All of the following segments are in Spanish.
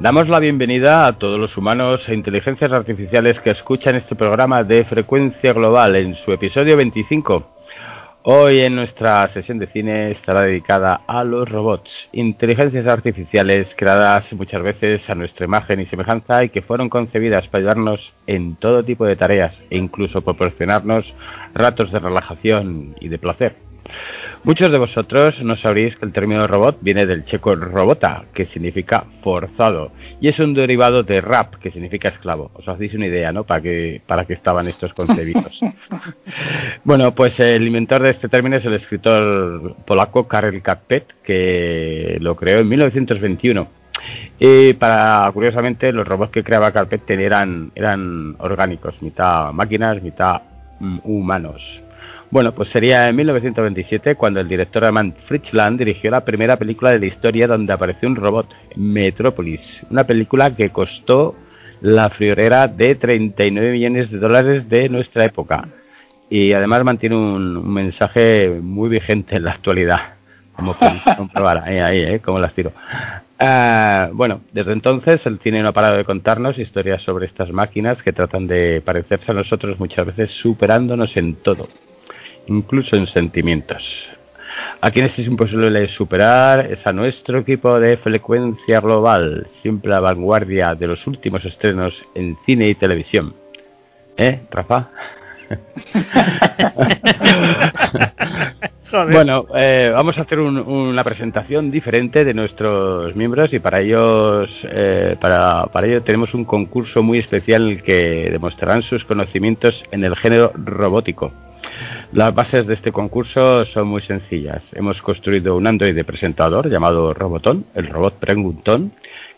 Damos la bienvenida a todos los humanos e inteligencias artificiales que escuchan este programa de frecuencia global en su episodio 25. Hoy en nuestra sesión de cine estará dedicada a los robots, inteligencias artificiales creadas muchas veces a nuestra imagen y semejanza y que fueron concebidas para ayudarnos en todo tipo de tareas e incluso proporcionarnos ratos de relajación y de placer. Muchos de vosotros no sabréis que el término robot viene del checo robota, que significa forzado, y es un derivado de rap, que significa esclavo. Os hacéis una idea, ¿no? Para qué, para qué estaban estos concebidos. bueno, pues el inventor de este término es el escritor polaco Karel Kapet, que lo creó en 1921. Y para, curiosamente, los robots que creaba Carpet eran, eran orgánicos, mitad máquinas, mitad mm, humanos. Bueno, pues sería en 1927 cuando el director alemán Fritz Lang dirigió la primera película de la historia donde apareció un robot, Metrópolis, una película que costó la friolera de 39 millones de dólares de nuestra época y además mantiene un, mensaje muy vigente en la actualidad, como comprobar ahí, ahí, ¿eh? como las tiro. Ah, bueno, desde entonces el cine no ha parado de contarnos historias sobre estas máquinas que tratan de parecerse a nosotros muchas veces superándonos en todo incluso en sentimientos. A quienes es imposible superar es a nuestro equipo de frecuencia global, siempre a vanguardia de los últimos estrenos en cine y televisión. ¿Eh, Rafa? bueno, eh, vamos a hacer una presentación diferente de nuestros miembros y para ellos, eh, para, para ello tenemos un concurso muy especial en el que demostrarán sus conocimientos en el género robótico. Las bases de este concurso son muy sencillas. Hemos construido un Android de presentador llamado Robotón, el robot preguntón,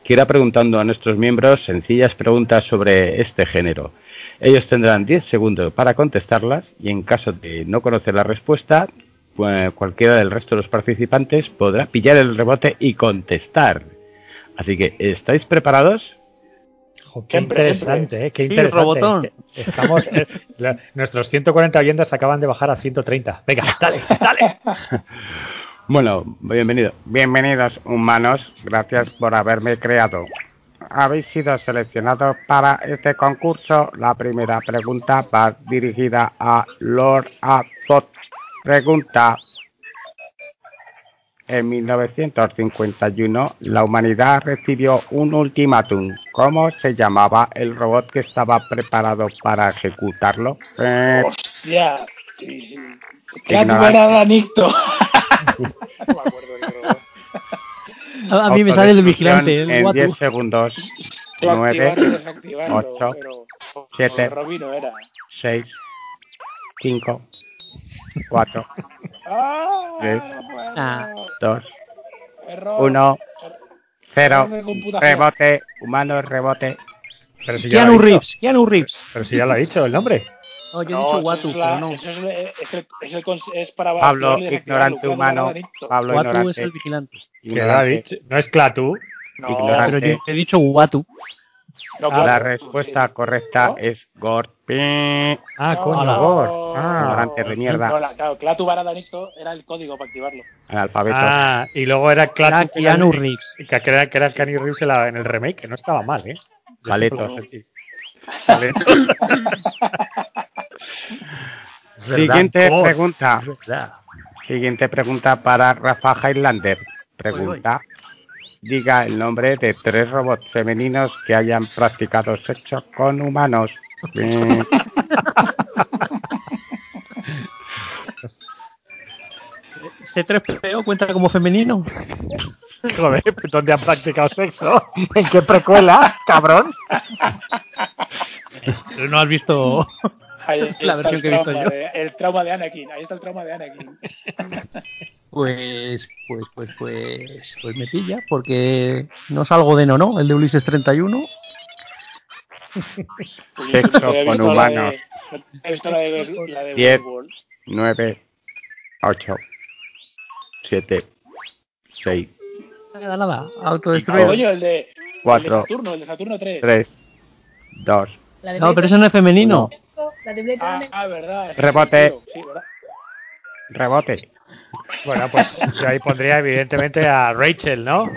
que irá preguntando a nuestros miembros sencillas preguntas sobre este género. Ellos tendrán 10 segundos para contestarlas y en caso de no conocer la respuesta, pues, cualquiera del resto de los participantes podrá pillar el rebote y contestar. Así que, ¿estáis preparados? Qué interesante, ¿eh? qué interesante. Robotón. Estamos, eh, nuestros 140 oyentes acaban de bajar a 130. Venga, dale, dale. Bueno, bienvenido. Bienvenidos, humanos. Gracias por haberme creado. Habéis sido seleccionados para este concurso. La primera pregunta va dirigida a Lord Azot. Pregunta, en 1951 la humanidad recibió un ultimátum. ¿Cómo se llamaba el robot que estaba preparado para ejecutarlo? Eh, Hostia. Era Danicto. A mí me sale el vigilante. El en 10 segundos. 9, 8, 7, 6, 5, 4, 3, 2, 1, 0. Rebote, humano, rebote. Pero si Keanu Reeves, Keanu Reeves. Pero si ya lo ha dicho el nombre. No, yo he dicho Watu, pero no. Eso es, es, es, es, para Pablo, ignorante humano. Pablo, Watu ignorante. es el vigilante. ¿Qué lo ha dicho? ¿No es Clatu? No, pero yo he dicho Watu. No, La claro, respuesta sí. correcta ¿No? es Gord. Ah, coño, Hola. Gord. Ah. Ignorante de mierda. No, la- claro, Clatu Baradanito era el código para activarlo. Analfabeto. Ah, y luego era Era Clatu. Keanu Reeves. Que era, que era Keanu Reeves en, la- en el remake, que no estaba mal, ¿eh? Es verdad. Siguiente Gord. pregunta. Siguiente pregunta para Rafa Highlander. Pregunta. Diga el nombre de tres robots femeninos que hayan practicado sexo con humanos. Eh, C3PO cuenta como femenino. Joder, pues, ¿dónde han practicado sexo? ¿En qué precuela, cabrón? no has visto la versión que he visto yo. el trauma de Anakin, ahí está el trauma de Anakin. Pues, pues, pues, pues, pues me pilla, porque no salgo de no, ¿no? El de Ulises 31. Sexo con humanos. He visto la de, la de 10, 9, 8, 7, 6. Nada, nada, autodestruido. Coño, el de, 4, el de Saturno, el de Saturno 3. 3, 2. No, pero eso no es femenino. La de Blade Ah, Runner. ah, verdad. Rebote. Sí, ¿verdad? Rebote. Bueno, pues yo ahí pondría evidentemente a Rachel, ¿no?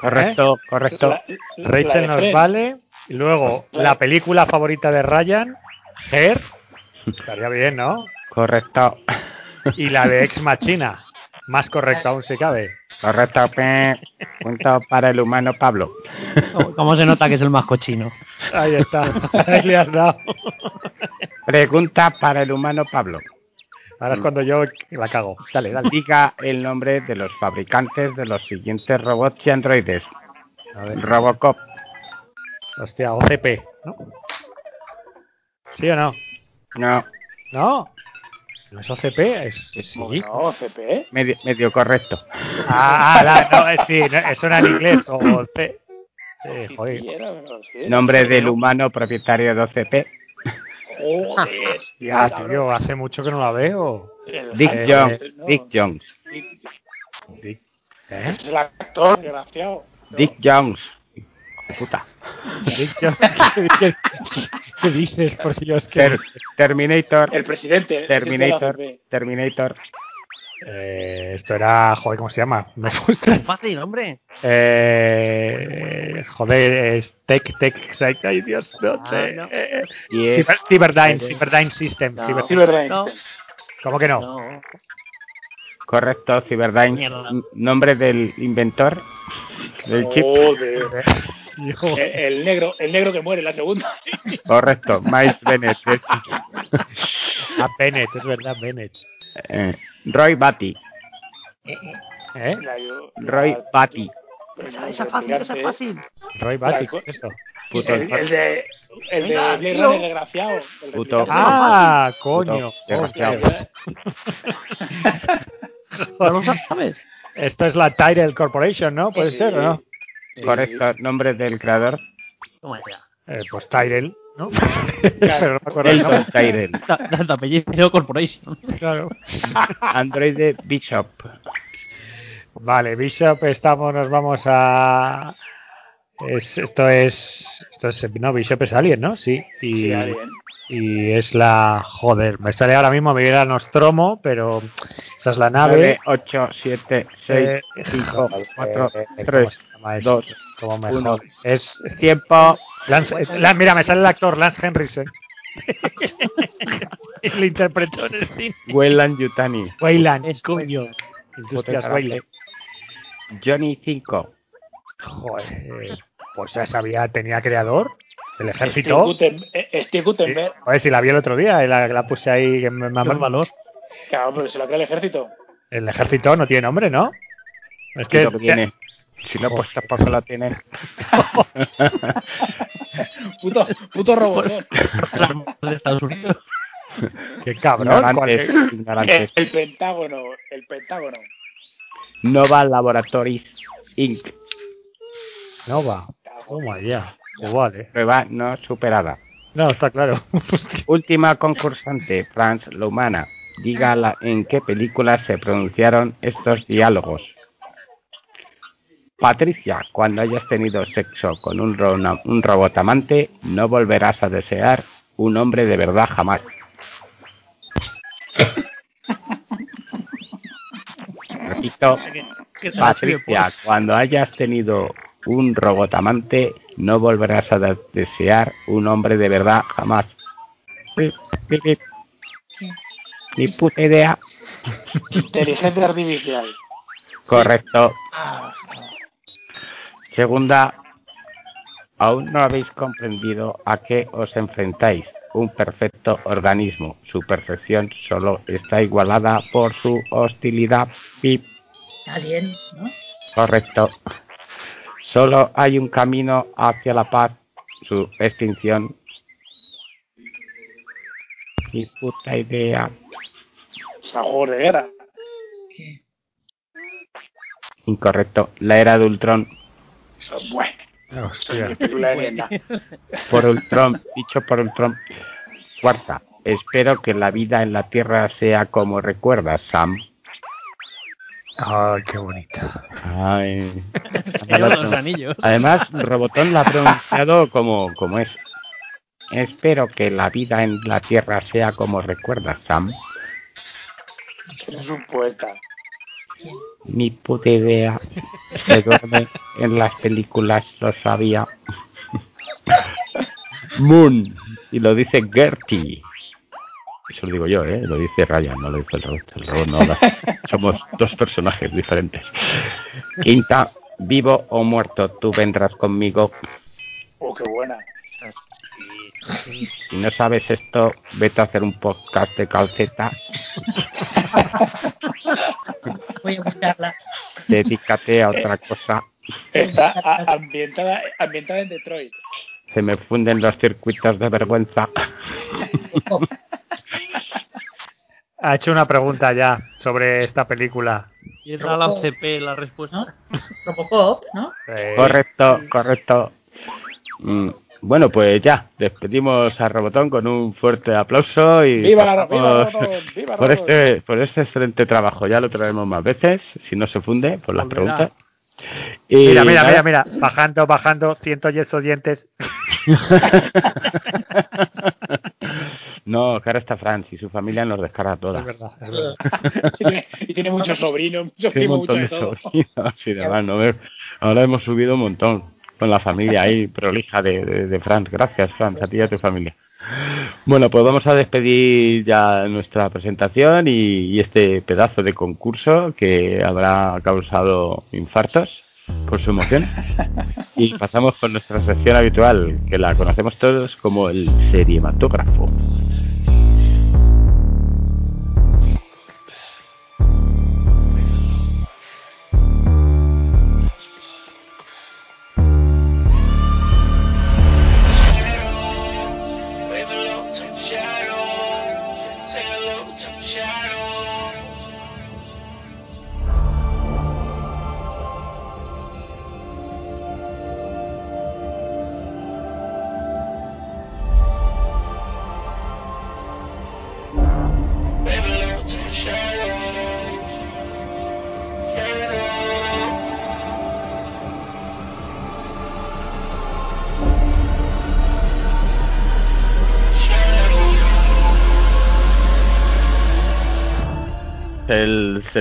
Correcto, correcto. La- la Rachel nos vale. Y luego, la película favorita de Ryan, Her. Estaría bien, ¿no? Correcto. Y la de Ex Machina. Más correcto aún si cabe. Correcto. Punto para el humano Pablo. ¿Cómo se nota que es el más cochino? Ahí está. Ahí le has dado. Pregunta para el humano Pablo. Ahora es cuando yo la cago. Dale, dale. Diga el nombre de los fabricantes de los siguientes robots y androides. Robocop, Hostia, OCP, ¿no? ¿Sí o no? no, ¿No? ¿No es OCP? Es, es sí. No, CP. medio, medio correcto. Ah, ah, la- no, eh, sí, no, eso era en inglés. O C. Eh, joder. Sí. Nombre del humano propietario de OCP. Joder. Ya, tío, hace mucho que no la veo. Dick Eh, Jones. no. Dick Jones. Dick- ¿Eh? Es el actor, desgraciado. Dick Jones. Puta. ¿Qué, qué dices? Por si yo es que... Ter- Terminator. El presidente. Terminator. el presidente Terminator. Eh, esto era... Joder, ¿cómo se llama? Me frustra. Fácil, hombre. Eh, joder, es Tech, Tech, Tech, ay Dios, no Ah, sé. no. Eh, es Cyberdyne, Cyberdyne System. Cyberdyne. No. ¿Cómo que no? No. correcto. Cyberdyne. Nombre del inventor del chip. Joder. El, el negro, el negro que muere, la segunda. Correcto. Miles Bennett. Es- a Bennett, es verdad, Bennett. eh, Roy Batty. ¿Eh? La- yo- Roy Batty. Esa, esa fácil, esa fácil. Roy Batty, La- ¿qué es eso? Puto. El, el de, el de Blade. Runner, desgraciado. Puto. Ah, Puto coño. desgraciado. Hostia. ¿No lo sabes? Esto es la Tyrell Corporation, ¿no? Puede Sí. ser, ¿o no? Correcto. Nombre del creador. Toma ya. Eh, pues Tyrell, ¿no? Pero no me acuerdo el nombre. Tyrell. Apellido Corporation. Claro. Android Bishop. Vale, Bishop, estamos, nos vamos a. Es, esto es. Esto es. No, Bishop es Alien, ¿no? Sí. Y, Sí, Alien. y es la. Joder, me sale ahora mismo, me viene a Nostromo, pero. Esta es la nave. 9, 8, 7, 6, Eh, 5, joder, 4, eh, ¿cómo 3, se llama eso? 2, ¿Cómo me uno. jode? Es. tiempo. Lance- eh, la- mira, me sale el actor Lance Henriksen. Le interpretó en el cine. Weyland Yutani. Wayland, Es coño. Industrias Puta Wayland. Johnny 5. Joder, eh, pues ya sabía, tenía creador Steve ejército. Guten- eh, Steve Gutenberg. Ver si la vi el otro día, y la, la puse ahí que me, me- Qué valor. Claro, pero se la crea el ejército. El ejército no tiene nombre, ¿no? Es Que tiene. Si no, pues tampoco lo tiene. Puto, puto robotón. de Estados Unidos. qué cabrón. ¿cuál Ignorantes, es? ignorantes. El Pentágono. El Pentágono. Nova Laboratories Inc. Nova. Toma ya. Pues vale. Prueba no superada. No, está claro. Última concursante, Franz Lumana. Diga la- en qué película se pronunciaron estos diálogos. Patricia, cuando hayas tenido sexo con un, ro- un robot amante, no volverás a desear un hombre de verdad jamás. Repito. Patricia, cuando hayas tenido un robot amante, no volverás a de- desear un hombre de verdad jamás. Pip, pip, pip. Ni puta idea. Inteligencia artificial. Correcto. Segunda, aún no habéis comprendido a qué os enfrentáis. Un perfecto organismo. Su perfección solo está igualada por su hostilidad. Pip. Alien, ¿no? Correcto. Solo hay un camino hacia la paz, su extinción. Ni puta idea. De guerra. ¿Qué? Incorrecto. La era de Ultron. Bueno, Hostia. película de mierda. Por Ultron. Dicho por Ultron. Cuarta. Espero que la vida en la Tierra sea como recuerdas, Sam. Ay, qué bonita. Ay. Los anillos. Además, Robotón la ha pronunciado como, como es. Espero que la vida en la Tierra sea como recuerdas, Sam. Eres un poeta. Ni puta idea. Se duerme en las películas, lo sabía. Moon. Y lo dice Gertie. Eso lo digo yo, ¿eh? Lo dice Ryan, no lo dice el robot. El robot no, la- Somos dos personajes diferentes. Quinta. Vivo o muerto, tú vendrás conmigo. Oh, qué buena. Si no sabes esto, vete a hacer un podcast de calceta. Voy a buscarla. Dedícate a otra cosa. Está ambientada, ambientada en Detroit. Se me funden los circuitos de vergüenza. Ha hecho una pregunta ya sobre esta película. Y es la CP la respuesta. ¿No? Robocop, ¿no? Correcto, correcto. Mm, Bueno, pues ya, despedimos a Robotón con un fuerte aplauso y ¡Viva la viva Robotón! ¡Viva por este, por este excelente trabajo. Ya lo traeremos más veces, si no se funde, por las preguntas. Y Mira, mira, mira, mira. Bajando, bajando. 110 oyentes. no, que ahora está Franz y su familia nos descarga Es todas. verdad, es verdad. Y tiene, y tiene muchos sobrinos, muchos primos, mucho de de todo. sobrinos y demás, ¿no ves? Ahora hemos subido un montón con la familia ahí prolija de, de, de Franz. Gracias, Franz, a ti y a tu familia. Bueno, pues vamos a despedir ya nuestra presentación y, y este pedazo de concurso que habrá causado infartos por su emoción. Y pasamos con nuestra sección habitual, que la conocemos todos como el seriematógrafo.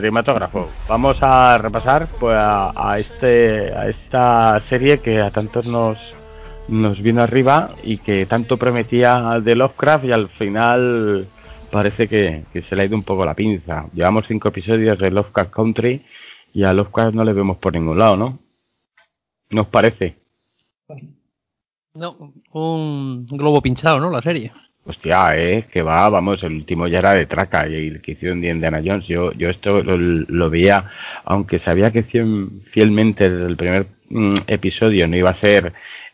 Cinematógrafo. Vamos a repasar pues a, este a esta serie que a tantos nos nos vino arriba y que tanto prometía de Lovecraft y al final parece que se le ha ido un poco la pinza. Llevamos cinco episodios de Lovecraft Country y a Lovecraft no le vemos por ningún lado, ¿no? ¿Nos parece? No, un globo pinchado, ¿no? La serie. Hostia, eh, que va, vamos, el último ya era de traca y el que hicieron de Indiana Jones. Yo, yo esto lo, lo veía, aunque sabía que cien- fielmente desde el primer mm, episodio no iba a ser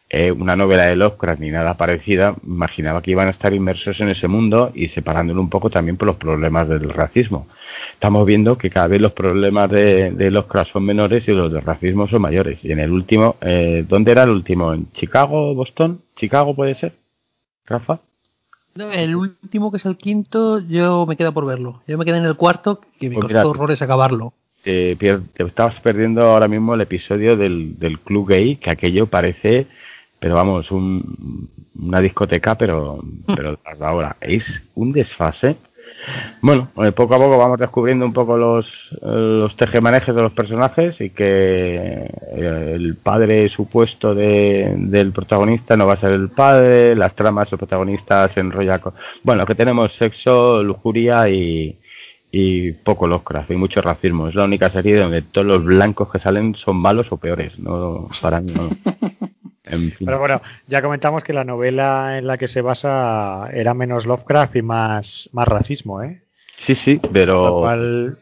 eh, una novela de Lovecraft ni nada parecida, imaginaba que iban a estar inmersos en ese mundo y separándolo un poco también por los problemas del racismo. Estamos viendo que cada vez los problemas de, de Lovecraft son menores y los del racismo son mayores. Y en el último, eh, ¿dónde era el último? ¿En Chicago, Boston? ¿Chicago puede ser? ¿Rafa? El último, que es el quinto, yo me queda por verlo. Yo me quedé en el cuarto, que me Pues costó mira, horrores acabarlo. te, pier- te estabas perdiendo ahora mismo el episodio del, del club gay, que aquello parece, pero vamos, un, una discoteca, pero, pero ahora es un desfase. Bueno, eh, poco a poco vamos descubriendo un poco los, los tejemanejes de los personajes y que eh, el padre supuesto de, del protagonista no va a ser el padre, las tramas del protagonista se enrolla con... Bueno, que tenemos sexo, lujuria y, y poco Lovecraft y mucho racismo. Es la única serie donde todos los blancos que salen son malos o peores. No, para mí no. En fin. Pero bueno, ya comentamos que la novela en la que se basa era menos Lovecraft y más, más racismo, ¿eh? Sí, sí, pero cual,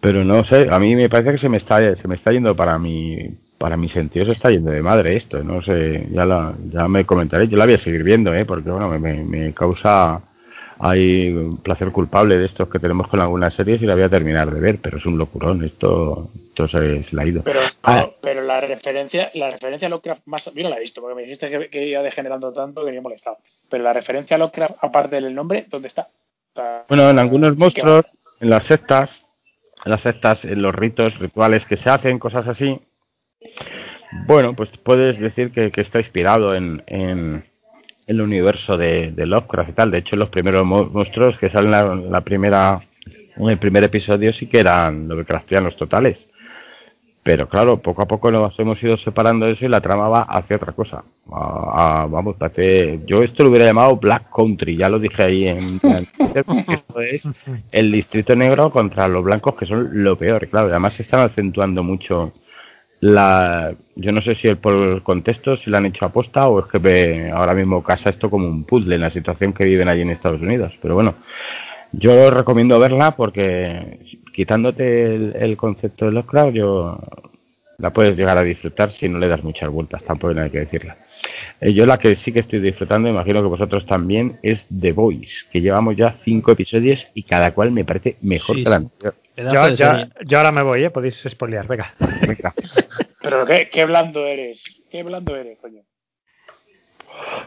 pero no sé, a mí me parece que se me está se me está yendo para mi para mi sentido se está yendo de madre esto, no sé, ya la, ya me comentaré, yo la voy a seguir viendo, eh, porque bueno, me, me, me causa hay un placer culpable de estos que tenemos con algunas series y la voy a terminar de ver, pero es un locurón, esto, esto se, se la ha ido. Pero, Ah. pero la referencia, la referencia a Lovecraft más, yo no la he visto porque me dijiste que, que iba degenerando tanto que me he molestado. Pero la referencia a Lovecraft, aparte del nombre, ¿dónde está? Bueno, en algunos monstruos, en las sectas, en las sectas, en los ritos, rituales que se hacen, cosas así, bueno, pues puedes decir que, que está inspirado en, en, el universo de, de Lovecraft y tal. De hecho, los primeros mo- monstruos que salen en la, la primera, en el primer episodio sí que eran Lovecraftianos totales. Pero claro, poco a poco nos hemos ido separando de eso y la trama va hacia otra cosa. A- a- vamos, yo esto lo hubiera llamado Black Country, ya lo dije ahí en, en Twitter, porque esto es el distrito negro contra los blancos que son lo peor. Claro, y además se están acentuando mucho la, yo no sé si el, por el contexto, si la han hecho aposta o es que ve- ahora mismo casa esto como un puzzle en la situación que viven allí en Estados Unidos. Pero bueno, yo recomiendo verla porque quitándote el, el concepto de Lovecraft, yo la puedes llegar a disfrutar si no le das muchas vueltas, tampoco hay que decirla. Eh, yo la que sí que estoy disfrutando, imagino que vosotros también, es The Voice, que llevamos ya cinco episodios y cada cual me parece mejor Sí, que la anterior. Yo, yo, yo ahora me voy, ¿eh? Podéis spoilear, venga. Venga. Pero qué, qué blando eres, qué blando eres, coño.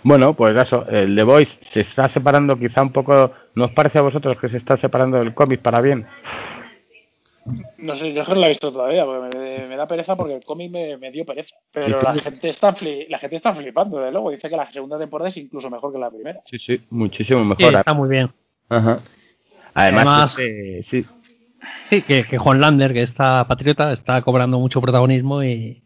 Bueno, pues eso, el The Voice se está separando quizá un poco, ¿no os parece a vosotros que se está separando del cómic para bien? No sé, yo es que no la he visto todavía, porque me, me da pereza porque el cómic me, me dio pereza. Pero ¿Y la gente está fli- la gente está flipando, de luego. Dice que la segunda temporada es incluso mejor que la primera. Sí, sí, muchísimo Sí, mejor. está muy bien. Ajá. Además, Además- este, sí, Sí, que, que Juan Lander, que está patriota, está cobrando mucho protagonismo y,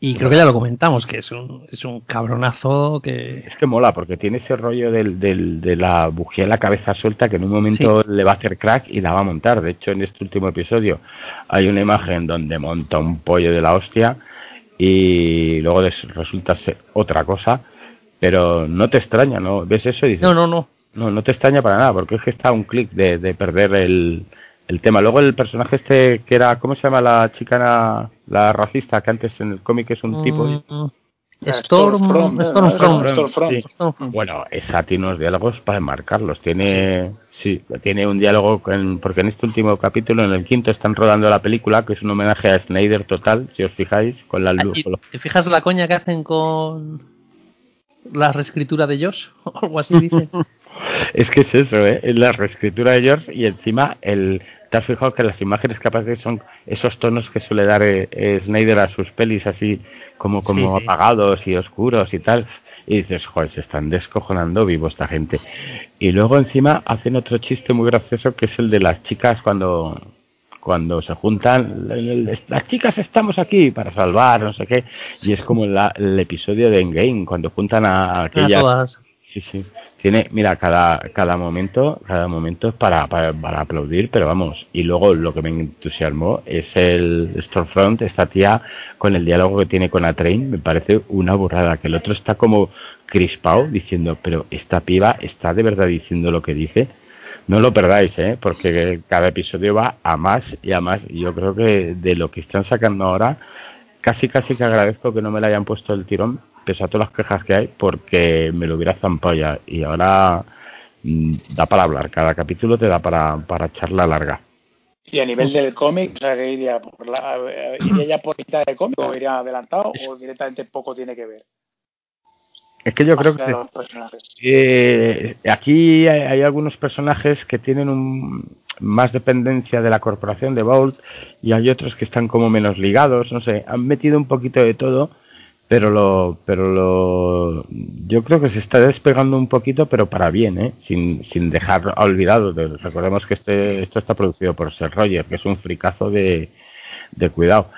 y creo que ya lo comentamos, que es un, es un cabronazo que... es que mola porque tiene ese rollo del, del- de la bujía en la cabeza suelta que en un momento le va a hacer crack y la va a montar. De hecho, en este último episodio hay una imagen donde monta un pollo de la hostia y luego resulta ser otra cosa, pero no te extraña, ¿no? ¿Ves eso y dices, No, no, no. No, no te extraña para nada, porque es que está a un clic de, de perder el, el tema. Luego el personaje este que era, ¿cómo se llama la chicana, la racista que antes en el cómic es un tipo? Mm, Storm, Stormfront, Stormfront. ¿no? Stormfront. Sí. Stormfront. Bueno, esa tiene unos diálogos para enmarcarlos. Tiene, sí, tiene un diálogo porque en este último capítulo, en el quinto, están rodando la película, que es un homenaje a Snyder total, si os fijáis, con la luz. ¿Y con los- ¿Te fijas la coña que hacen con la reescritura de Josh? O algo así dice. Es que es eso, ¿eh? Es la reescritura de George y encima el... ¿Te has fijado que las imágenes que aparecen son esos tonos que suele dar eh, eh, Snyder a sus pelis así como, como Sí, sí. apagados y oscuros y tal? Y dices, joder, se están descojonando vivo esta gente. Y luego encima hacen otro chiste muy gracioso que es el de las chicas cuando cuando se juntan, las chicas estamos aquí para salvar, no sé qué, y es como la- el episodio de Endgame, cuando juntan a A aquellas todas. Sí, sí. Tiene, mira, cada, cada momento, cada momento es para, para, para aplaudir, pero vamos. Y luego lo que me entusiasmó es el Stormfront, esta tía con el diálogo que tiene con Atrain, me parece una burrada, que el otro está como crispado diciendo, pero esta piba está de verdad diciendo lo que dice. No lo perdáis, ¿eh? porque cada episodio va a más y a más. Yo creo que de lo que están sacando ahora, casi casi que agradezco que no me le hayan puesto el tirón, pese a todas las quejas que hay, porque me lo hubiera zampado ya. Y ahora mm, da para hablar, cada capítulo te da para, para charla larga. Y a nivel del cómic, o sea, que iría por la, iría ya por mitad del cómic o iría adelantado o directamente poco tiene que ver. Es que yo creo que eh, aquí hay, hay algunos personajes que tienen un, más dependencia de la corporación de Vault y hay otros que están como menos ligados, no sé, han metido un poquito de todo, pero lo, pero lo, yo creo que se está despegando un poquito, pero para bien, ¿eh? sin, sin dejar olvidado. De, recordemos que este, esto está producido por Sir Roger, que es un fricazo de, de cuidado.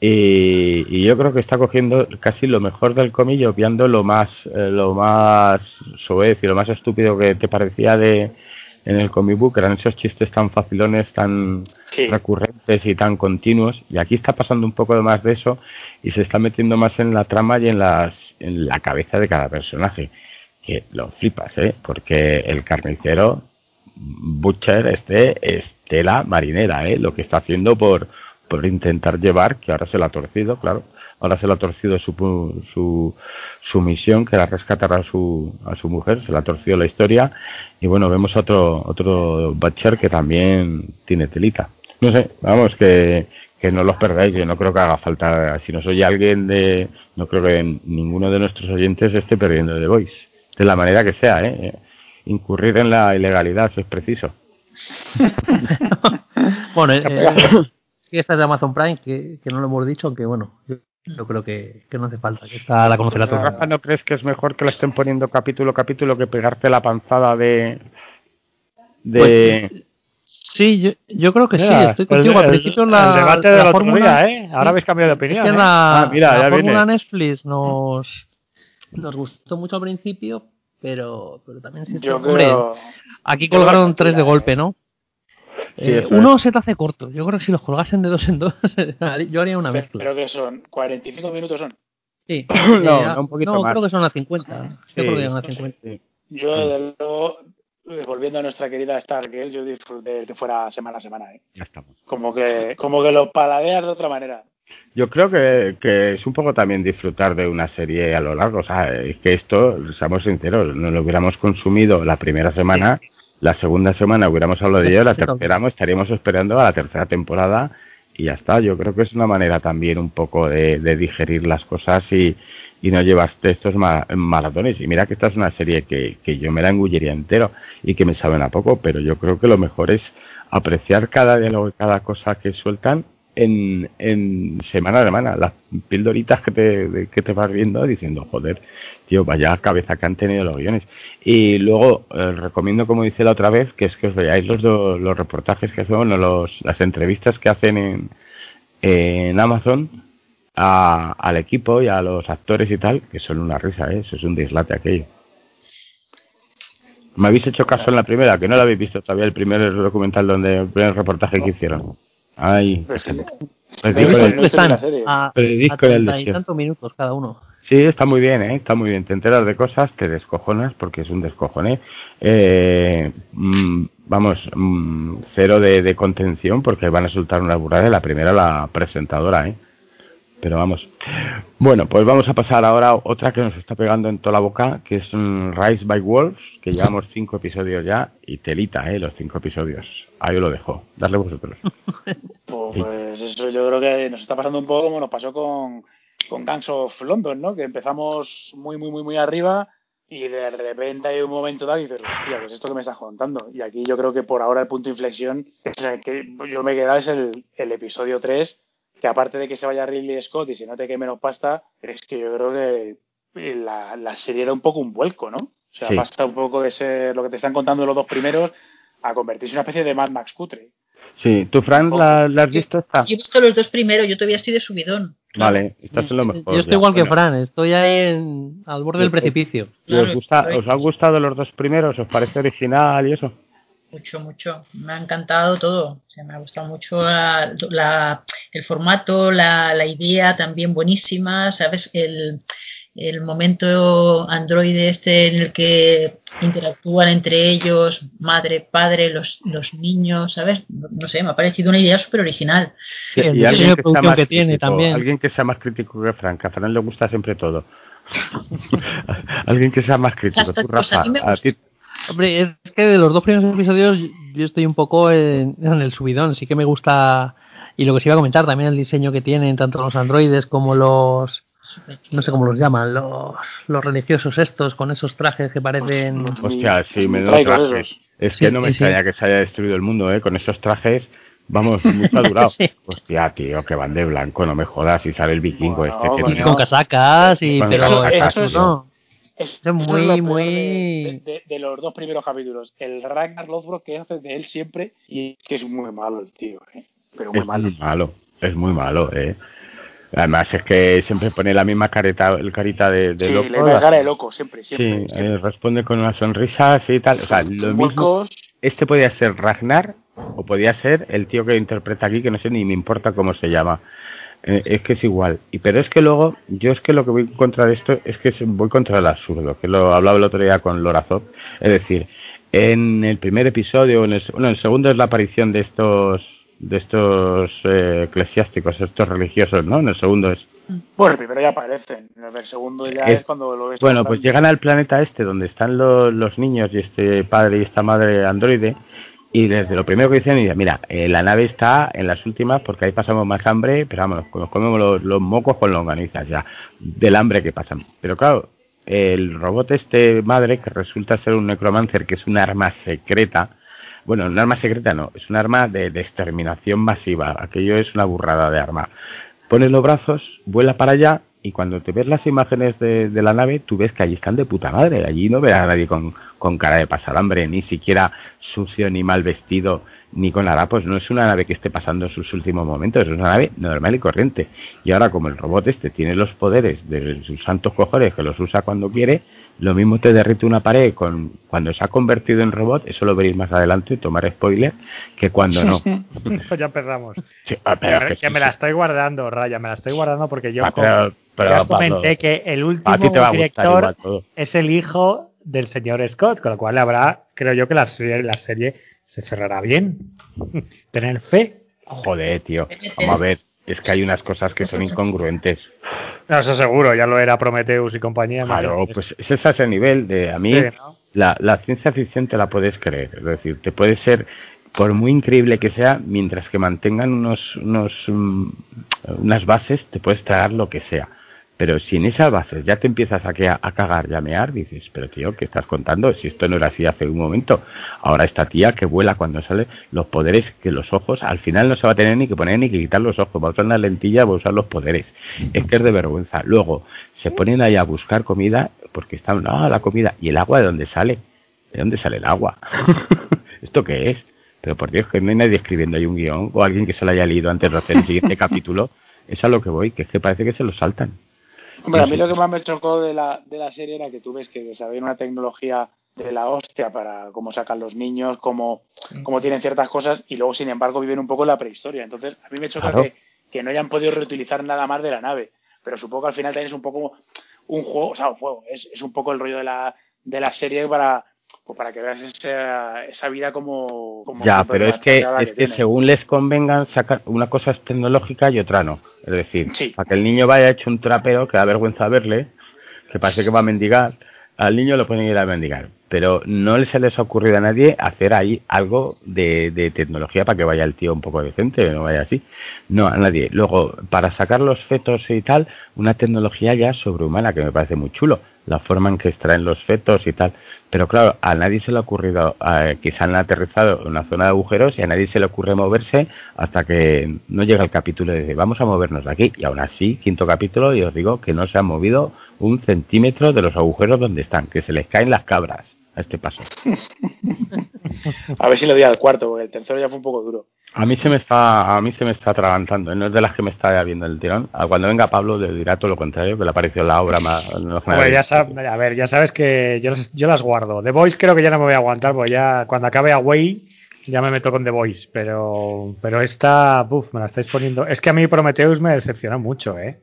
Y, yo creo que está cogiendo casi lo mejor del y obviando lo más, eh, lo más soez y lo más estúpido que te parecía de en el comic book, eran esos chistes tan facilones, tan Sí. recurrentes y tan continuos. Y aquí está pasando un poco de más de eso y se está metiendo más en la trama y en, las, en la cabeza de cada personaje. Que lo flipas, ¿eh? Porque el carnicero, Butcher, este, es tela marinera, ¿eh? Lo que está haciendo por, por intentar llevar, que ahora se la ha torcido, claro. Ahora se le ha torcido su, pu- su, su misión, que era rescatar a su, a su mujer, se le ha torcido la historia y bueno, vemos otro otro Batcher que también tiene telita. No sé, vamos, que, que no los perdáis, yo no creo que haga falta, si nos oye alguien de, no creo que ninguno de nuestros oyentes esté perdiendo The Voice, de la manera que sea, ¿eh? incurrir en la ilegalidad si es preciso. bueno, eh, eh, esta es de Amazon Prime, que, que, no lo hemos dicho, aunque bueno, yo, creo que, que, no hace falta, que esta la conocerá todo. Rafa, ¿no crees que es mejor que la estén poniendo capítulo a capítulo que pegarte la panzada de... de... Pues, Sí, yo, yo creo que mira, sí, estoy contigo. El, Al principio el, la, el debate la del otro fórmula, día, ¿eh? Ahora habéis cambiado de opinión. Es que ¿eh? la, Ah, mira, la ya fórmula viene. Netflix nos, nos gustó mucho al principio, pero, pero también sí, Yo hombre, creo. aquí yo colgaron tres de la- golpe, ¿no? Sí, Eh, uno se te hace corto. Yo creo que si los colgasen de dos en dos, yo haría una mezcla. Creo que son 45 minutos son. Sí. No, Eh, no, un poquito no, más. creo que son a 50. Sí. Yo creo que llegan a 50. Sí. Yo, desde luego, eh, volviendo a nuestra querida Stargirl, yo disfruté de que fuera semana a semana. ¿eh? Ya estamos. Como que como que lo paladeas de otra manera. Yo creo que, que es un poco también disfrutar de una serie a lo largo. O sea, es que esto, seamos sinceros, no lo hubiéramos consumido la primera semana, la segunda semana hubiéramos hablado de ello, la tercera estaríamos esperando a la tercera temporada y ya está. Yo creo que es una manera también un poco de, de digerir las cosas y, y no llevaste estos ma- maratones. Y mira que esta es una serie que, que yo me la engullería entero y que me saben a poco, pero yo creo que lo mejor es apreciar cada diálogo y cada cosa que sueltan en, en semana a semana, las pildoritas que te, que te vas viendo diciendo, joder, tío, vaya cabeza que han tenido los guiones. Y luego eh, recomiendo, como dice la otra vez, que es que os veáis los, do- los reportajes que bueno, los, las entrevistas que hacen en, en Amazon a- al equipo y a los actores y tal, que son una risa, ¿eh? eso es un dislate aquello. Me habéis hecho caso en la primera, que no la habéis visto todavía, el primer documental donde el primer reportaje que hicieron. Ay, Pues sí. periódico Pero del- no estoy en la están serie. a, periódico a del 30 y desierto. tantos minutos cada uno. Sí, está muy bien, ¿eh? está muy bien. Te enteras de cosas, te descojonas porque es un descojone. Eh, mm, vamos, mm, cero de, de contención porque van a soltar una burrada. La primera, la presentadora, ¿eh? Pero vamos. Bueno, pues vamos a pasar ahora a otra que nos está pegando en toda la boca, que es mm, Rise by Wolves, que llevamos cinco episodios ya y telita, ¿eh? Los cinco episodios. Ahí lo dejo. Darle vosotros. Pues eso yo creo que nos está pasando un poco como nos pasó con, con Gangs of London, ¿no? Que empezamos muy, muy, muy, muy arriba y de repente hay un momento dado y dices, hostia, ¿qué es esto que me estás contando? Y aquí yo creo que por ahora el punto de inflexión es el que yo me he quedado es el, el episodio 3, que aparte de que se vaya Ridley Scott y se note que menos pasta, es que yo creo que la, la serie era un poco un vuelco, ¿no? O sea, Sí. pasa un poco de ser lo que te están contando los dos primeros a convertirse en una especie de Mad Max cutre. Sí, ¿tú, Fran, la, la has visto esta? Yo he visto los dos primeros, yo todavía estoy de subidón. Vale, estás en lo mejor. Yo estoy ya. igual que Bueno. Fran, estoy ahí en, al borde del Pues- precipicio. ¿Y os, gusta, ¿Os han gustado los dos primeros? ¿Os parece original y eso? Mucho, mucho. Me ha encantado todo. O sea, me ha gustado mucho la- la- el formato, la, la idea también buenísima, ¿sabes? El, el momento androide este en el que interactúan entre ellos, madre, padre, los, los niños, ¿sabes? No, no sé, me ha parecido una idea súper original. Sí, Y alguien que sea más que tiene crítico, también. Alguien que sea más crítico que Fran, que a Fran le gusta siempre todo. alguien que sea más crítico. Tú, Rafa, a ti- Hombre, es que de los dos primeros episodios yo estoy un poco en, en el subidón. Sí que me gusta. Y lo que se iba a comentar también el diseño que tienen tanto los androides como los. No sé cómo los llaman, los, los religiosos estos con esos trajes que parecen. Hostia, sí, me Traicos trajes. Es Sí, que no me sí. extraña que se haya destruido el mundo, ¿eh? Con esos trajes, vamos, mucho ha durado. Sí. Hostia, tío, que van de blanco, no me jodas, y sale el vikingo Bueno, este que. Y con casacas, y, pero eso- estas eso es- no. Es, Es muy, es muy- De, de- de los dos primeros capítulos. El Ragnar Lothbrok que hace de él siempre y es que es muy malo el tío, ¿eh? Pero muy Es malo. muy malo, es muy malo, ¿eh? Además es que siempre pone la misma careta, el carita de, de sí, loco. le da cara de loco siempre, Sí, siempre. eh, responde con una sonrisa así y tal. O sea, lo mismo. Este podía ser Ragnar o podía ser el tío que interpreta aquí, que no sé ni me importa cómo se llama. Eh, es que es igual. Y pero es que luego, yo es que lo que voy contra de esto es que voy contra el absurdo, que lo hablaba el otro día con Lorazov. Es decir, en el primer episodio, en el, bueno, el segundo es la aparición de estos de estos eh, eclesiásticos, estos religiosos, ¿no? En el segundo es Bueno, el primero ya aparecen, el segundo ya es, cuando lo ves. Bueno, pues llegan al planeta este donde están los, los niños y este padre y esta madre androide y desde lo primero que dicen, mira, eh, la nave está en las últimas porque ahí pasamos más hambre, pero vamos, nos comemos los, mocos con longanizas ya, del hambre que pasan. Pero claro, el robot este madre, que resulta ser un necromancer, que es un arma secreta, bueno, un arma secreta no, es un arma de, de exterminación masiva, aquello es una burrada de arma. Pone los brazos, vuela para allá y cuando te ves las imágenes de, la nave, tú ves que allí están de puta madre. Allí no verás a nadie con, con, cara de pasar hambre, ni siquiera sucio, ni mal vestido, ni con harapos. No es una nave que esté pasando sus últimos momentos, es una nave normal y corriente. Y ahora, como el robot este tiene los poderes de sus santos cojones, que los usa cuando quiere, lo mismo te derrite una pared con cuando se ha convertido en robot, eso lo veréis más adelante, tomar spoiler, que cuando no. pues ya empezamos. Ah, que, me la estoy guardando, Raya, me la estoy guardando porque yo ah, ya comenté que el último director es el hijo del señor Scott, con lo cual habrá, creo yo que la serie, la serie se cerrará bien. Tener fe. Joder, tío. Vamos a ver, es que hay unas cosas que son incongruentes. No, eso seguro, ya lo era Prometheus y compañía. Claro, pues ese es ese nivel de a mí la, la ciencia ficción te la puedes creer, es decir, te puede ser por muy increíble que sea, mientras que mantengan unos, unos mm, unas bases, te puedes tragar lo que sea. Pero si en esas bases ya te empiezas a, a cagar y a mear, dices, pero tío, ¿qué estás contando? Si esto no era así hace un momento. Ahora esta tía que vuela cuando sale, los poderes que los ojos, al final no se va a tener ni que poner ni que quitar los ojos, va a usar una lentilla, va a usar los poderes. Es que es de vergüenza. Luego, se ponen ahí a buscar comida, porque están, ah, la comida, ¿y el agua de dónde sale? ¿De dónde sale el agua? ¿Esto qué es? Pero por Dios, que no hay nadie escribiendo ahí un guion, o alguien que se lo haya leído antes de hacer el siguiente capítulo. Es a lo que voy, que es que parece que se lo saltan. Hombre, a mí lo que más me chocó de la, de la serie era que tú ves que desarrollan una tecnología de la hostia para cómo sacan los niños, cómo, cómo tienen ciertas cosas y luego, sin embargo, viven un poco en la prehistoria. Entonces, a mí me choca que, que, no hayan podido reutilizar nada más de la nave. Pero supongo que al final también es un poco un juego, o sea, un juego, es, es un poco el rollo de la, de la serie para, pues para que veas esa, esa vida como, ya pero es que es que, según les convengan sacar una cosa es tecnológica y otra no. Es decir para que el niño vaya hecho un trapero que da vergüenza verle que parece que va a mendigar al niño lo pueden ir a mendigar pero no se les ha ocurrido a nadie hacer ahí algo de, tecnología para que vaya el tío un poco decente no vaya así. No a nadie. Luego para sacar los fetos y tal una tecnología ya sobrehumana que me parece muy chulo la forma en que extraen los fetos y tal. Pero claro, a nadie se le ha ocurrido, quizá han aterrizado en una zona de agujeros y a nadie se le ocurre moverse hasta que no llega el capítulo y dice, vamos a movernos de aquí. Y aún así, quinto capítulo, y os digo que no se han movido un centímetro de los agujeros donde están, que se les caen las cabras a este paso. a ver si lo di al cuarto, porque el tercero ya fue un poco duro. A mí se me está, a mí se me está atragantando, no es de las que me está viendo el tirón. Cuando venga Pablo le dirá todo lo contrario, que le ha parecido la obra más. ya a ver, ya sabes que yo, yo las guardo. The Voice creo que ya no me voy a aguantar, porque ya cuando acabe Away ya me meto con The Voice, pero, pero esta, buf, me la estáis poniendo. Es que a mí Prometheus me decepciona mucho, ¿eh?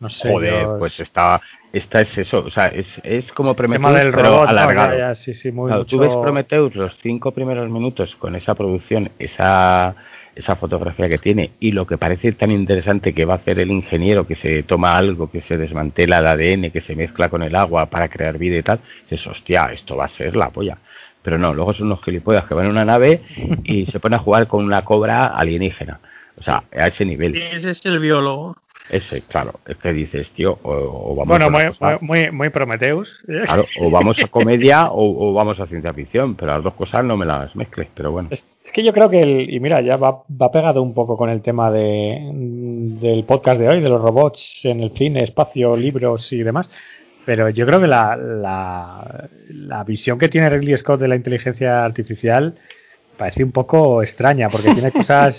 No sé. Joder, pues está, esta es eso, o sea, es, es como Prometheus, pero alargado. sí, sí, muy Tú ves Prometheus los cinco primeros minutos con esa producción, esa, esa fotografía que tiene y lo que parece tan interesante que va a hacer el ingeniero que se toma algo, que se desmantela el ADN, que se mezcla con el agua para crear vida y tal, dices, hostia, esto va a ser la polla. Pero no, luego son unos gilipollas que van en una nave y se ponen a jugar con una cobra alienígena. O sea, a ese nivel. Ese es el biólogo. Ese, claro, es que dices, tío, o, vamos bueno, a. Bueno, muy, muy, Prometheus. Claro, o vamos a comedia o, vamos a ciencia ficción, pero las dos cosas no me las mezcles, pero bueno. Es, que yo creo que, el, y mira, ya va, va pegado un poco con el tema de, del podcast de hoy, de los robots en el cine, espacio, libros y demás. Pero yo creo que la, la, la visión que tiene Ridley Scott de la inteligencia artificial parece un poco extraña, porque tiene cosas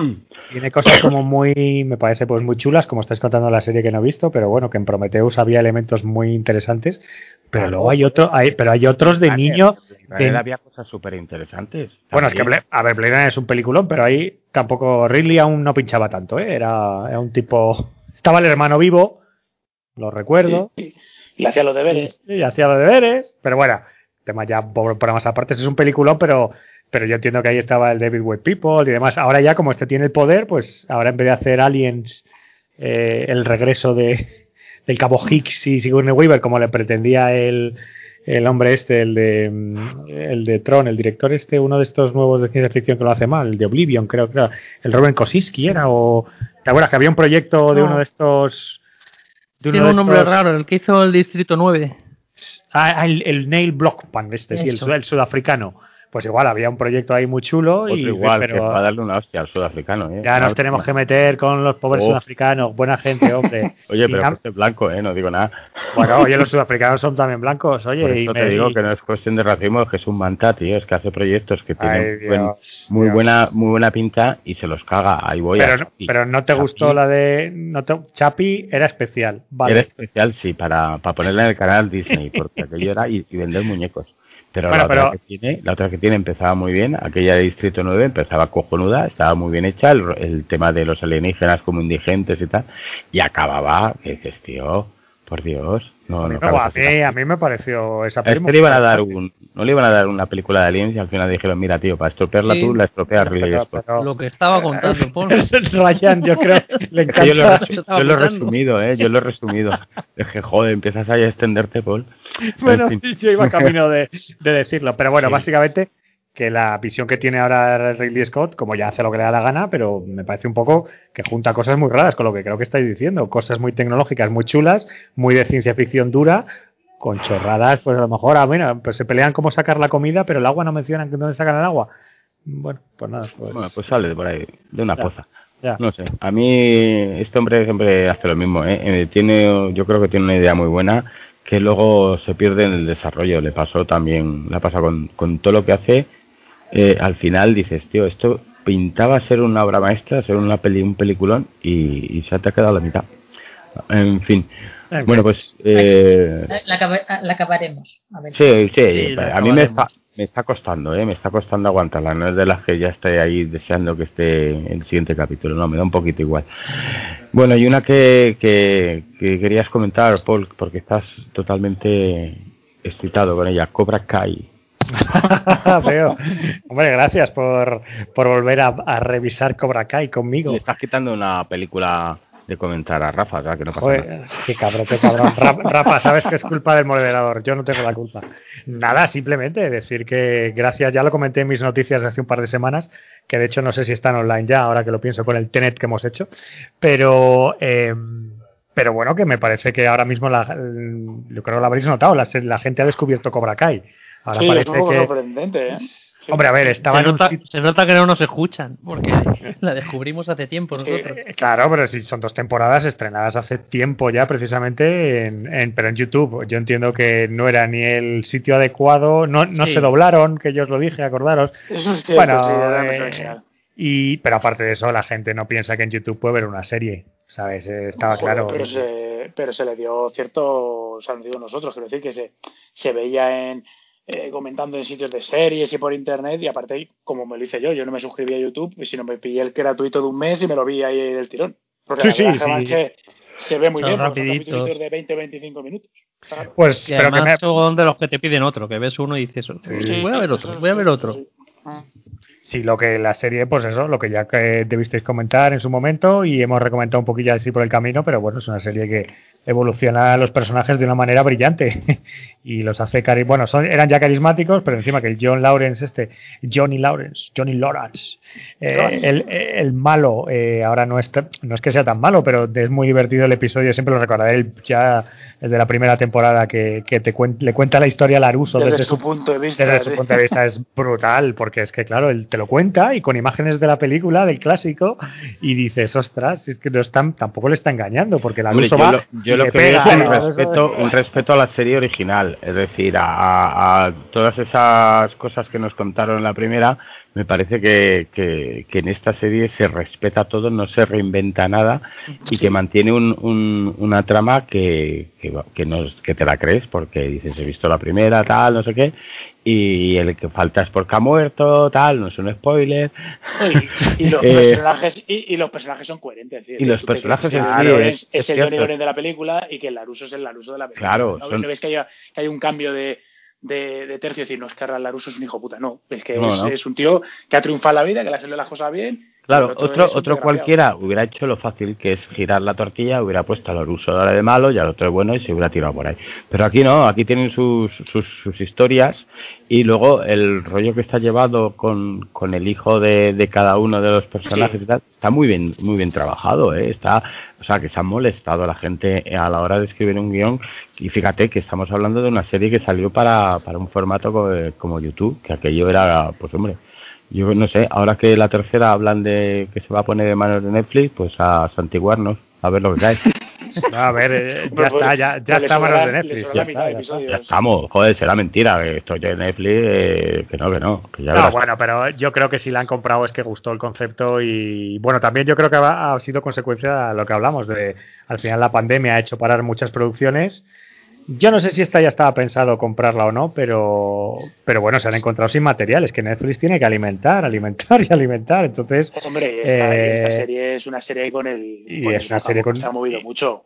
tiene cosas como muy, me parece pues muy chulas, como estáis contando la serie que no he visto, pero bueno, que en Prometheus había elementos muy interesantes, pero luego hay otro, hay, pero hay otros de niño. De... Había cosas súper interesantes. Bueno, es que, a ver, Blade Runner es un peliculón, pero ahí tampoco Ridley aún no pinchaba tanto, ¿eh? era, era un tipo, estaba el hermano vivo, lo recuerdo. Y, hacía los deberes. Y, hacía los deberes, pero bueno, tema ya por, por más aparte, es un peliculón, pero pero yo entiendo que ahí estaba el David Webb People y demás. Ahora ya como este tiene el poder, pues ahora en vez de hacer aliens eh, el regreso de del cabo Hicks y Sigourney Weaver como le pretendía el, el hombre este, el de mm, el de Tron, el director este, uno de estos nuevos de ciencia ficción que lo hace mal, el de Oblivion, creo, creo el Robin Kosinski era o ¿te acuerdas que había un proyecto de No. uno de estos de Tiene de un nombre estos- raro, el que hizo el Distrito 9. Ah, ah, el, el Neil Blockpan, este, sí, el, el sudafricano. Pues igual, había un proyecto ahí muy chulo Otro y igual, que pero va a darle una hostia al sudafricano. ¿eh? ya nos tenemos que meter con los pobres Oh. sudafricanos, buena gente, hombre. Oye, Y pero na- que este es blanco, ¿eh? No digo nada. Bueno, oye, los sudafricanos son también blancos, oye, Por y eso me- te digo que no es cuestión de racismo, es que es un manta, tío. Es que hace proyectos que Ay, tienen buen- muy Dios. buena muy buena pinta y se los caga. Ahí voy. pero, a no- pero no te Chapi gustó la de no te- Chapi era especial, vale. Era especial, sí, para, para ponerla en el canal Disney, porque aquello era y, y vender muñecos. Pero, Bueno, la, otra Que tiene, la otra que tiene empezaba muy bien, aquella de Distrito 9 empezaba cojonuda, estaba muy bien hecha, el, el tema de los alienígenas como indigentes y tal, y acababa, dices, tío, por Dios, no, no, No, a, mí, esa- a mí me pareció esa este película. le iban a dar un, no le iban a dar una película de aliens y al final dijeron, mira tío, para estropearla Sí. tú, la estropeas Ridley Pero- Scott. pero- Lo que estaba contando, Paul. Ryan, yo creo, le yo lo, he- Estaba yo lo he pensando. resumido, eh, yo lo he resumido. Es que joder, empiezas ahí a extenderte, Paul. Bueno, En fin. yo iba camino de, de decirlo, pero bueno, Sí. básicamente que la visión que tiene ahora Ridley Scott, como ya hace lo que le da la gana, pero me parece un poco que junta cosas muy raras con lo que creo que estáis diciendo, cosas muy tecnológicas, muy chulas, muy de ciencia ficción dura, con chorradas, pues a lo mejor, ah, bueno, pues se pelean cómo sacar la comida, pero el agua no mencionan dónde sacan el agua. Bueno, pues nada, pues, Bueno, pues sale de por ahí, de una Ya. poza. ya. No sé, a mí este hombre siempre hace lo mismo, ¿eh? Eh, Tiene, yo creo que tiene una idea muy buena que luego se pierde en el desarrollo. Le pasó también, la pasa con, con todo lo que hace. Eh, al final dices, tío, esto pintaba ser una obra maestra, ser una peli, un peliculón y, y se te ha quedado a la mitad. En fin, En fin. bueno, pues eh, La, la acaba- la acabaremos. A ver. Sí, sí, a mí me está, me está costando, ¿eh? me está costando aguantarla, no es de las que ya estoy ahí deseando que esté el siguiente capítulo, no, me da un poquito igual. Bueno, y una que, que, que querías comentar, Paul, porque estás totalmente excitado con ella, Cobra Kai. Hombre, gracias por, por volver a, a revisar Cobra Kai conmigo. Le estás quitando una película de comentar a Rafa, ¿verdad? Que no pasa nada. Joder, qué cabrón, qué cabrón. Ra- Rafa, sabes que es culpa del moderador, yo no tengo la culpa. Nada, simplemente decir que gracias, ya lo comenté en mis noticias hace un par de semanas, que de hecho no sé si están online ya, ahora que lo pienso con el Tenet que hemos hecho, pero eh, pero bueno, que me parece que ahora mismo, la, yo creo que lo habréis notado, la, la gente ha descubierto Cobra Kai. Ahora Sí, es parece un poco que... sorprendente, ¿eh? Sí. Hombre, a ver, estaba Se en un nota, sitio... se nota que no nos escuchan, porque la descubrimos hace tiempo nosotros. Eh, Claro, pero si son dos temporadas estrenadas hace tiempo ya, precisamente, en, en- pero en YouTube. Yo entiendo que no era ni el sitio adecuado, no, no Sí. se doblaron, que yo os lo dije, acordaros. Eso es cierto, Bueno, sí, era eh. Y, pero aparte de eso, la gente no piensa que en YouTube puede ver una serie, ¿sabes? Eh, Estaba Joder, claro. Pero se, pero se le dio cierto, o sea, nos digo nosotros, quiero decir que se, se veía en eh, comentando en sitios de series y por internet y aparte como me lo hice yo, yo no me suscribí a YouTube, sino me pillé el gratuito de un mes y me lo vi ahí del tirón. Porque Sí, la sí, sí. es que se ve muy Son bien, rapiditos. de 20-25 minutos. Claro. Pues, Y pero que me, además son de los que te piden otro, que ves uno y dices, Sí, voy a ver otro, voy a ver otro. Sí. Ah. Sí, lo que la serie, pues eso, lo que ya que debisteis comentar en su momento y hemos recomendado un poquillo así por el camino, pero bueno, es una serie que evoluciona a los personajes de una manera brillante y los hace cari bueno, son, eran ya carismáticos, pero encima que el John Lawrence, este, Johnny Lawrence, Johnny Lawrence, eh, el, el malo, eh, ahora no es, no es que sea tan malo, pero es muy divertido el episodio, siempre lo recordaré, ya desde la primera temporada que, que te cuen- le cuenta la historia a Laruso Desde, desde su punto de vista. desde su sí. punto de vista es brutal, porque es que, claro, él te lo cuenta y con imágenes de la película, del clásico, y dices, ostras, es que no están, tampoco le está engañando, porque la Hombre, yo va lo, yo y lo que pega, es un ¿no? Respeto, un respeto a la serie original, es decir, a, todas esas cosas que nos contaron en la primera, me parece que, que- que en esta serie se respeta todo, no se reinventa nada y que mantiene un- un- una trama que, que, que nos- que te la crees porque dices, he visto la primera, tal, no sé qué, y el que falta es porque ha muerto, tal, no es un spoiler. Y, y los Eh, personajes, y, y los personajes son coherentes. y los personajes que sí, Johnny es- es es, el Johnny de la película y que el Laruso es el Laruso de la película. Claro, no, son- no ves que, haya, que hay un cambio de, de, de tercio, es decir, no es que Laruso es un hijo puta, no. Es que No, es, no. es un tío que ha triunfado en la vida, que le ha salido las cosas bien Claro, otro otro, cualquiera hubiera hecho lo fácil que es girar la tortilla, hubiera puesto al ruso de malo y al otro de bueno y se hubiera tirado por ahí. Pero aquí no, aquí tienen sus, sus, sus historias y luego el rollo que está llevado con, con el hijo de, de cada uno de los personajes Sí. y tal, está muy bien, muy bien trabajado, ¿eh? está, o sea que se han molestado a la gente a la hora de escribir un guion y fíjate que estamos hablando de una serie que salió para, para un formato co- como YouTube, que aquello era, pues hombre, yo no sé, ahora que la tercera hablan de que se va a poner en manos de Netflix, pues a santiguarnos, a ver lo que cae. A ver, eh, ya Pues, está, ya, ya está a manos de Netflix. Ya está, de ya está. episodios. ya estamos, joder, será mentira, que esto de Netflix, eh, que no, que no, que ya No, verás. bueno, pero yo creo que si la han comprado es que gustó el concepto y bueno, también yo creo que ha, ha sido consecuencia de lo que hablamos de al final la pandemia ha hecho parar muchas producciones. Yo no sé si esta ya estaba pensado comprarla o no, pero pero bueno, se han encontrado sin materiales que Netflix tiene que alimentar, alimentar y alimentar. Entonces, Hombre, esta, Eh, esta serie es una serie con el. y con es el una serie con- Se ha movido mucho.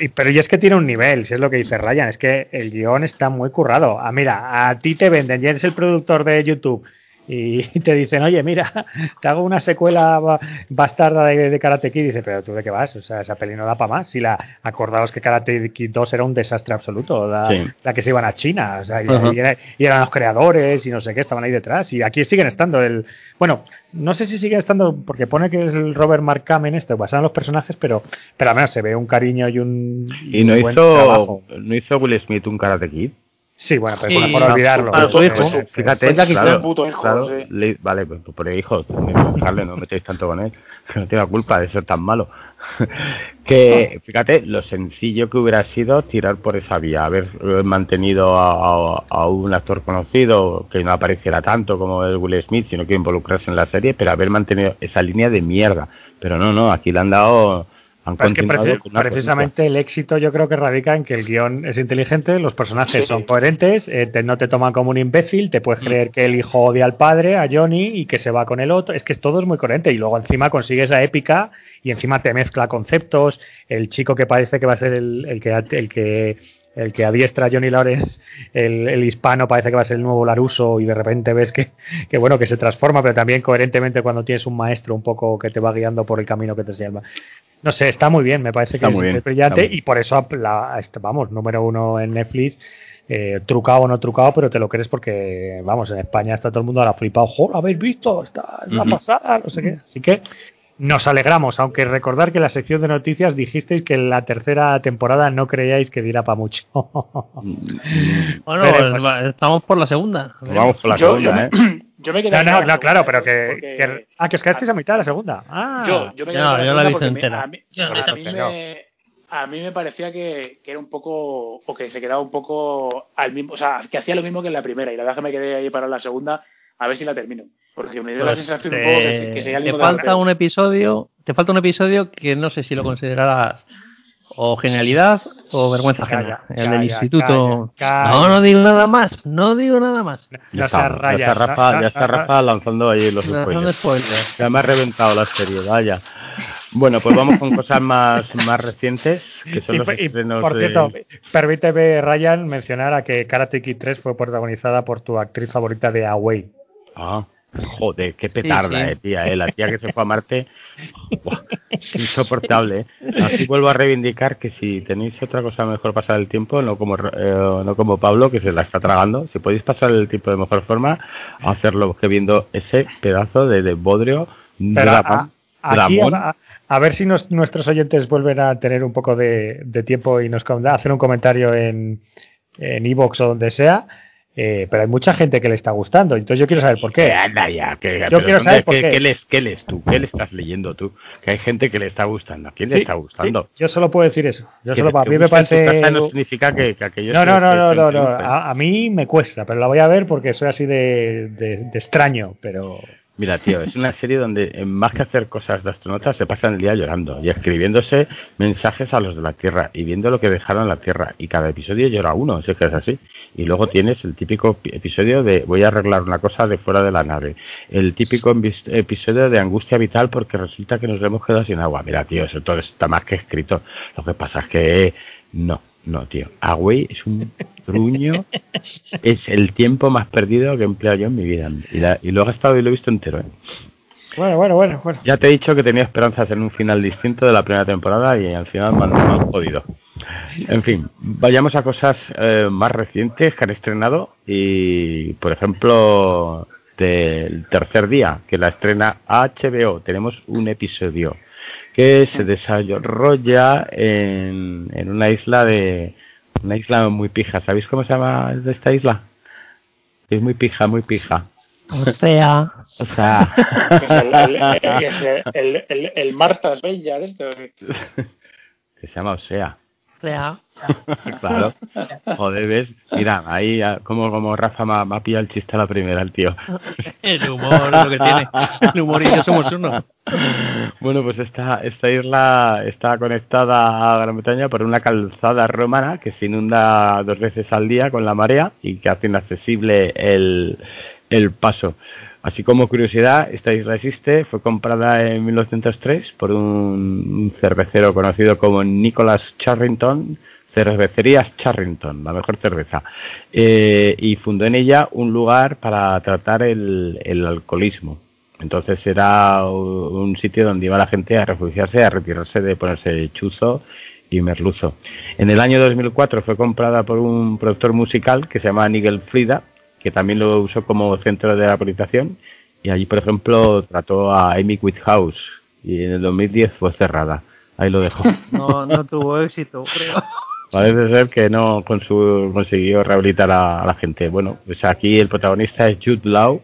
Y- pero y es que tiene un nivel, si es lo que dice Ryan, es que el guion está muy currado. Ah, mira, a ti te venden, ya eres el productor de YouTube y te dicen, oye, mira, te hago una secuela ba- bastarda de, de Karate Kid. Y dice, pero tú de qué vas, o sea, esa peli no da para más. Si la acordaos que Karate Kid 2 era un desastre absoluto, la, Sí. la que se iban a China, o sea, y, Ajá. y era- y eran los creadores y no sé qué, estaban ahí detrás. Y aquí siguen estando el. Bueno, no sé si sigue estando, porque pone que es el Robert Mark Kamen esto, basado en los personajes, pero, pero al menos se ve un cariño y un, Y no un hizo, no hizo Will Smith un Karate Kid. Sí, bueno, pero Sí, por, no, olvidarlo. para su hijo. Fíjate, que claro, puto hijo, claro, sí. le- vale, pues por el hijo, dejarle, no metéis tanto con él, que no tenga culpa de ser tan malo. que fíjate lo sencillo que hubiera sido tirar por esa vía, haber mantenido a, a- a un actor conocido que no apareciera tanto como el Will Smith, sino que involucrarse en la serie, pero haber mantenido esa línea de mierda. Pero no, no, aquí le han dado, han es que preci- precisamente el éxito yo creo que radica en que el guion es inteligente, los personajes Sí. son coherentes, eh, te- no te toman como un imbécil, te puedes creer que el hijo odia al padre, a Johnny, y que se va con el otro. Es que todo es muy coherente y luego encima consigue esa épica y encima te mezcla conceptos. El chico que parece que va a ser el, el que el que el que adiestra a Johnny Lawrence, el, el hispano parece que va a ser el nuevo Laruso y de repente ves que, que bueno que se transforma, pero también coherentemente cuando tienes un maestro un poco que te va guiando por el camino que te lleva. No sé, está muy bien, me parece Está que es bien, brillante está y por eso, la, este, vamos, número uno en Netflix, eh, trucado o no trucado, pero te lo crees porque, vamos, en España está todo el mundo ahora flipado, ¡jo, lo habéis visto! Está es una Ujú. pasada, no sé qué. Así que nos alegramos, aunque recordar que en la sección de noticias dijisteis que en la tercera temporada no creíais que diera para mucho. Bueno, Veremos. va- estamos por la segunda. Vamos por la Yo- segunda, yo, ¿eh? yo me quedé no, en la no, segunda, claro, pero que, porque- que- Ah, que os quedasteis a mitad de la segunda. Ah, Yo, yo me quedé No, la yo la me- entera. a mí, Yo a mí entonces no. me, a mí me parecía que, que era un poco, o que se quedaba un poco al mismo, o sea, que hacía lo mismo que en la primera, y la verdad que me quedé ahí para la segunda, a ver si la termino. Porque me dio la Pues, sensación un poco que, se- que seguía el te mismo la falta un episodio, te falta un episodio que no sé si lo considerarás o genialidad o vergüenza Calla, ajena. El calla, del instituto. calla, calla. No, no digo nada más, no digo nada más. Ya está, ya raya. está Rafa, no- ya está Rafa lanzando ahí los spoilers. spoilers. Ya me ha reventado la serie, vaya. Bueno, pues vamos con cosas más, más recientes, que son Y, los y, estrenos por de... cierto, permíteme, Ryan, mencionar a que Karate Kid 3 fue protagonizada por tu actriz favorita de Away. Ah, joder, qué petarda, sí. eh, tía, eh. La tía que se fue a Marte, buah, insoportable, eh. Así vuelvo a reivindicar que si tenéis otra cosa mejor pasar el tiempo, no como eh, no como Pablo, que se la está tragando, si podéis pasar el tiempo de mejor forma, hacerlo que viendo ese pedazo de, de bodrio, drama, a, aquí, dramón. a, a ver si nos- nuestros oyentes vuelven a tener un poco de, de tiempo y nos hacen un comentario en en iVoox o donde sea. Eh, pero hay mucha gente que le está gustando. Entonces yo quiero saber por qué. anda ya, que, Yo quiero ¿dónde- saber por qué, qué. qué lees, qué lees tú? ¿Qué le estás leyendo tú? Que hay gente que le está gustando. ¿A quién le Sí, está gustando? sí, yo solo puedo decir eso. Yo Que solo, te a mí me parece. no significa que, que aquello No, no, no, que no, no. A, a mí me cuesta, pero la voy a ver porque soy así de, de- de extraño. Pero Mira, tío, es una serie donde eh, más que hacer cosas de astronautas se pasan el día llorando y escribiéndose mensajes a los de la Tierra y viendo lo que dejaron en la Tierra y cada episodio llora uno, si es que es así. Y luego tienes el típico pi- episodio de voy a arreglar una cosa de fuera de la nave, el típico episodio de angustia vital porque resulta que nos hemos quedado sin agua. Mira, tío, eso todo está más que escrito. Lo que pasa es que no, no, tío. Agüey es un truño es el tiempo más perdido que he empleado yo en mi vida. Y, la- y lo he gastado y lo he visto entero. ¿eh? Bueno, bueno, bueno, bueno. Ya te he dicho que tenía esperanzas en un final distinto de la primera temporada y al final me han, me han jodido. En fin, vayamos a cosas eh, más recientes que han estrenado y, por ejemplo, del tercer día, que la estrena HBO, tenemos un episodio que se desarrolla en, en una isla de una isla muy pija. ¿Sabéis cómo se llama de esta isla? Es muy pija, muy pija. O sea, O sea, es el, el, el, el, el Martha's Vineyard, esto. se llama Osea. o sea. claro. Joder, ves, mira, ahí ah, como, como Rafa me, ha- me ha pillado el chiste a la primera, el tío. El humor lo que tiene. El humor y yo somos uno. Bueno, pues esta, esta isla está conectada a Gran Bretaña por una calzada romana que se inunda dos veces al día con la marea y que hace inaccesible el, el paso. Así como curiosidad, esta isla existe, fue comprada en 1903 por un cervecero conocido como Nicholas Charrington, Cervecerías Charrington, la mejor cerveza, eh, y fundó en ella un lugar para tratar el, alcoholismo. Entonces era un sitio donde iba la gente a refugiarse, a retirarse de ponerse chuzo y merluzo. En el año 2004 fue comprada por un productor musical que se llama Nigel Frida, que también lo usó como centro de laporización y allí, por ejemplo, trató a Amy Whitehouse y en el 2010 fue cerrada. Ahí lo dejo. No, no tuvo éxito, creo. Parece ser que no consiguió rehabilitar a, a la gente. Bueno, pues aquí el protagonista es Jude Law,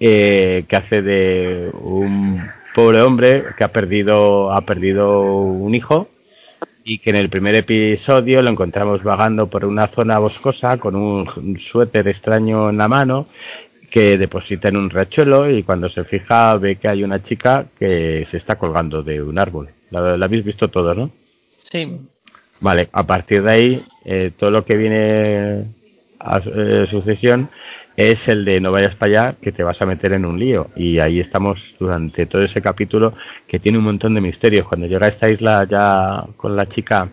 eh, que hace de un pobre hombre que ha perdido, ha perdido un hijo y que en el primer episodio lo encontramos vagando por una zona boscosa con un, suéter extraño en la mano que deposita en un riachuelo y cuando se fija ve que hay una chica que se está colgando de un árbol. La, la habéis visto todo, ¿no? Sí. Vale, a partir de ahí, eh, todo lo que viene a eh, sucesión es el de no vayas para allá, que te vas a meter en un lío. Y ahí estamos durante todo ese capítulo que tiene un montón de misterios. Cuando llega a esta isla ya con la chica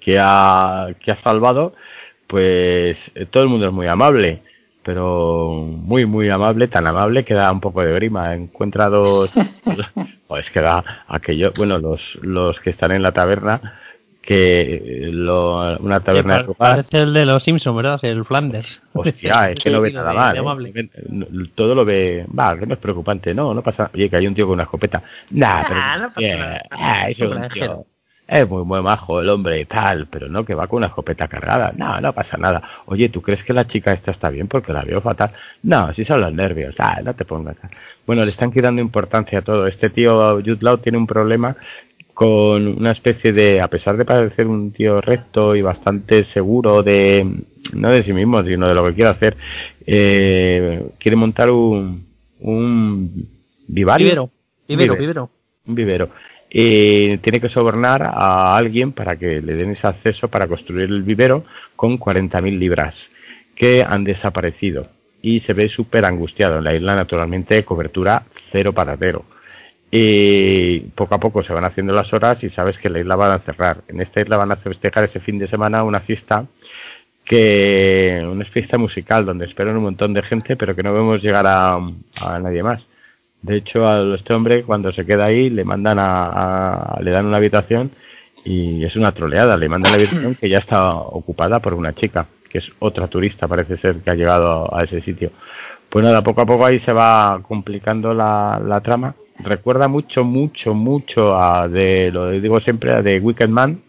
que ha, que ha salvado, pues eh, todo el mundo es muy amable. Pero muy, muy amable, tan amable que da un poco de grima. Encuentra dos. pues que da aquello. Bueno, los, los que están en la taberna que lo- una taberna de Sí, Parece el de los Simpsons, ¿verdad? El Flanders. hostia, es que no ve nada mal, ¿eh? todo lo ve, va, que no es preocupante, no, no pasa, oye, que hay un tío con una escopeta, nah, pero, Ah, no pasa nada. ah, eso es un tío, es muy, muy majo el hombre y tal, pero no, que va con una escopeta cargada, no, no pasa nada, oye, ¿tú crees que la chica esta está bien? Porque la veo fatal, no, si son los nervios, ah, no te pongas, bueno, le están quitando importancia a todo, este tío, Jude Law, tiene un problema con una especie de, a pesar de parecer un tío recto y bastante seguro de, no de sí mismo, sino de lo que quiere hacer, eh, quiere montar un, un vivario, Vivero. Vivero, Vivero. vivero. un vivero. Y tiene que sobornar a alguien para que le den ese acceso para construir el vivero con 40.000 libras que han desaparecido. Y se ve súper angustiado. En la isla, naturalmente, cobertura cero para cero. Y poco a poco se van haciendo las horas y sabes que la isla van a cerrar. En esta isla van a festejar ese fin de semana una fiesta que una fiesta musical donde esperan un montón de gente pero que no vemos llegar a, a nadie más. De hecho, a este hombre cuando se queda ahí le mandan a, le dan una habitación y es una troleada, le mandan la habitación que ya está ocupada por una chica, que es otra turista, parece ser que ha llegado a ese sitio. Pues nada, poco a poco ahí se va complicando la trama. Recuerda mucho, mucho, mucho a de, lo digo siempre, a de Wicked Man,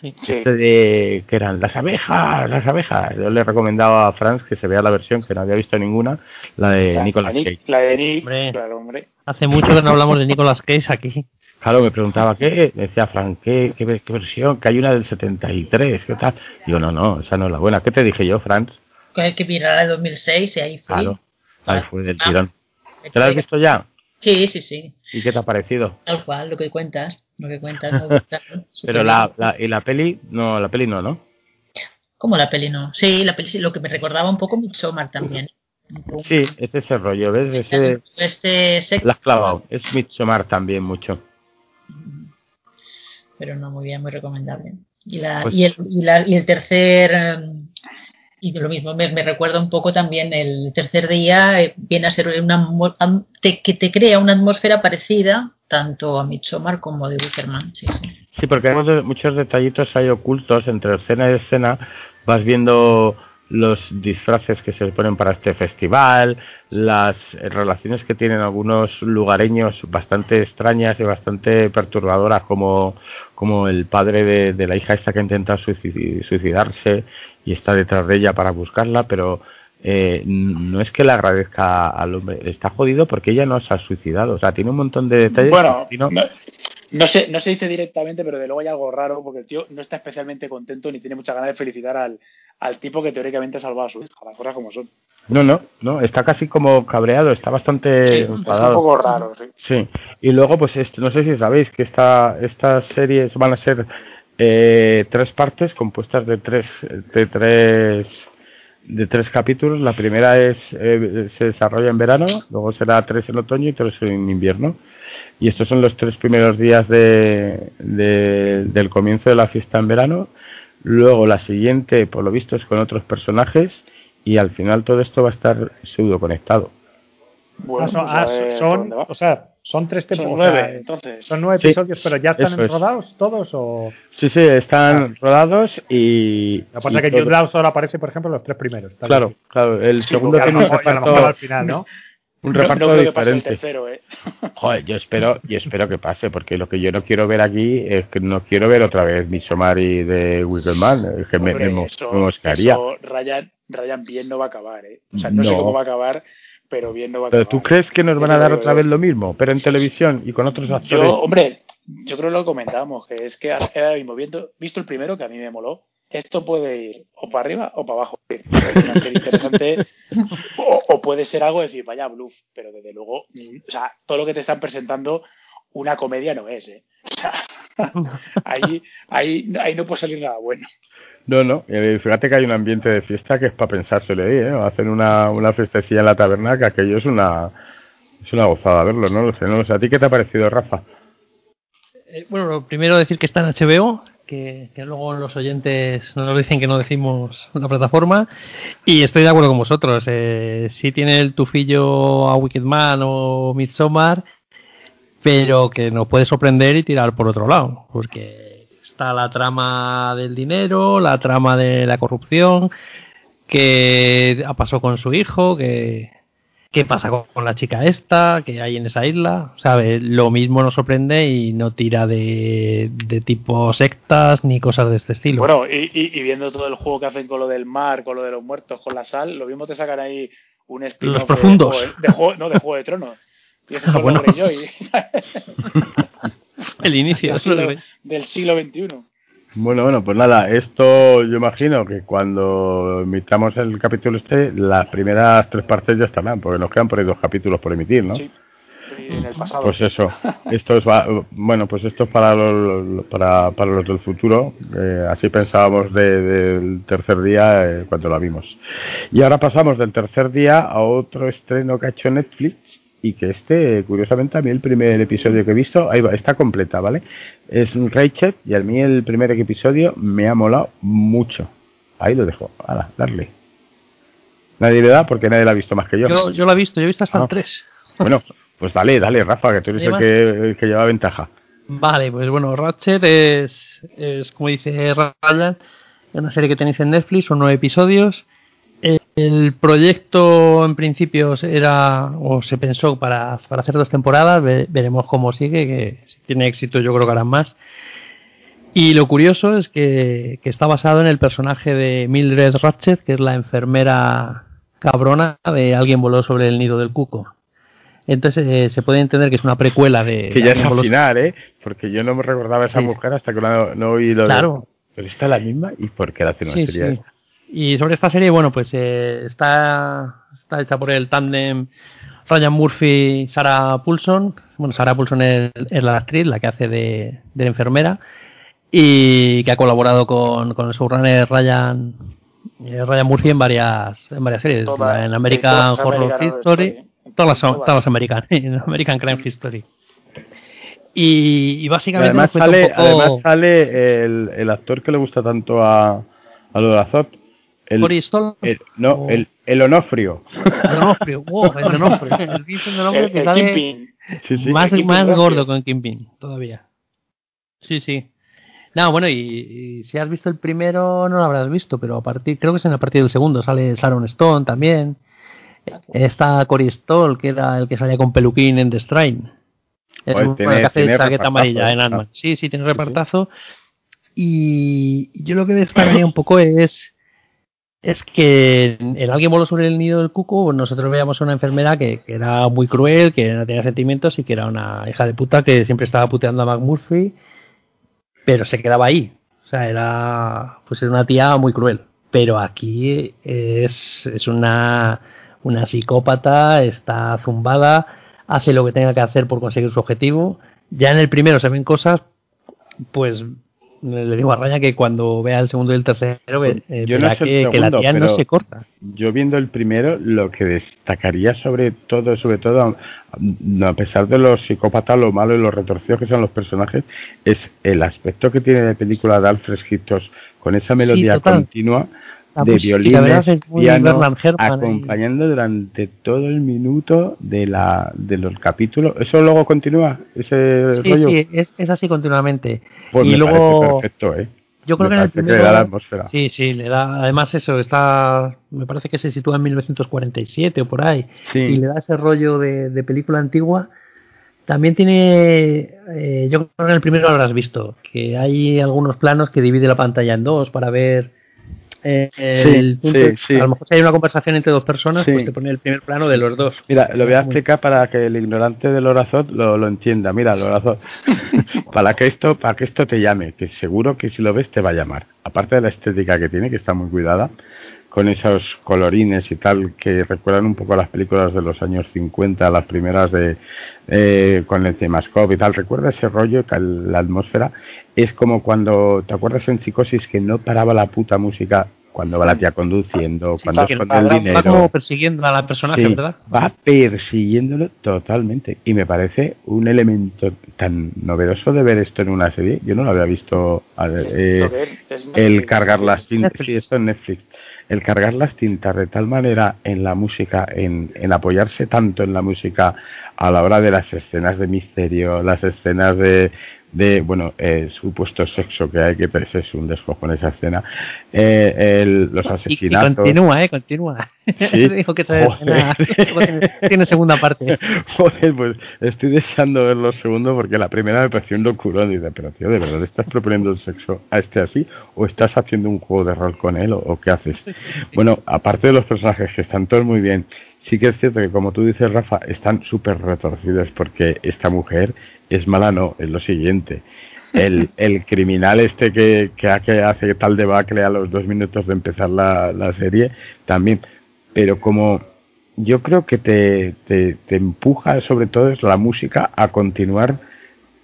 Sí. este de que eran las abejas, las abejas. Yo le recomendaba a Franz que se vea la versión que no había visto ninguna, la de La, Nicolas la, Cage. La de Nick, Hombre. claro, hombre. Hace mucho que no hablamos de Nicolas Cage aquí. Claro, me preguntaba, ¿qué? Me decía Frank, ¿qué, qué, qué versión? Que hay una del 73, ¿qué tal? Digo, no, no, esa no es la buena. ¿Qué te dije yo, Franz? Que hay que mirar la de 2006 y ahí fue. Claro, ahí fue del Ah, tirón. ¿Te la has visto ya? Sí, sí, sí. ¿Y qué te ha parecido? Tal cual, lo que cuentas. Lo que cuentas me gusta. Pero la, la, y la peli, no, la peli no, ¿no? ¿Cómo la peli no? Sí, la peli sí, lo que me recordaba un poco Midsommar también. Sí, es ese rollo, ¿ves? Ese, Este sexo, la has clavado. Es Midsommar también mucho. pero no muy bien, muy recomendable. Y, la, Pues- y, el, y, la, y el tercer em, Y lo mismo, me, recuerda un poco también el tercer día, eh, viene a ser una te- que te crea una atmósfera parecida tanto a Midsommar como de Wickerman. Sí, sí. Sí, porque muchos- muchos detallitos ahí ocultos entre escena y escena. Vas viendo los disfraces que se ponen para este festival, las relaciones que tienen algunos lugareños bastante extrañas y bastante perturbadoras, como, como el padre de, de la hija esta que intenta suicid- suicidarse y está detrás de ella para buscarla, pero eh, no es que le agradezca al hombre, está jodido porque ella no se ha suicidado, o sea, tiene un montón de detalles. Bueno, no- no, no se, no se dice directamente, pero de luego hay algo raro porque el tío no está especialmente contento ni tiene muchas ganas de felicitar al, al tipo que teóricamente ha salvado a su hija, las cosas como son. No, no, no, está casi como cabreado, está bastante Sí, es un poco raro, sí. Sí, y luego pues esto, no sé si sabéis que esta, estas series van a ser eh, tres partes compuestas de tres, de tres, de tres capítulos. La primera es eh, se desarrolla en verano, luego será tres en otoño y tres en invierno. Y estos son los tres primeros días de, de- del comienzo de la fiesta en verano. Luego la siguiente, por lo visto, es con otros personajes y al final todo esto va a estar pseudo conectado. Bueno, Ah, son, pues ah, son- o sea, son tres Son temporadas. nueve, entonces. Son nueve Sí, episodios, pero ya están es. rodados todos o. Sí, sí, están rodados y. Lo que pasa es que Jude Law solo aparece, por ejemplo, en los tres primeros. Claro, claro. El Sí, segundo tiene un mejor- y a lo mejor reparto, al final, ¿no? un No- reparto no creo que pase el diferente. tercero, ¿eh? Joder, yo espero, yo espero que pase, porque lo que yo no quiero ver aquí es que no quiero ver otra vez Midsommar y de Wickerman, es que me, Hombre, me, eso, me mosquearía. eso Ryan, Ryan bien no va a acabar, ¿eh? O sea, no, sé cómo va a acabar, pero bien no va a Pero acabar. tú crees que nos van a dar otra vez lo mismo, pero en televisión y con otros actores. Yo, hombre, yo creo que lo comentábamos, que es que ahora mismo, viendo, visto el primero, que a mí me moló, esto puede ir o para arriba o para abajo. Interesante, o, o puede ser algo de decir, vaya bluff, pero desde luego, o sea, todo lo que te están presentando, una comedia no es, ¿eh? O sea, ahí, ahí, ahí no puede salir nada bueno. No, no, eh, fíjate que hay un ambiente de fiesta que es para pensárselo ahí, ¿eh? Hacen una, una fiestecilla en la taberna que aquello es una, es una gozada verlo, no lo sé, no lo sé. ¿A ti qué te ha parecido, Rafa? Eh, bueno, lo primero decir que está en HBO, que, luego los oyentes nos dicen que no decimos la plataforma, y estoy de acuerdo con vosotros. Eh, sí tiene el tufillo a Wicked Man o Midsommar, pero que nos puede sorprender y tirar por otro lado, porque está la trama del dinero, la trama de la corrupción, que pasado con su hijo, que qué pasa con, con la chica esta que hay en esa isla, ¿sabe? Lo mismo nos sorprende y no tira de, de tipo sectas ni cosas de este estilo. Bueno, y, y, y viendo todo el juego que hacen con lo del mar, con lo de los muertos, con la sal, lo mismo te sacan ahí un Los profundos. de, de, juego, no, de Juego de Tronos. Y eso Ah, bueno. el inicio. del, siglo, del siglo XXI. Bueno, bueno, pues nada, esto yo imagino que cuando emitamos el capítulo este, las primeras tres partes ya estarán, porque nos quedan por ahí dos capítulos por emitir, ¿no? Sí, en el pasado. Pues eso, esto es, bueno, pues esto es para los, para, para los del futuro, eh, así pensábamos de- del tercer día eh, cuando la vimos. Y ahora pasamos del tercer día a otro estreno que ha hecho Netflix y que este, curiosamente, a mí el primer episodio que he visto, ahí va, está completa, ¿vale? Es un Rachel y a mí el primer episodio me ha molado mucho. Ahí lo dejo, ahora, darle. Nadie le da porque nadie la ha visto más que yo. Yo, yo lo he visto, yo he visto hasta Ah. el 3. Bueno, pues dale, dale, Rafa, que tú eres el ¿Llevas? que, el que lleva ventaja. Vale, pues bueno, Ratchet es, es como dice Ryan, es una serie que tenéis en Netflix, son nueve episodios. El, proyecto en principio era, o se pensó para, para hacer dos temporadas, ve- veremos cómo sigue, que si tiene éxito yo creo que harán más. Y lo curioso es que, que está basado en el personaje de Mildred Ratchet, que es la enfermera cabrona de Alguien voló sobre el nido del cuco. Entonces eh, se puede entender que es una precuela de... Que ya es al final, ¿eh? Porque yo no me recordaba a esa Sí. mujer hasta que no, no oí lo de- Claro. Pero está la misma y por qué la hace una Sí, serie sí. Y sobre esta serie, bueno, pues eh, está, está hecha por el tándem Ryan Murphy y Sarah Paulson. Bueno, Sarah Paulson es, es la actriz, la que hace de, de enfermera y que ha colaborado con, con el showrunner Ryan, eh, Ryan Murphy en varias, en varias series. Toda- en American Horror American Horror History, Story. todas las, Todas. todas las American, en American Crime History. Y, y Y básicamente además sale, poco- además sale el, el actor que le gusta tanto a, a Lola Zot, El, el- no, o- el, el Onofrio. Oh, el Vincent Donofrio El, que el sale. Sí, sí. más, más gordo con Kingpin todavía. Sí, sí. No, bueno, y, y si has visto el primero, no lo habrás visto, pero a partir, creo que es en a partir del segundo, sale Sharon Stone también. Está Cory Stoll, que era el que salía con peluquín en The Strain. Bueno, que hace tiene chaqueta repartazo, amarilla en. Ant-Man. Sí, sí, tiene sí. repartazo. Y yo lo que destacaría un poco es es que en Alguien voló sobre el nido del cuco nosotros veíamos a una enfermera que, era muy cruel, que no tenía sentimientos y que era una hija de puta que siempre estaba puteando a McMurphy, pero se quedaba ahí. O sea, era pues era una tía muy cruel. Pero aquí es, es una, una psicópata, está zumbada, hace lo que tenga que hacer por conseguir su objetivo. Ya en el primero se ven cosas, pues le digo a Raya que cuando vea el segundo y el tercero, ve- eh, Yo no sé que, que la tía no se corta. Yo viendo el primero, lo que destacaría sobre todo, sobre todo, a a pesar de los psicópatas, lo malo y los retorcidos que son los personajes, es el aspecto que tiene de película de Alfred Hitchcock con esa melodía continua La de violines, piano, ahí. acompañando durante todo el minuto de la de los capítulos. ¿Eso luego continúa? ¿Ese Sí, rollo? sí, es, es así continuamente. Pues y me luego, perfecto, ¿eh? yo creo Me que en el primero. le da la atmósfera. Sí, sí, le da. Además, eso está. Me parece que se sitúa en 1947 o por ahí. Sí. Y le da ese rollo de, de película antigua. También tiene. eh, yo creo que en el primero lo habrás visto. Que hay algunos planos que divide la pantalla en dos para ver. Eh, el punto- sí, sí. A lo mejor si hay una conversación entre dos personas, Sí. pues te pone el primer plano de los dos. Mira, lo voy a explicar para que el ignorante del Lorazot lo, lo entienda. Mira, Lorazot, para que esto, para que esto te llame, que seguro que si lo ves te va a llamar. Aparte de la estética que tiene, que está muy cuidada, con esos colorines y tal que recuerdan un poco a las películas de los años 50, las primeras de eh, con el Temascope y tal. Recuerda ese rollo, que la atmósfera es como cuando, ¿te acuerdas en Psicosis que no paraba la puta música cuando va la tía conduciendo, Sí, cuando sí, esconde el va Va dinero? como persiguiendo a la personaje, Sí, ¿verdad? va persiguiéndolo totalmente. Y me parece un elemento tan novedoso de ver esto en una serie. Yo no lo había visto. a ver, eh, el cargar las. Netflix. Sí, esto en Netflix. El cargar las tintas de tal manera en la música, en, en apoyarse tanto en la música a la hora de las escenas de misterio, las escenas de, de bueno, eh, supuesto sexo que hay, que pues, es un despojo en esa escena, eh, el- los Y, y asesinatos. continúa, ¿eh? Continúa. Sí. Dijo que esa Joder. escena tiene, segunda parte. Joder, pues estoy deseando ver los segundos porque la primera me pareció un locurón. Dice, pero tío, ¿de verdad estás proponiendo el sexo a este así? ¿O estás haciendo un juego de rol con él? ¿O, o qué haces? Bueno, aparte de los personajes que están todos muy bien, sí que es cierto que como tú dices, Rafa, están súper retorcidos porque esta mujer es mala, no, es lo siguiente. El, el criminal este que, que ha- que hace tal debacle a los dos minutos de empezar la, la serie, también. Pero como yo creo que te, te, te empuja sobre todo es la música a continuar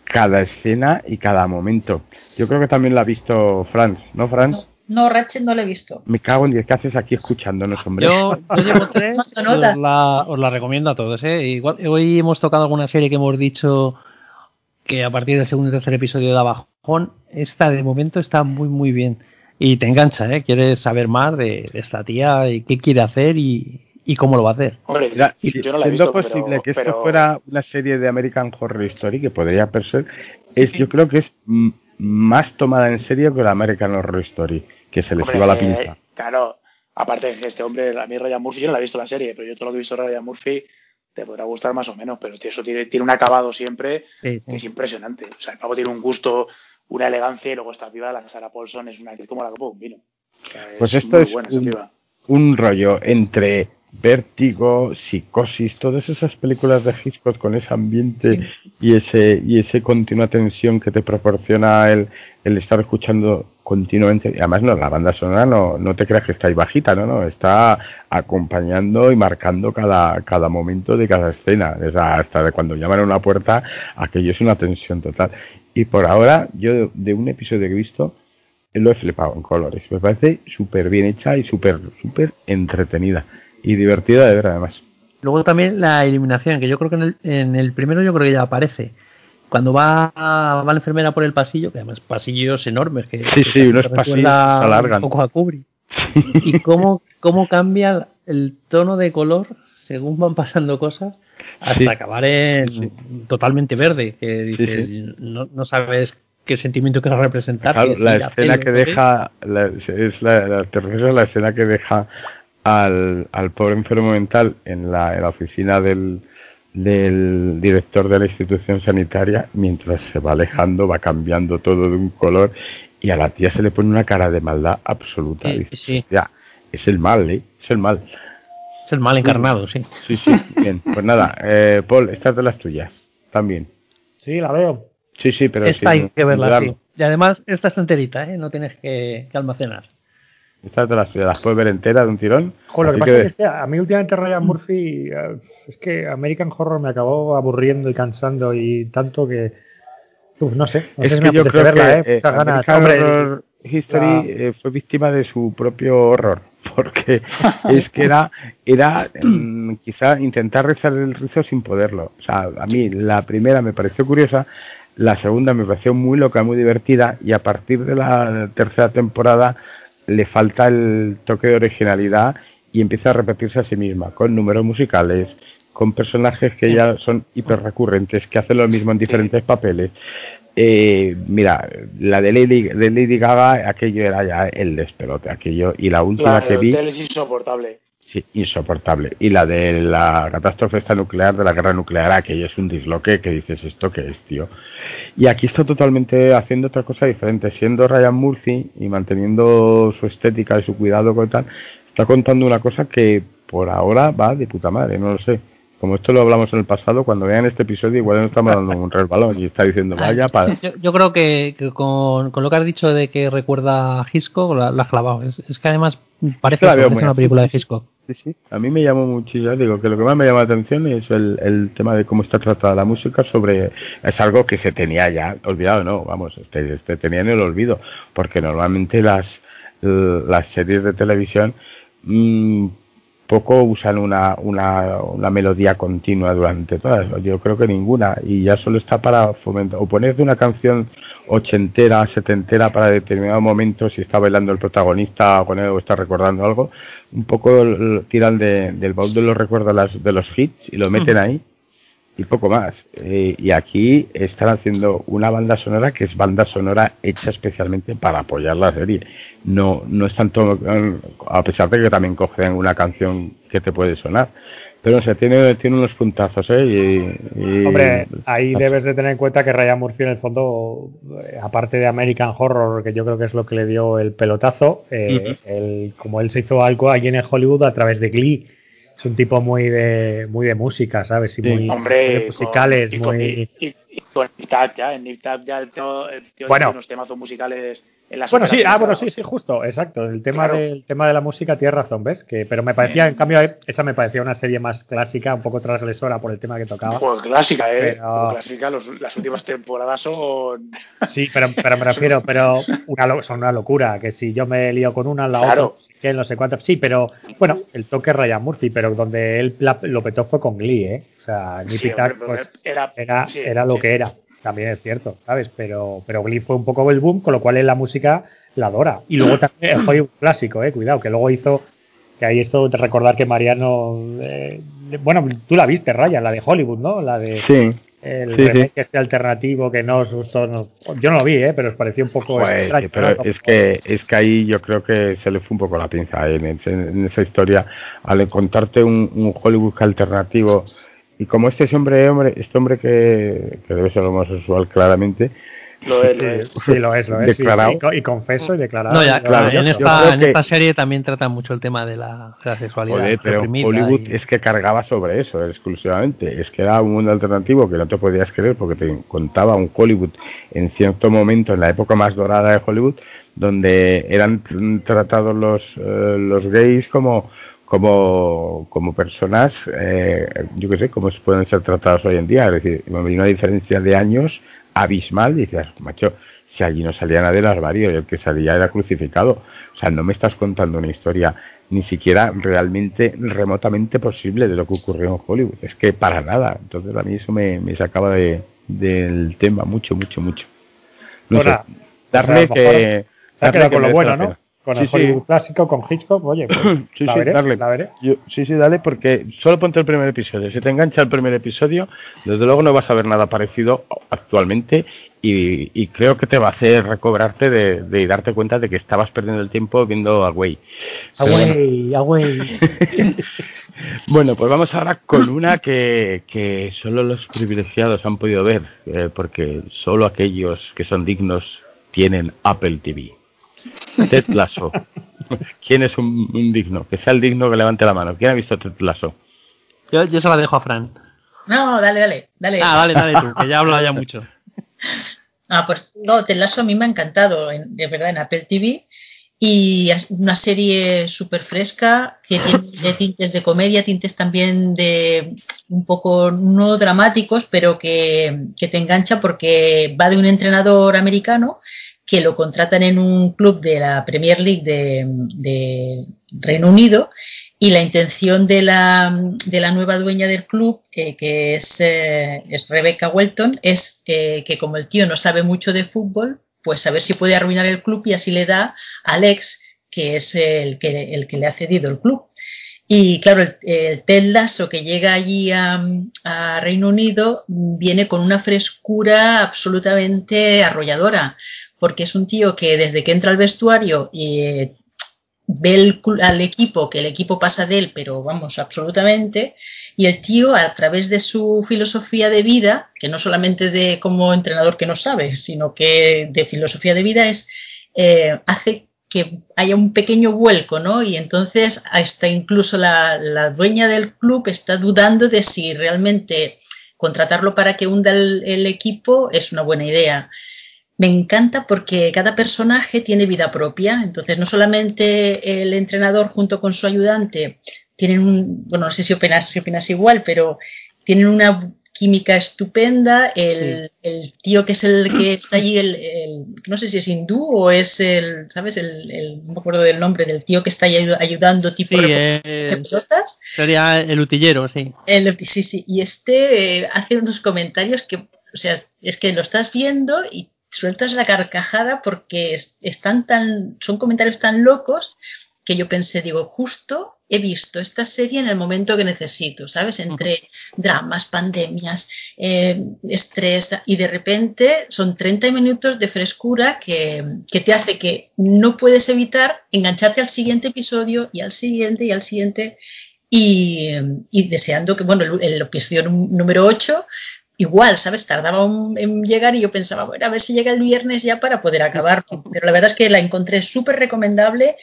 cada escena y cada momento. Yo creo que también la ha visto Franz, ¿no, Franz? No, Ratchet no lo he visto. Me cago en diez, ¿qué haces aquí escuchándonos, hombre? Yo, yo llevo tres os la, os la recomiendo a todos. ¿eh? Igual, hoy hemos tocado alguna serie que hemos dicho que a partir del segundo y tercer episodio da bajón. Esta de momento está muy, muy bien. Y te engancha, ¿eh? Quieres saber más de, de esta tía y qué quiere hacer y, y cómo lo va a hacer. Hombre, Mira, yo no la he siendo visto, posible pero, que esto pero- fuera una serie de American Horror Story, que podría ser, es, yo creo que es más tomada en serio que la American Horror Story, que se les iba la eh, pinza. Claro, aparte de que este hombre, a mí Ryan Murphy, yo no la he visto la serie, pero yo todo lo que he visto de Ryan Murphy te podrá gustar más o menos, pero eso tiene, tiene un acabado siempre Sí, sí. que es impresionante. O sea, el pavo tiene un gusto, una elegancia y luego esta piba, la Sarah Paulson, es una actriz como la copa de un vino. O sea, Pues es esto muy es buena un- un rollo entre vértigo, psicosis, todas esas películas de Hitchcock con ese ambiente y ese y ese continua tensión que te proporciona el, el estar escuchando continuamente. Y además no, la banda sonora no, no te creas que está ahí bajita, no, no, está acompañando y marcando cada, cada momento de cada escena. O sea, hasta de cuando llaman a una puerta, aquello es una tensión total. Y por ahora, yo de un episodio que he visto, lo he flipado en colores. Me parece súper bien hecha y súper, súper entretenida. Y divertida de ver además. Luego también la iluminación, que yo creo que en el, en el primero yo creo que ya aparece. Cuando va, va la enfermera por el pasillo, que además pasillos enormes, que, Sí, que sí, unos pasillos que se alargan. un poco a Kubrick. y cómo, cómo cambia el tono de color según van pasando cosas hasta Sí. acabar en Sí. totalmente verde, que dices. No, no sabes qué sentimiento quieres representar. Claro, la escena que deja, la, es la, la escena que deja al, al pobre enfermo mental en la, en la oficina del, del director de la institución sanitaria, mientras se va alejando, va cambiando todo de un color y a la tía se le pone una cara de maldad absoluta. Sí. "Ya, es el mal, ¿eh? Es el mal. Es el mal encarnado, sí. Sí, sí, bien. Pues nada, eh, Paul, estas de las tuyas, también. Sí, la veo. Sí, sí, pero esta hay que verla, sí. Y además, esta está enterita, ¿eh? No tienes que, que almacenar. Estas de las las puedes ver enteras de un tirón. Joder, lo que Así pasa que- es que a mí últimamente Ryan Murphy, eh, es que American Horror me acabó aburriendo y cansando y tanto que, uf, no sé, no es sé si que me yo creo verla, que eh, eh, ganas. Horror History eh, fue víctima de su propio horror, porque es que era, era mm, quizá intentar rezar el rizo sin poderlo. O sea, a mí la primera me pareció curiosa, la segunda me pareció muy loca, muy divertida, y a partir de la tercera temporada le falta el toque de originalidad y empieza a repetirse a sí misma, con números musicales, con personajes que ya son hiper recurrentes, que hacen lo mismo en diferentes papeles. Eh, mira, la de Lady, de Lady Gaga, aquello era ya el despelote, aquello, y la última que vi, es insoportable. Sí, insoportable. Y la de la catástrofe esta nuclear, de la guerra nuclear, aquello es un disloque que dices, ¿esto qué es, tío? Y aquí está totalmente haciendo otra cosa diferente, siendo Ryan Murphy y manteniendo su estética y su cuidado con tal, está contando una cosa que por ahora va de puta madre, no lo sé. Como esto lo hablamos en el pasado, cuando vean este episodio igual no estamos dando un resbalón y está diciendo, vaya para... Yo, yo creo que, que con, con lo que has dicho de que recuerda a Hitchcock, lo, lo has clavado. Es, es que además parece, la parece una película de Hitchcock. Sí, sí. A mí me llamó muchísimo, digo que lo que más me llama la atención es el, el tema de cómo está tratada la música sobre es algo que se tenía ya olvidado, no, vamos, este, este tenía en el olvido, porque normalmente las las series de televisión mm, poco usan una, una, una melodía continua durante todas, yo creo que ninguna, y ya solo está para fomentar, o ponerte una canción ochentera, setentera para determinado momento, si está bailando el protagonista con él o está recordando algo, un poco tiran de- del baúl de los recuerdos las- de los hits y lo meten ahí y poco más. Eh, y aquí están haciendo una banda sonora que es banda sonora hecha especialmente para apoyar la serie. No, no es tanto, a pesar de que también cogen una canción que te puede sonar. Pero o sea, tiene, tiene unos puntazos, ¿eh? Y, y- Hombre, ahí debes de tener en cuenta que Ryan Murphy en el fondo, eh, aparte de American Horror, que yo creo que es lo que le dio el pelotazo, eh, él- como él se hizo algo allí en Hollywood a través de Glee, es un tipo muy de muy de música, ¿sabes? Y Sí. muy, muy Hombre, musicales, con, y con- muy... y- y- y con Nick Tap ya, en Nick Tap ya el tío, el tío Bueno. tiene unos temazos musicales en las Bueno, sí, ah, bueno, sí, sí, justo, exacto. El tema, Claro. del, tema de la música tienes razón, ¿ves? Que, pero me parecía, en cambio, esa me parecía una serie más clásica, un poco transgresora por el tema que tocaba. Pues clásica, ¿eh? Pero- Pues clásica, los- las últimas temporadas son... Sí, pero, pero me refiero, pero una, son una locura, que si yo me lío con una, la Claro. otra, que no sé cuántas. Sí, pero bueno, el toque Ryan Murphy, pero donde él la- lo petó fue con Glee, ¿eh? O sea, Sí, Tuck, hombre, pues, era, era, sí, era lo sí. que era, también es cierto, ¿sabes? Pero, pero Glee fue un poco el boom, con lo cual él la música la adora. Y luego también el Hollywood clásico, ¿eh? Cuidado, que luego hizo, que ahí esto de recordar que Mariano, eh, bueno, tú la viste, Ryan, la de Hollywood, ¿no? La de Sí, el Sí, sí. este alternativo que no os gustó, no- yo no lo vi, ¿eh? pero os pareció un poco Joder, extraño, pero ¿no? es que es que ahí yo creo que se le fue un poco la pinza en, ese- en esa historia al contarte un, un Hollywood alternativo y como este es hombre hombre este hombre que, que debe ser homosexual claramente Lo de- lo de- Sí, lo es, lo es. sí, Declarado. y, y confeso y declarado. No, ya, claro, en, esta, en que- esta serie también tratan mucho el tema de la, de la sexualidad. Joder, pero Hollywood y- es que cargaba sobre eso exclusivamente. Es que era un mundo alternativo que no te podías creer porque te contaba un Hollywood en cierto momento, en la época más dorada de Hollywood, donde eran tratados los, eh, los gays como como como personas, eh, yo qué sé, como pueden ser tratados hoy en día. Es decir, hay una diferencia de años abismal. Y dices, macho, si allí no salía nadie del armario y el que salía era crucificado. O sea, no me estás contando una historia ni siquiera realmente remotamente posible de lo que ocurrió en Hollywood. Es que para nada. Entonces a mí eso me, me sacaba de, del tema mucho, mucho, mucho. No sé, darle o sea, que... Darle con lo bueno, ¿no? Con Sí, el sí. Hollywood clásico, con Hitchcock, oye, pues, Sí, la, sí, veré, darle. la veré. Yo- sí, sí, dale, porque solo ponte el primer episodio. Si te engancha el primer episodio, desde luego no vas a ver nada parecido actualmente y, y creo que te va a hacer recobrarte de, de darte cuenta de que estabas perdiendo el tiempo viendo a Way. Pero bueno. Away, away. Bueno, pues vamos ahora con una que, que solo los privilegiados han podido ver, eh, porque solo aquellos que son dignos tienen Apple TV. Ted Lasso. ¿Quién es un, un digno? Que sea el digno que levante la mano. ¿Quién ha visto Ted Lasso? Yo, yo se la dejo a Fran. No, dale, dale, dale. Ah, dale, dale tú, que ya he hablado ya mucho. Ah, pues no, Ted Lasso a mí me ha encantado, en- de verdad, en Apple TV. Y es una serie súper fresca, que tiene tintes de comedia, tintes también de un poco no dramáticos, pero que, que te engancha porque va de un entrenador americano que lo contratan en un club de la Premier League de, de Reino Unido y la intención de la, de la nueva dueña del club, eh, que es, eh, es Rebecca Welton, es eh, que como el tío no sabe mucho de fútbol, pues a ver si puede arruinar el club y así le da a Alex, que es el que, el que le ha cedido el club. Y claro, el, el Ted Lasso que llega allí a, a Reino Unido viene con una frescura absolutamente arrolladora, porque es un tío que desde que entra al vestuario eh, ve al equipo, que el equipo pasa de él, pero vamos, absolutamente, y el tío a través de su filosofía de vida, que no solamente de como entrenador que no sabe, sino que de filosofía de vida es, eh, hace que haya un pequeño vuelco, ¿no? Y entonces hasta incluso la, dueña del club está dudando de si realmente contratarlo para que hunda el equipo es una buena idea. Me encanta porque cada personaje tiene vida propia, entonces no solamente el entrenador junto con su ayudante tienen un, bueno, no sé si opinas, si opinas igual, pero tienen una química estupenda, el, el tío que es el que está allí, el, el- no sé si es hindú o es el, ¿sabes? El, el- no me acuerdo del nombre del tío que está ahí ayu- ayudando tipo Sí, eh, pelotas. sería el utillero, sí. El- sí, sí, y este eh, hace unos comentarios que, o sea, es que lo estás viendo y sueltas la carcajada porque es- están tan, son comentarios tan locos que yo pensé, digo, justo he visto esta serie en el momento que necesito, ¿sabes? Entre dramas, pandemias, eh, estrés, y de repente son 30 minutos de frescura que, que te hace que no puedes evitar engancharte al siguiente episodio y al siguiente y al siguiente y, y deseando que, bueno, el, el episodio nú- número 8, igual, ¿sabes? Tardaba un- en llegar y yo pensaba, bueno, a ver si llega el viernes ya para poder acabar. Pero la verdad es que la encontré súper recomendable.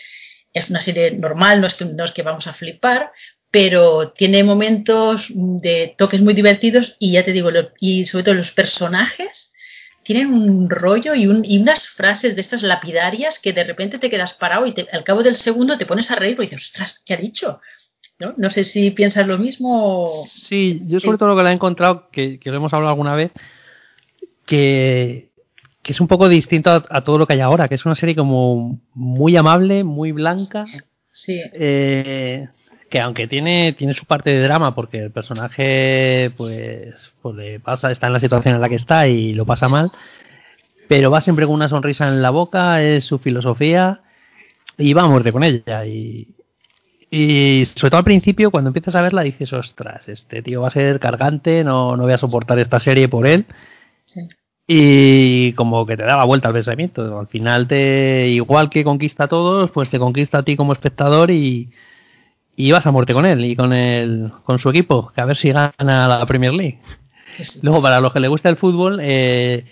Es una serie normal, no es, que, no es que vamos a flipar, pero tiene momentos de toques muy divertidos y ya te digo, lo- y sobre todo los personajes tienen un rollo y, un- y unas frases de estas lapidarias que de repente te quedas parado y te- al cabo del segundo te pones a reír porque dices, ostras, ¿qué ha dicho? ¿No? no sé si piensas lo mismo. o- Sí, yo sobre todo lo que la he encontrado, que, que lo hemos hablado alguna vez, que, que es un poco distinto a, a todo lo que hay ahora, que es una serie como muy amable, muy blanca, Sí, eh, que aunque tiene, tiene su parte de drama, porque el personaje pues, pues le pasa, está en la situación en la que está y lo pasa mal, pero va siempre con una sonrisa en la boca, es su filosofía y va a muerte con ella. Y, y sobre todo al principio, cuando empiezas a verla, dices, ostras, este tío va a ser cargante, no, no voy a soportar esta serie por él. sí. Y como que te da la vuelta al pensamiento. Al final, te igual que conquista a todos, pues te conquista a ti como espectador y, y vas a muerte con él y con el, con su equipo, que a ver si gana la Premier League. sí. Luego, para los que les gusta el fútbol, eh,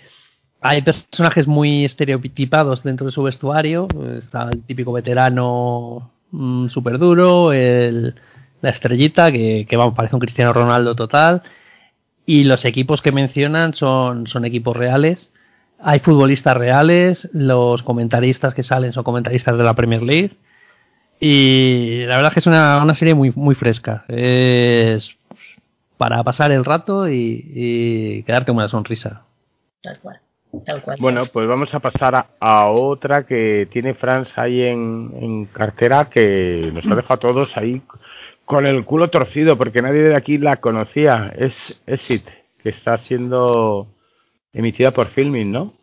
hay personajes muy estereotipados dentro de su vestuario. Está el típico veterano súper duro, el, la estrellita, que, que vamos, parece un Cristiano Ronaldo total. Y los equipos que mencionan son, son equipos reales. Hay futbolistas reales, los comentaristas que salen son comentaristas de la Premier League. Y la verdad es que es una, una serie muy, muy fresca. Es para pasar el rato y, y quedarte una sonrisa. Tal cual. Tal cual. Bueno, pues vamos a pasar a, a otra que tiene Franz ahí en, en cartera que nos ha dejado a todos ahí con el culo torcido porque nadie de aquí la conocía. Es Exit, que está siendo emitida por Filming, ¿no?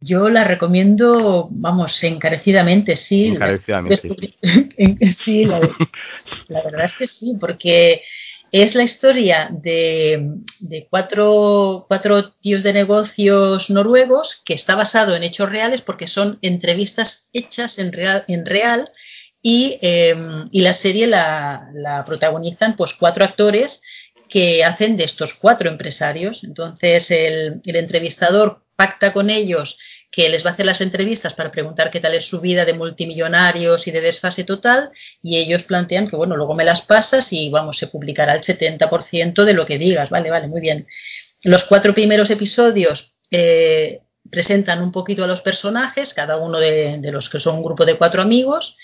Yo la recomiendo, vamos, encarecidamente, sí. Encarecidamente. sí, la, la verdad es que sí, porque es la historia de, cuatro, tíos de negocios noruegos que está basado en hechos reales porque son entrevistas hechas en real, real y, la serie la, protagonizan pues cuatro actores que hacen de estos cuatro empresarios. Entonces el entrevistador pacta con ellos que les va a hacer las entrevistas para preguntar qué tal es su vida de multimillonarios y de desfase total y ellos plantean que bueno, luego me las pasas y vamos, se publicará el 70% de lo que digas, vale, vale, muy bien. Los cuatro primeros episodios eh, presentan un poquito a los personajes, cada uno de, de, los que son un grupo de cuatro amigos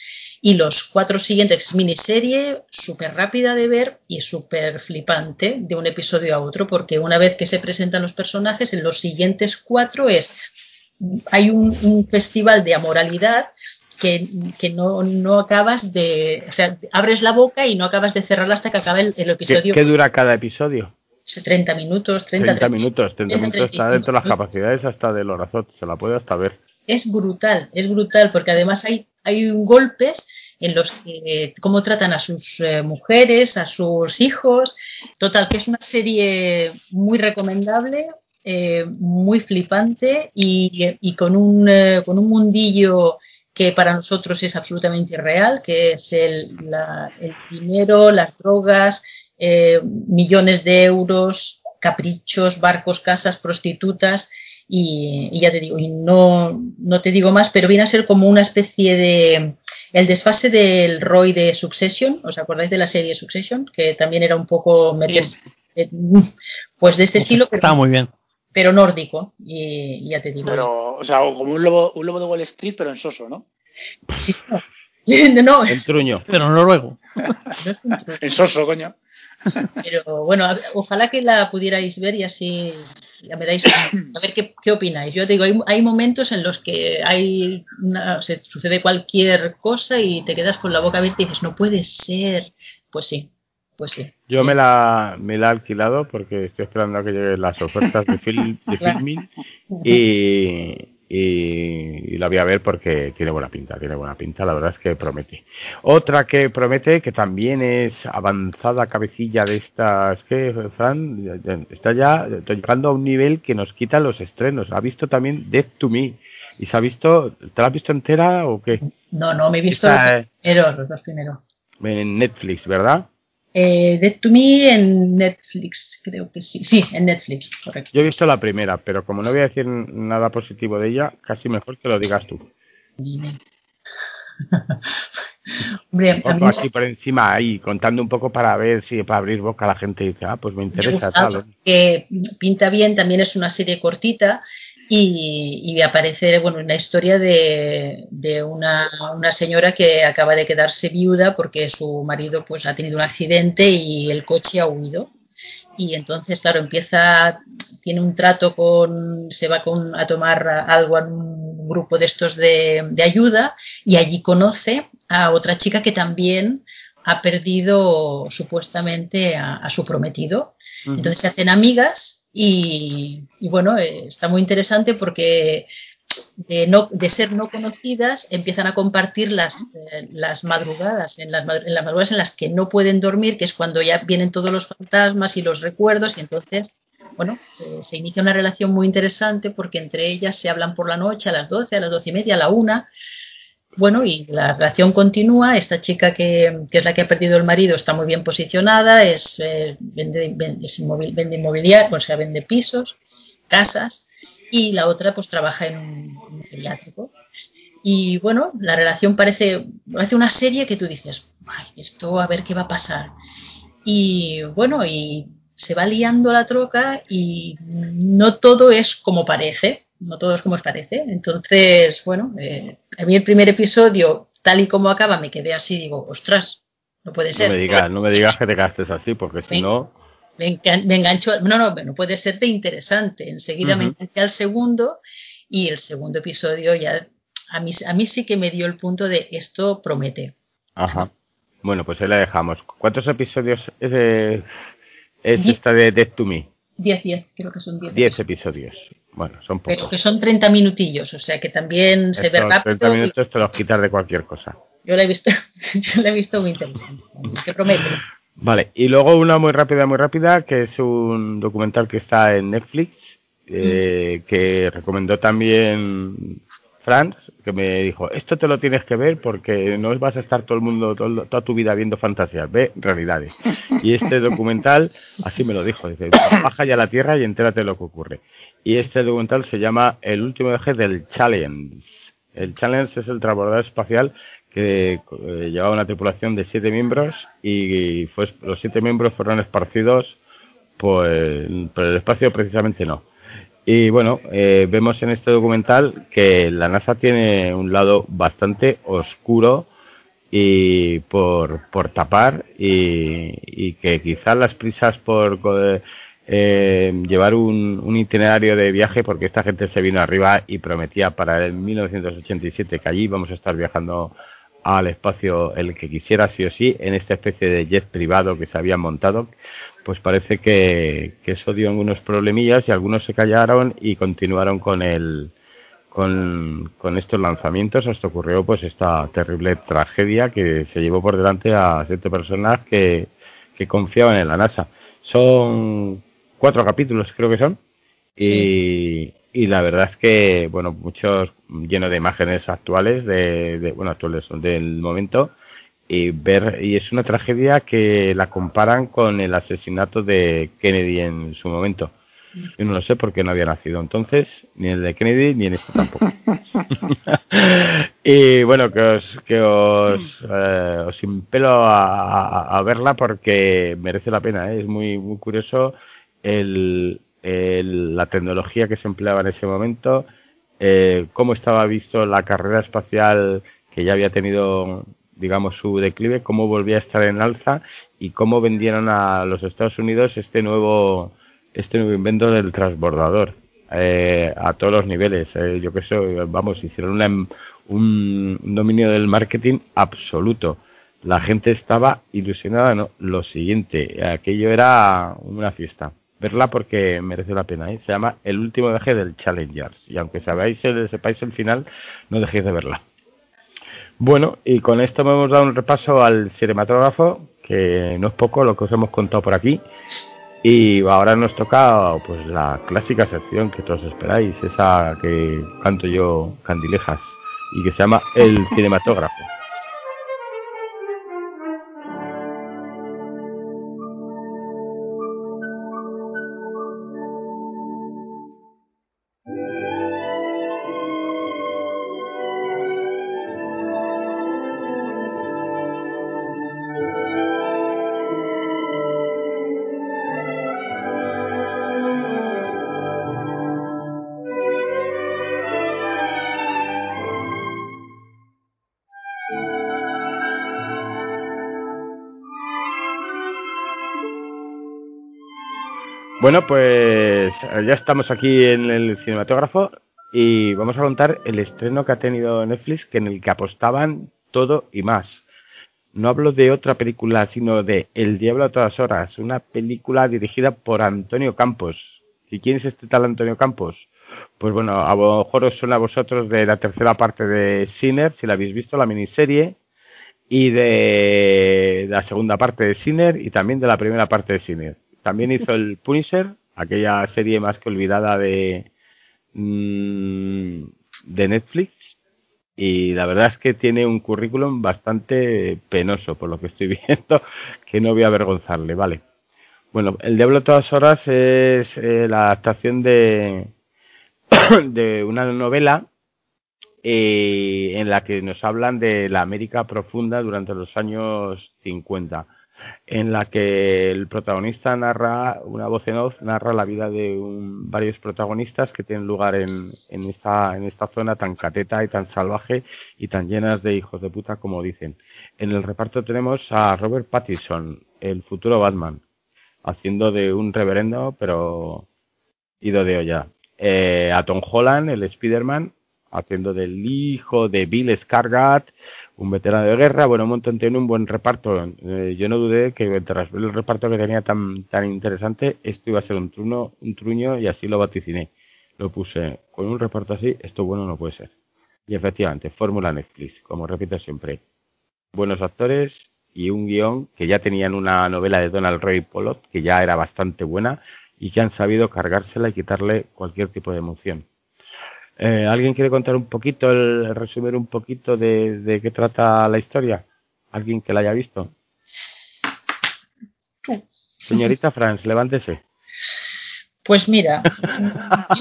y los cuatro siguientes miniserie súper rápida de ver y súper flipante de un episodio a otro porque una vez que se presentan los personajes en los siguientes cuatro es hay un, un festival de amoralidad que, que no, no, acabas de. O sea, abres la boca y no acabas de cerrarla hasta que acabe el, el episodio. ¿Qué, ¿Qué, dura cada episodio? 30 minutos, 30, 30 minutos. 30 minutos está dentro de las capacidades hasta del Horazot, se la puede hasta ver. Es brutal, es brutal, porque además hay, hay golpes en los que cómo tratan a sus eh, mujeres, a sus hijos. Total, que es una serie muy recomendable, eh, muy flipante y, y con, un, eh, con un mundillo que para nosotros es absolutamente irreal, que es el, la, el dinero, las drogas, eh, millones de euros, caprichos, barcos, casas, prostitutas. Y, y, ya te digo, y no, no te digo más, pero viene a ser como una especie de el desfase del Roy de Succession, ¿os acordáis de la serie Succession? Que también era un poco meterse, sí. pues de este estilo. Pero, Está muy bien pero nórdico, y, y, ya te digo. Pero, o sea, como un lobo, un lobo de Wall Street, pero en soso, ¿no? Sí, no. no. En truño. Pero noruego. en soso, coño. Pero bueno, ojalá que la pudierais ver y así ya me dais a ver qué, qué opináis. Yo te digo, hay, hay, momentos en los que hay una, se sucede cualquier cosa y te quedas con la boca abierta y dices, no puede ser. Pues sí, pues sí. Yo me la, me la he alquilado porque estoy esperando a que lleguen las ofertas de, film, de filming y, y, y, la voy a ver porque tiene buena pinta, tiene buena pinta, la verdad es que promete. Otra que promete, que también es avanzada cabecilla de estas, que Fran está ya llegando a un nivel que nos quita los estrenos. Ha visto también Death to Me. ¿Y se ha visto, te la has visto entera o qué? No, no, me he visto Esta, los primeros, los dos primeros. En Netflix, ¿verdad? Eh, Dead to Me en Netflix, creo que sí. Sí, en Netflix, correcto. Yo he visto la primera, pero como no voy a decir nada positivo de ella, casi mejor que lo digas tú. Dime. Hombre, aquí por encima ahí, contando un poco para ver si para abrir boca a la gente dice, ah, pues me interesa me tal. Que pinta bien, también es una serie cortita y, y aparece bueno, una historia de, de una, una, señora que acaba de quedarse viuda porque su marido pues ha tenido un accidente y el coche ha huido. Y entonces, claro, empieza, tiene un trato con, se va con, a tomar algo en un grupo de estos de, de ayuda y allí conoce a otra chica que también ha perdido supuestamente a, a su prometido. Uh -huh. Entonces se hacen amigas y, bueno, eh, está muy interesante porque de, no, de ser no conocidas empiezan a compartir las, eh, las madrugadas, en las, en las madrugadas en las que no pueden dormir, que es cuando ya vienen todos los fantasmas y los recuerdos y entonces bueno, eh, se inicia una relación muy interesante porque entre ellas se hablan por la noche a las 12, a las 12 y media, a la una. Bueno, y la relación continúa. Esta chica que, que es la que ha perdido el marido está muy bien posicionada, es, eh, vende, vende, inmobiliario, o sea, vende pisos, casas, y la otra pues trabaja en un, en un geriátrico. Y bueno, la relación parece, parece una serie que tú dices, ay, esto a ver qué va a pasar. Y bueno, y se va liando la troca y no todo es como parece, no todo es como os parece. Entonces, bueno, eh, a mí el primer episodio, tal y como acaba, me quedé así, digo, ostras, no puede ser. No me digas, no me digas que te gastes así, porque si no... Me, engan me, engancho, no, no, no puede ser de interesante. Enseguida uh -huh. me enganché al segundo y el segundo episodio ya, a mí, a mí sí que me dio el punto de esto promete. Ajá. Bueno, pues ahí la dejamos. ¿Cuántos episodios es, de, es esta de Death to Me? 10, 10, creo que son 10. 10 episodios. Bueno, son pero pocos. que son 30 minutillos, o sea que también se ve Estos rápido. 30 y minutos te los quitas de cualquier cosa. Yo la he visto, yo la he visto muy interesante. Que promete. Vale, y luego una muy rápida, muy rápida, que es un documental que está en Netflix, eh, que recomendó también Franz, que me dijo, esto te lo tienes que ver porque no vas a estar todo el mundo, todo- toda tu vida viendo fantasías, ve realidades. Y este documental, así me lo dijo, dice, baja ya a la tierra y entérate de lo que ocurre. Y este documental se llama El último eje del Challenge. El Challenge es el transbordador espacial que eh, llevaba una tripulación de siete miembros y fue, los siete miembros fueron esparcidos por el, por el espacio precisamente no. Y bueno, eh, vemos en este documental que la NASA tiene un lado bastante oscuro y por, por tapar y, que quizás las prisas por eh, eh, llevar un, un itinerario de viaje porque esta gente se vino arriba y prometía para el 1987 que allí vamos a estar viajando al espacio el que quisiera sí o sí en esta especie de jet privado que se habían montado. Pues parece que, que eso dio algunos problemillas y algunos se callaron y continuaron con el con, estos lanzamientos. Hasta ocurrió pues esta terrible tragedia que se llevó por delante a siete personas que confiaban en la NASA. Son cuatro capítulos creo que son. Y, y la verdad es que bueno muchos llenos de imágenes actuales de, de bueno actuales del momento. Y ver y es una tragedia que la comparan con el asesinato de Kennedy en su momento. Yo no lo sé porque no había nacido entonces ni el de Kennedy ni en este tampoco. Y bueno que os que os, eh, os impelo a, a- a verla porque merece la pena ¿eh? es muy muy curioso el, la tecnología que se empleaba en ese momento eh, cómo estaba visto la carrera espacial que ya había tenido digamos su declive cómo volvía a estar en alza y cómo vendieron a los Estados Unidos este nuevo este nuevo invento del transbordador eh, a todos los niveles. Eh, yo que sé, vamos, hicieron una- un, un dominio del marketing absoluto. La gente estaba ilusionada, ¿no? Lo siguiente, aquello era una fiesta. Verla porque merece la pena, ¿eh? Se llama El último viaje del Challengers. Y aunque sabáis el, sepáis el final, no dejéis de verla. Bueno, y con esto hemos dado un repaso al cinematógrafo, que no es poco lo que os hemos contado por aquí. Y ahora nos toca pues la clásica sección que todos esperáis, esa que canto yo candilejas y que se llama El cinematógrafo. Bueno, pues ya estamos aquí en el cinematógrafo y vamos a contar el estreno que ha tenido Netflix, que en el que apostaban todo y más. No hablo de otra película, sino de El Diablo a todas horas, una película dirigida por Antonio Campos. ¿Y quién es este tal Antonio Campos? Pues bueno, a lo mejor os suena a vosotros de la tercera parte de Sinner, si la habéis visto, la miniserie, y de la segunda parte de Sinner y también de la primera parte de Sinner. También hizo el Punisher, aquella serie más que olvidada de, mm, de Netflix. Y la verdad es que tiene un currículum bastante penoso, por lo que estoy viendo, que no voy a avergonzarle, ¿vale? Bueno, El Diablo a todas horas es eh, la adaptación de, de una novela eh, en la que nos hablan de la América profunda durante los años 50 en la que el protagonista narra, una voz en off, narra la vida de un- varios protagonistas que tienen lugar en, en, esta, en esta zona tan cateta y tan salvaje y tan llenas de hijos de puta como dicen. En el reparto tenemos a Robert Pattinson, el futuro Batman, haciendo de un reverendo, pero ido de olla. Eh, a Tom Holland, el Spider-Man, haciendo del hijo de Bill Skarsgård, un veterano de guerra, bueno, un montón tiene un buen reparto. Eh, yo no dudé que tras ver el reparto que tenía tan, tan interesante, esto iba a ser un truno, un truño y así lo vaticiné. lo puse con un reparto así, esto bueno no puede ser. Y efectivamente, fórmula Netflix, como repito siempre. Buenos actores y un guion que ya tenían una novela de Donald Ray Pollock, que ya era bastante buena, y que han sabido cargársela y quitarle cualquier tipo de emoción. Eh, ¿Alguien quiere contar un poquito, el, resumir un poquito de, de qué trata la historia? ¿Alguien que la haya visto? Señorita Franz, levántese. Pues mira,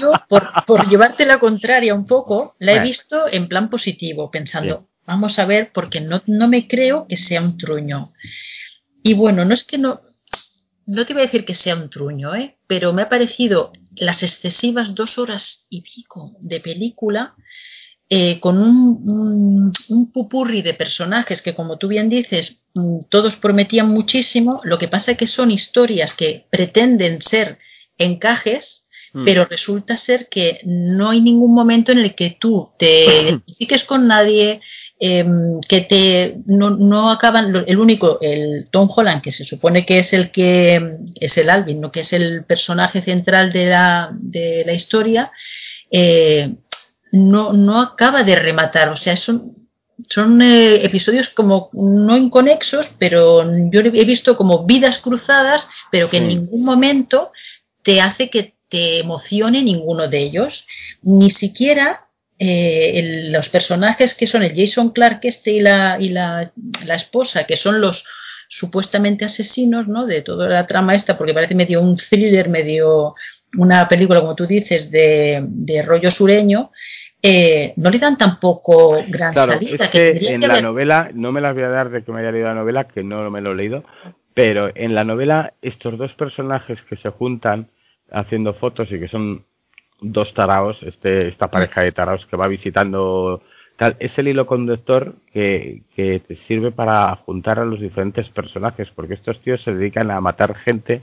yo por, por llevarte la contraria un poco, la he visto en plan positivo, pensando, Bien. vamos a ver, porque no, no me creo que sea un truño. Y bueno, no es que no, no te voy a decir que sea un truño, ¿eh? pero me ha parecido las excesivas dos horas y pico de película eh, con un, un, un pupurri de personajes que, como tú bien dices, mm, todos prometían muchísimo. Lo que pasa es que son historias que pretenden ser encajes, Mm. pero resulta ser que no hay ningún momento en el que tú te identifiques con nadie, em, que te no, no acaban el único el Tom Holland que se supone que es el que em, es el Alvin no que es el personaje central de la, de la historia eh, no no acaba de rematar. O sea son son eh, episodios como no inconexos pero yo he visto como vidas cruzadas pero que en ningún momento te hace que te emocione ninguno de ellos ni siquiera eh, el- los personajes que son el Jason Clark este y la, y la, la esposa, que son los supuestamente asesinos ¿no? de toda la trama esta, porque parece medio un thriller, medio una película, como tú dices, de, de rollo sureño, eh, no le dan tampoco gran Claro, salida. es que que en que la novela, no me las voy a dar de que me haya leído la novela, que no me lo he leído, pero en la novela estos dos personajes que se juntan haciendo fotos y que son dos taraos, este, esta pareja de taraos que va visitando tal, es el hilo conductor que, que te sirve para juntar a los diferentes personajes, porque estos tíos se dedican a matar gente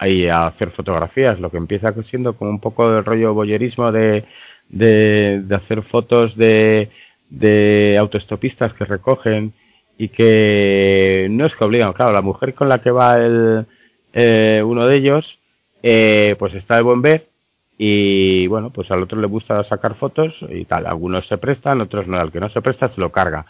y a hacer fotografías, lo que empieza siendo como un poco del rollo boyerismo de, de, de hacer fotos de, de autoestopistas que recogen y que no es que obligan, claro, la mujer con la que va el, eh, uno de ellos, eh, pues está de buen ver y bueno, pues al otro le gusta sacar fotos y tal, algunos se prestan, otros no, al que no se presta se lo carga.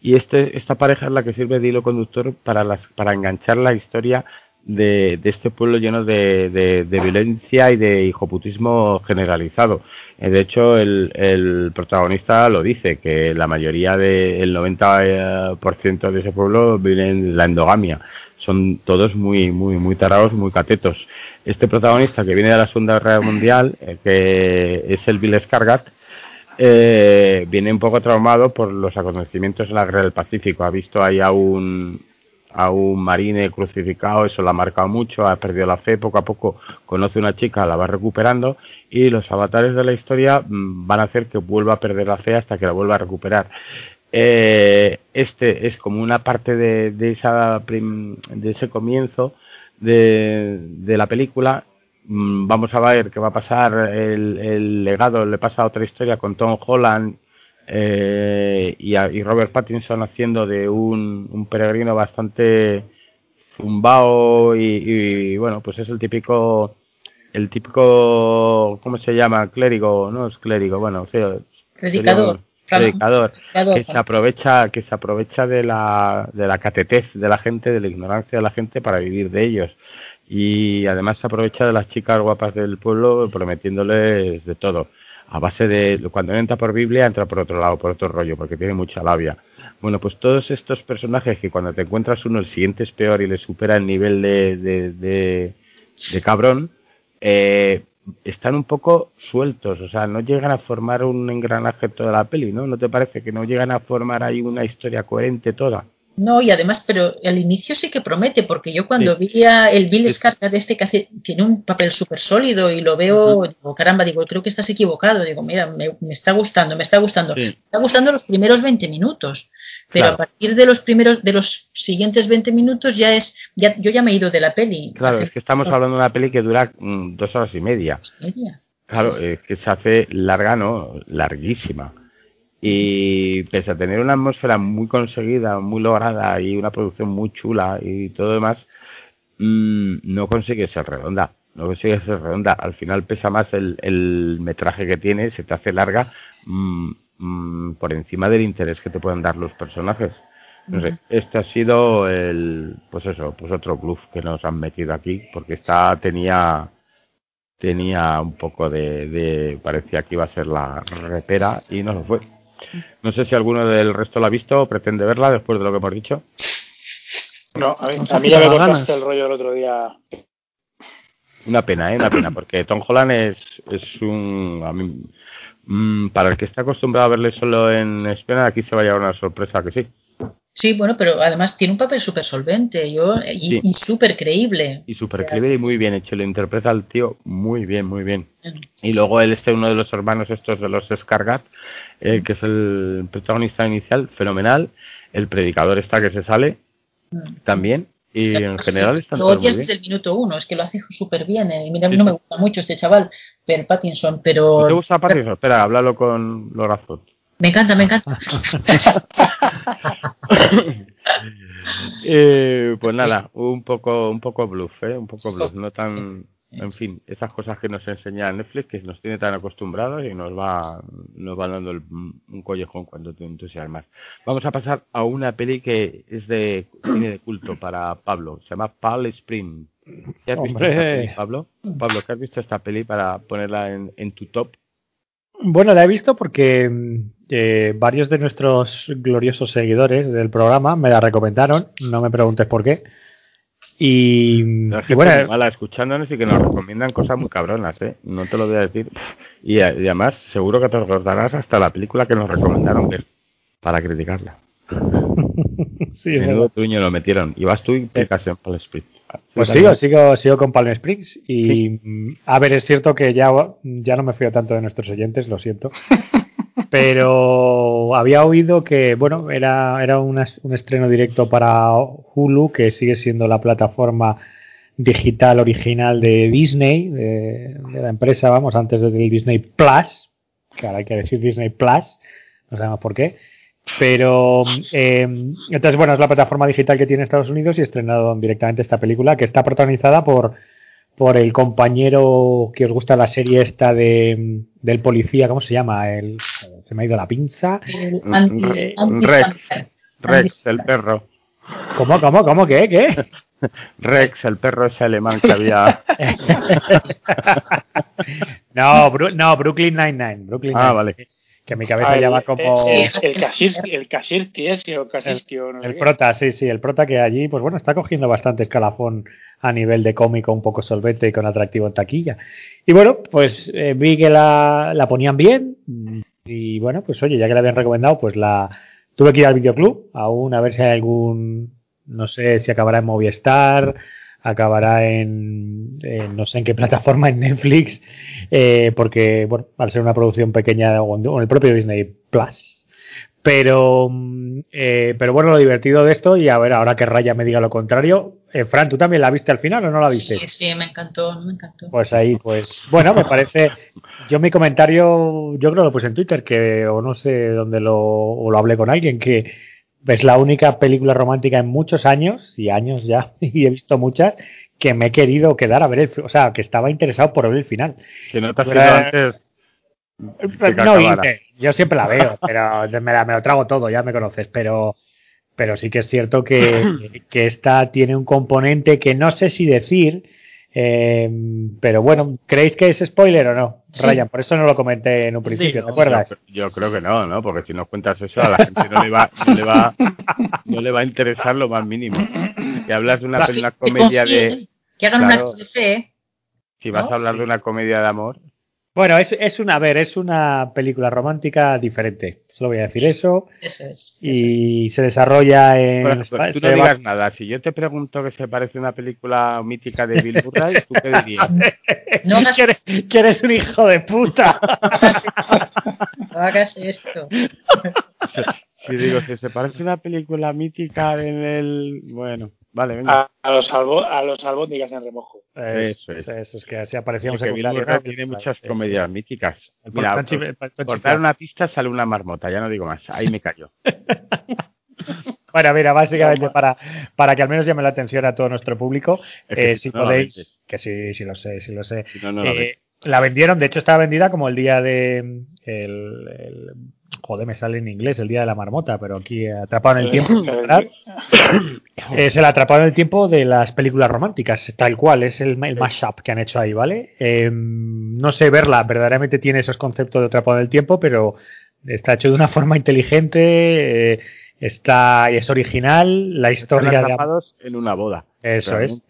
Y este, esta pareja es la que sirve de hilo conductor para, las, para enganchar la historia de, este pueblo lleno de, de, violencia y de hijoputismo generalizado. Eh, De hecho, el, el protagonista lo dice, que la mayoría del 90% de ese pueblo vive en la endogamia. Son todos muy, muy, muy tarados, muy catetos. Este protagonista que viene de la Segunda Guerra Mundial, eh, que es el Bill Scargat, eh, viene un poco traumado por los acontecimientos en la Guerra del Pacífico. Ha visto ahí a un, a un marine crucificado, eso lo ha marcado mucho, ha perdido la fe, poco a poco conoce una chica, la va recuperando y los avatares de la historia mm, van a hacer que vuelva a perder la fe hasta que la vuelva a recuperar. Eh, este es como una parte de, de, esa de ese comienzo de, de la película. Mm, Vamos a ver qué va a pasar. El, el legado le pasa a otra historia con Tom Holland eh, y, a- y Robert Pattinson haciendo de un, un peregrino bastante zumbao y, y, bueno, pues es el típico, el típico, ¿cómo se llama? Clérigo, no es clérigo, bueno, Predicador. sería predicador Predicador. que se aprovecha, que se aprovecha de la, de la catetez de la gente, de la ignorancia de la gente para vivir de ellos. Y además se aprovecha de las chicas guapas del pueblo prometiéndoles de todo. A base de, cuando entra por Biblia, entra por otro lado, por otro rollo, porque tiene mucha labia. Bueno, pues todos estos personajes que cuando te encuentras uno, el siguiente es peor y le supera el nivel de, de, de, de cabrón, eh, están un poco sueltos, o sea, no llegan a formar un engranaje toda la peli, ¿no? ¿No te parece que no llegan a formar ahí una historia coherente toda? No, y además, pero al inicio sí que promete, porque yo cuando vi a el Bill Sí. Skarsgård este que hace, tiene un papel súper sólido y lo veo, digo, caramba, digo, creo que estás equivocado, digo, mira, me, me está gustando, me está gustando. Sí. Me está gustando los primeros 20 minutos, pero Claro. a partir de los primeros, de los siguientes 20 minutos ya es, ya, yo ya me he ido de la peli. Claro, es que estamos hablando de una peli que dura mm, dos horas y media. media. Claro, es que se hace larga, ¿no? Larguísima. Y pese a tener una atmósfera muy conseguida, muy lograda y una producción muy chula y todo demás, mm, no consigue ser redonda. no consigue ser redonda. Al final pesa más el, el metraje que tiene, se te hace larga mm, mm, por encima del interés que te pueden dar los personajes. No sé, este ha sido el, pues eso, pues otro bluff que nos han metido aquí, porque esta tenía, tenía un poco de, de, parecía que iba a ser la repera y no lo fue. No sé si alguno del resto la ha visto o pretende verla después de lo que hemos dicho. No, a mí, a mí ya me cortaste el rollo el otro día. Una pena, ¿eh? Una pena, porque Tom Holland es, es un... A mí, mm, para el que está acostumbrado a verle solo en España, aquí se va a llevar una sorpresa que sí. Sí, bueno, pero además tiene un papel súper solvente yo, y, Sí. súper creíble. Y súper creíble y muy bien hecho. Lo interpreta el tío muy bien, muy bien. Y luego él este uno de los hermanos estos de los Scargat, eh, que es el protagonista inicial, fenomenal. El predicador está que se sale Mm. también. Y en general están Lo odias desde el minuto uno, es que lo hace súper bien. eh. Mira, a mí Sí, no me gusta mucho este chaval, pero Pattinson, ¿No pero te gusta Pattinson? Espera, háblalo con Lorazot. me encanta, me encanta. Eh, pues nada, un poco, un poco bluff, ¿eh? Un poco bluff, no tan, en fin, esas cosas que nos enseña Netflix que nos tiene tan acostumbrados y nos va, nos va dando el- un collejón cuando te entusiasmas. Vamos a pasar a una peli que es de cine de culto para Pablo, se llama Palm Spring. ¿Qué has visto esta peli, Pablo? Pablo, ¿qué has visto esta peli para ponerla en, en tu top? Bueno, la he visto porque eh, varios de nuestros gloriosos seguidores del programa me la recomendaron, no me preguntes por qué. Y, La y gente bueno, muy mala escuchándonos y que nos recomiendan cosas muy cabronas, ¿eh? No te lo voy a decir. Y, y además, seguro que te recordarás hasta la película que nos recomendaron ver para criticarla. sí, Menudo tuño lo metieron. Y vas tú y picas en Palm Springs. pues sigo, sigo, sigo con Palm Springs. Y mm, a ver, es cierto que ya, ya no me fío tanto de nuestros oyentes, lo siento. Pero había oído que, bueno, era, era una- un estreno directo para Hulu, que sigue siendo la plataforma digital original de Disney, de, de la empresa, vamos, antes del Disney Plus, que ahora hay que decir Disney Plus, no sabemos por qué. Pero eh, entonces, bueno, es la plataforma digital que tiene Estados Unidos y estrenado directamente esta película, que está protagonizada por, por el compañero que os gusta la serie esta de del policía, ¿cómo se llama? El, se me ha ido la pinza. El Mm, anti- Re- anti- Rex. Rex, el perro. ¿Cómo, cómo, cómo, qué, qué? Rex, el perro ese alemán que había. No, Bru- no Brooklyn Nine-Nine. Brooklyn Ah, Nine-Nine. vale. Que mi cabeza Ah, ya va el- como... El, el el Kashirsky ese o Kashirsky o no sé El prota, sí, sí, el prota que allí, pues bueno, está cogiendo bastante escalafón a nivel de cómico, un poco solvente y con atractivo en taquilla. Y bueno, pues eh, vi que la, la ponían bien y bueno, pues oye, ya que la habían recomendado, pues la tuve que ir al videoclub aún a ver si hay algún, no sé si acabará en Movistar, acabará en, en no sé en qué plataforma, en Netflix, eh, porque bueno, al ser una producción pequeña o en el propio Disney Plus. Pero, mm, eh, pero bueno, lo divertido de esto, y a ver, ahora que Raya me diga lo contrario, eh, Fran, ¿tú también la viste al final o no la viste? Sí, sí, me encantó, me encantó. Pues ahí, pues, bueno, me parece, yo mi comentario, yo creo que lo puse en Twitter, que, o no sé dónde lo, o lo hablé con alguien, que es la única película romántica en muchos años, y años ya, y he visto muchas, que me he querido quedar a ver el, o sea, que estaba interesado por ver el final. Que no te has Pero- antes. de que No, yo siempre la veo, pero me, la- me lo trago todo, ya me conoces, pero, pero sí que es cierto que, que esta tiene un componente que no sé si decir, eh, pero bueno, ¿creéis que es spoiler o no? Sí. Ryan, por eso no lo comenté en un principio, no, ¿te acuerdas? Yo, yo creo que no, ¿no? Porque si nos cuentas eso a la gente no le va, no le va, no le va a interesar lo más mínimo. Si hablas de una, una comedia de, Que hagan un claro. acto de fe. si vas ¿no? a hablar de una comedia de amor, Bueno, es, es una, a ver, es una película romántica diferente, solo voy a decir eso, Eso es. eso es. y se desarrolla en... Bueno, pues tú no va- digas nada. Si yo te pregunto que se parece a una película mítica de Bill Murray, ¿tú qué dirías? No hagas, que, eres, que eres un hijo de puta. no hagas esto. Si digo, si se parece a una película mítica en el... Bueno, vale, venga. A, a los albo, a los albóndigas en remojo. Eso es. Eso, eso es que así aparecía un secundario. ¿no? tiene muchas Sí. comedias míticas. Mira, por, dar una pista sale una marmota, ya no digo más. Ahí me callo. Bueno, mira, básicamente para, para que al menos llame la atención a todo nuestro público, que eh, si no podéis, que sí, sí lo sé, sí lo sé. Si no, no la Eh, la vendieron, de hecho estaba vendida como el día de el, el- joder, me sale en inglés, el día de la marmota, pero aquí eh, atrapado en el tiempo, ¿verdad? Eh, se la atrapado en el tiempo de las películas románticas, tal cual, es el, el mashup que han hecho ahí, ¿vale? Eh, no sé verla, verdaderamente tiene esos conceptos de atrapado en el tiempo, pero está hecho de una forma inteligente, eh, está es original, la Están historia de atrapados en una boda. eso es.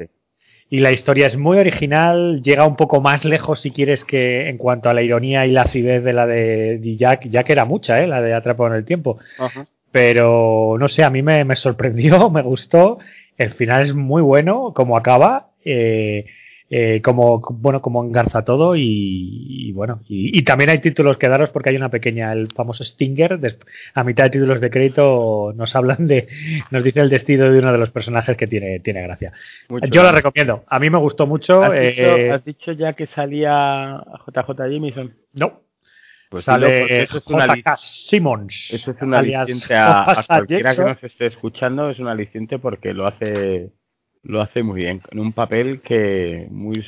Y la historia es muy original, llega un poco más lejos si quieres que en cuanto a la ironía y la acidez de la de Jack, Jack era mucha, ¿eh? la de Atrapado en el Tiempo. Ajá. Pero no sé, a mí me, me sorprendió, me gustó. El final es muy bueno, como acaba, eh, eh, como bueno, como engarza todo y, y bueno, y, y también hay títulos que daros porque hay una pequeña, el famoso Stinger, des- a mitad de títulos de crédito nos hablan de, nos dice el destino de uno de los personajes que tiene, tiene gracia. Mucho Yo la recomiendo, a mí me gustó mucho. ¿Has, dicho, eh, has dicho ya que salía JJ Jameson? no, Pues sale eso es una JK Simmons. Eso es un alias aliciente a, a cualquiera que nos esté escuchando, es un aliciente porque lo hace lo hace muy bien, en un papel que muy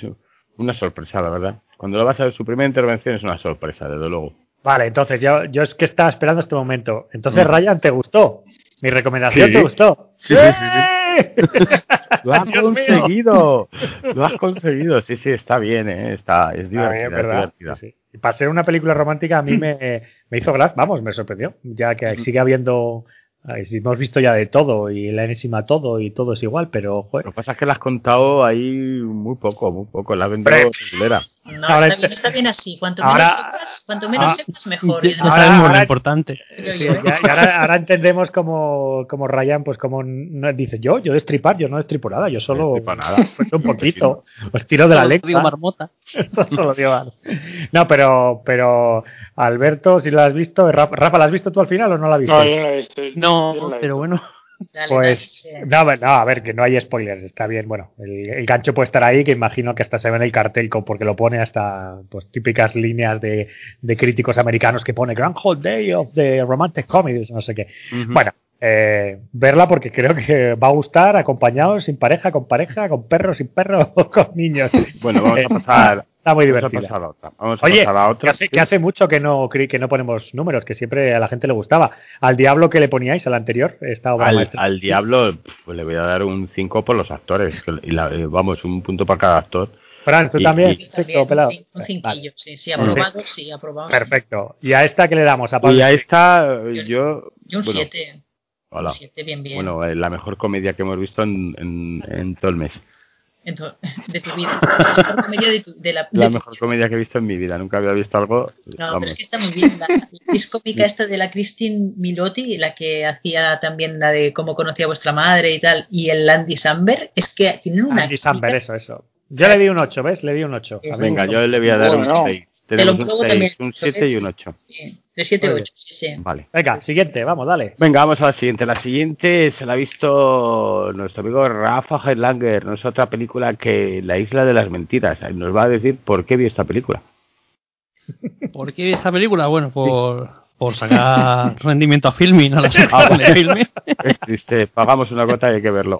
una sorpresa, la verdad. Cuando lo vas a ver su primera intervención es una sorpresa, desde luego. Vale, entonces yo, yo es que estaba esperando este momento. Entonces, Mm. Ryan, ¿te gustó? Mi recomendación Sí. te gustó. Sí, sí, Lo has Dios mío. conseguido, lo has conseguido. Sí, sí, está bien, ¿eh? está es divertida, es ¿verdad? divertida. Sí, sí. Y para ser una película romántica a mí me, me hizo gracia, vamos, me sorprendió. Ya que sigue habiendo, si hemos visto ya de todo y la enésima todo y todo es igual, pero joder. Lo que pasa es que la has contado ahí muy poco, muy poco. La has vendido. No, Ahora está, bien, está bien así. Cuanto Ahora- menos sepas, cuanto menos Ah. sepas, mejor. Además, Ahora- ahora- lo importante. creo Sí, yo, ¿eh? ya- ahora, ahora entendemos como, como Ryan, pues como no, dice yo, yo destripar, yo no destripo nada, yo solo No nada. pues, un poquito, pues tiro de la lengua. digo marmota. Esto solo digo. No, pero, pero Alberto, si lo has visto, Rafa, ¿la has visto tú al final o no la has visto? No, yo no la he visto. No, no la he pero bueno. Dale, Pues, dale, no, a ver, no, a ver, que no hay spoilers, está bien, bueno, el, el gancho puede estar ahí, que imagino que hasta se ve en el cartel, porque lo pone hasta, pues, típicas líneas de, de críticos americanos que pone Groundhog Day of the Romantic Comedies, no sé qué. Bueno, eh, verla porque creo que va a gustar acompañados, sin pareja, con pareja, con perro, sin perro, o con niños. Bueno, vamos a Está- pasar, Está muy vamos a divertida. pasar a la otra. Vamos a Oye, pasar a la que otra. hace, sí. que hace mucho que no que no ponemos números, que siempre a la gente le gustaba. Al diablo que le poníais al anterior, esta obra al, maestra. al diablo pues, le voy a dar un 5 por los actores. que- Y la- eh, vamos, un punto para cada actor. Fran, tú y- también, y- Yo todo pelado. un cinquillo, sí, sí, aprobado, sí, aprobado. Perfecto. ¿Y a esta que le damos? A Pablo? Y ahí está, eh, yo. Y un bueno, 7. hola. Un 7, bien, bien. Bueno, eh, la mejor comedia que hemos visto en, en, en todo el mes. De tu vida. La mejor comedia de, tu, de la, de La tu mejor vida. comedia que he visto en mi vida. Nunca había visto algo. No, pero vamos. es que está muy bien. La, la actriz cómica esta de la Christine Milotti, la que hacía también la de cómo conocía a vuestra madre y tal, y el Andy Samberg, es que tienen una. Andy Samberg, eso, eso. Yo le di un 8, ¿ves? Le di un 8. Sí, A mí Venga, yo le voy a dar Bueno, un no. 6. Tenemos un luego 6, también- un 7 y un 8. Sí, de 7, Muy 8, sí, sí. Vale. Venga, siguiente, vamos, dale. Venga, vamos a la siguiente. La siguiente se la ha visto nuestro amigo Rafa Heidlanger. No es otra película que La Isla de las Mentiras. Nos va a decir por qué vio esta película. ¿Por qué esta película? Bueno, por, por sacar rendimiento a filming, a la Ah, sección de vale. filming. Es triste, pagamos una cuota y hay que verlo.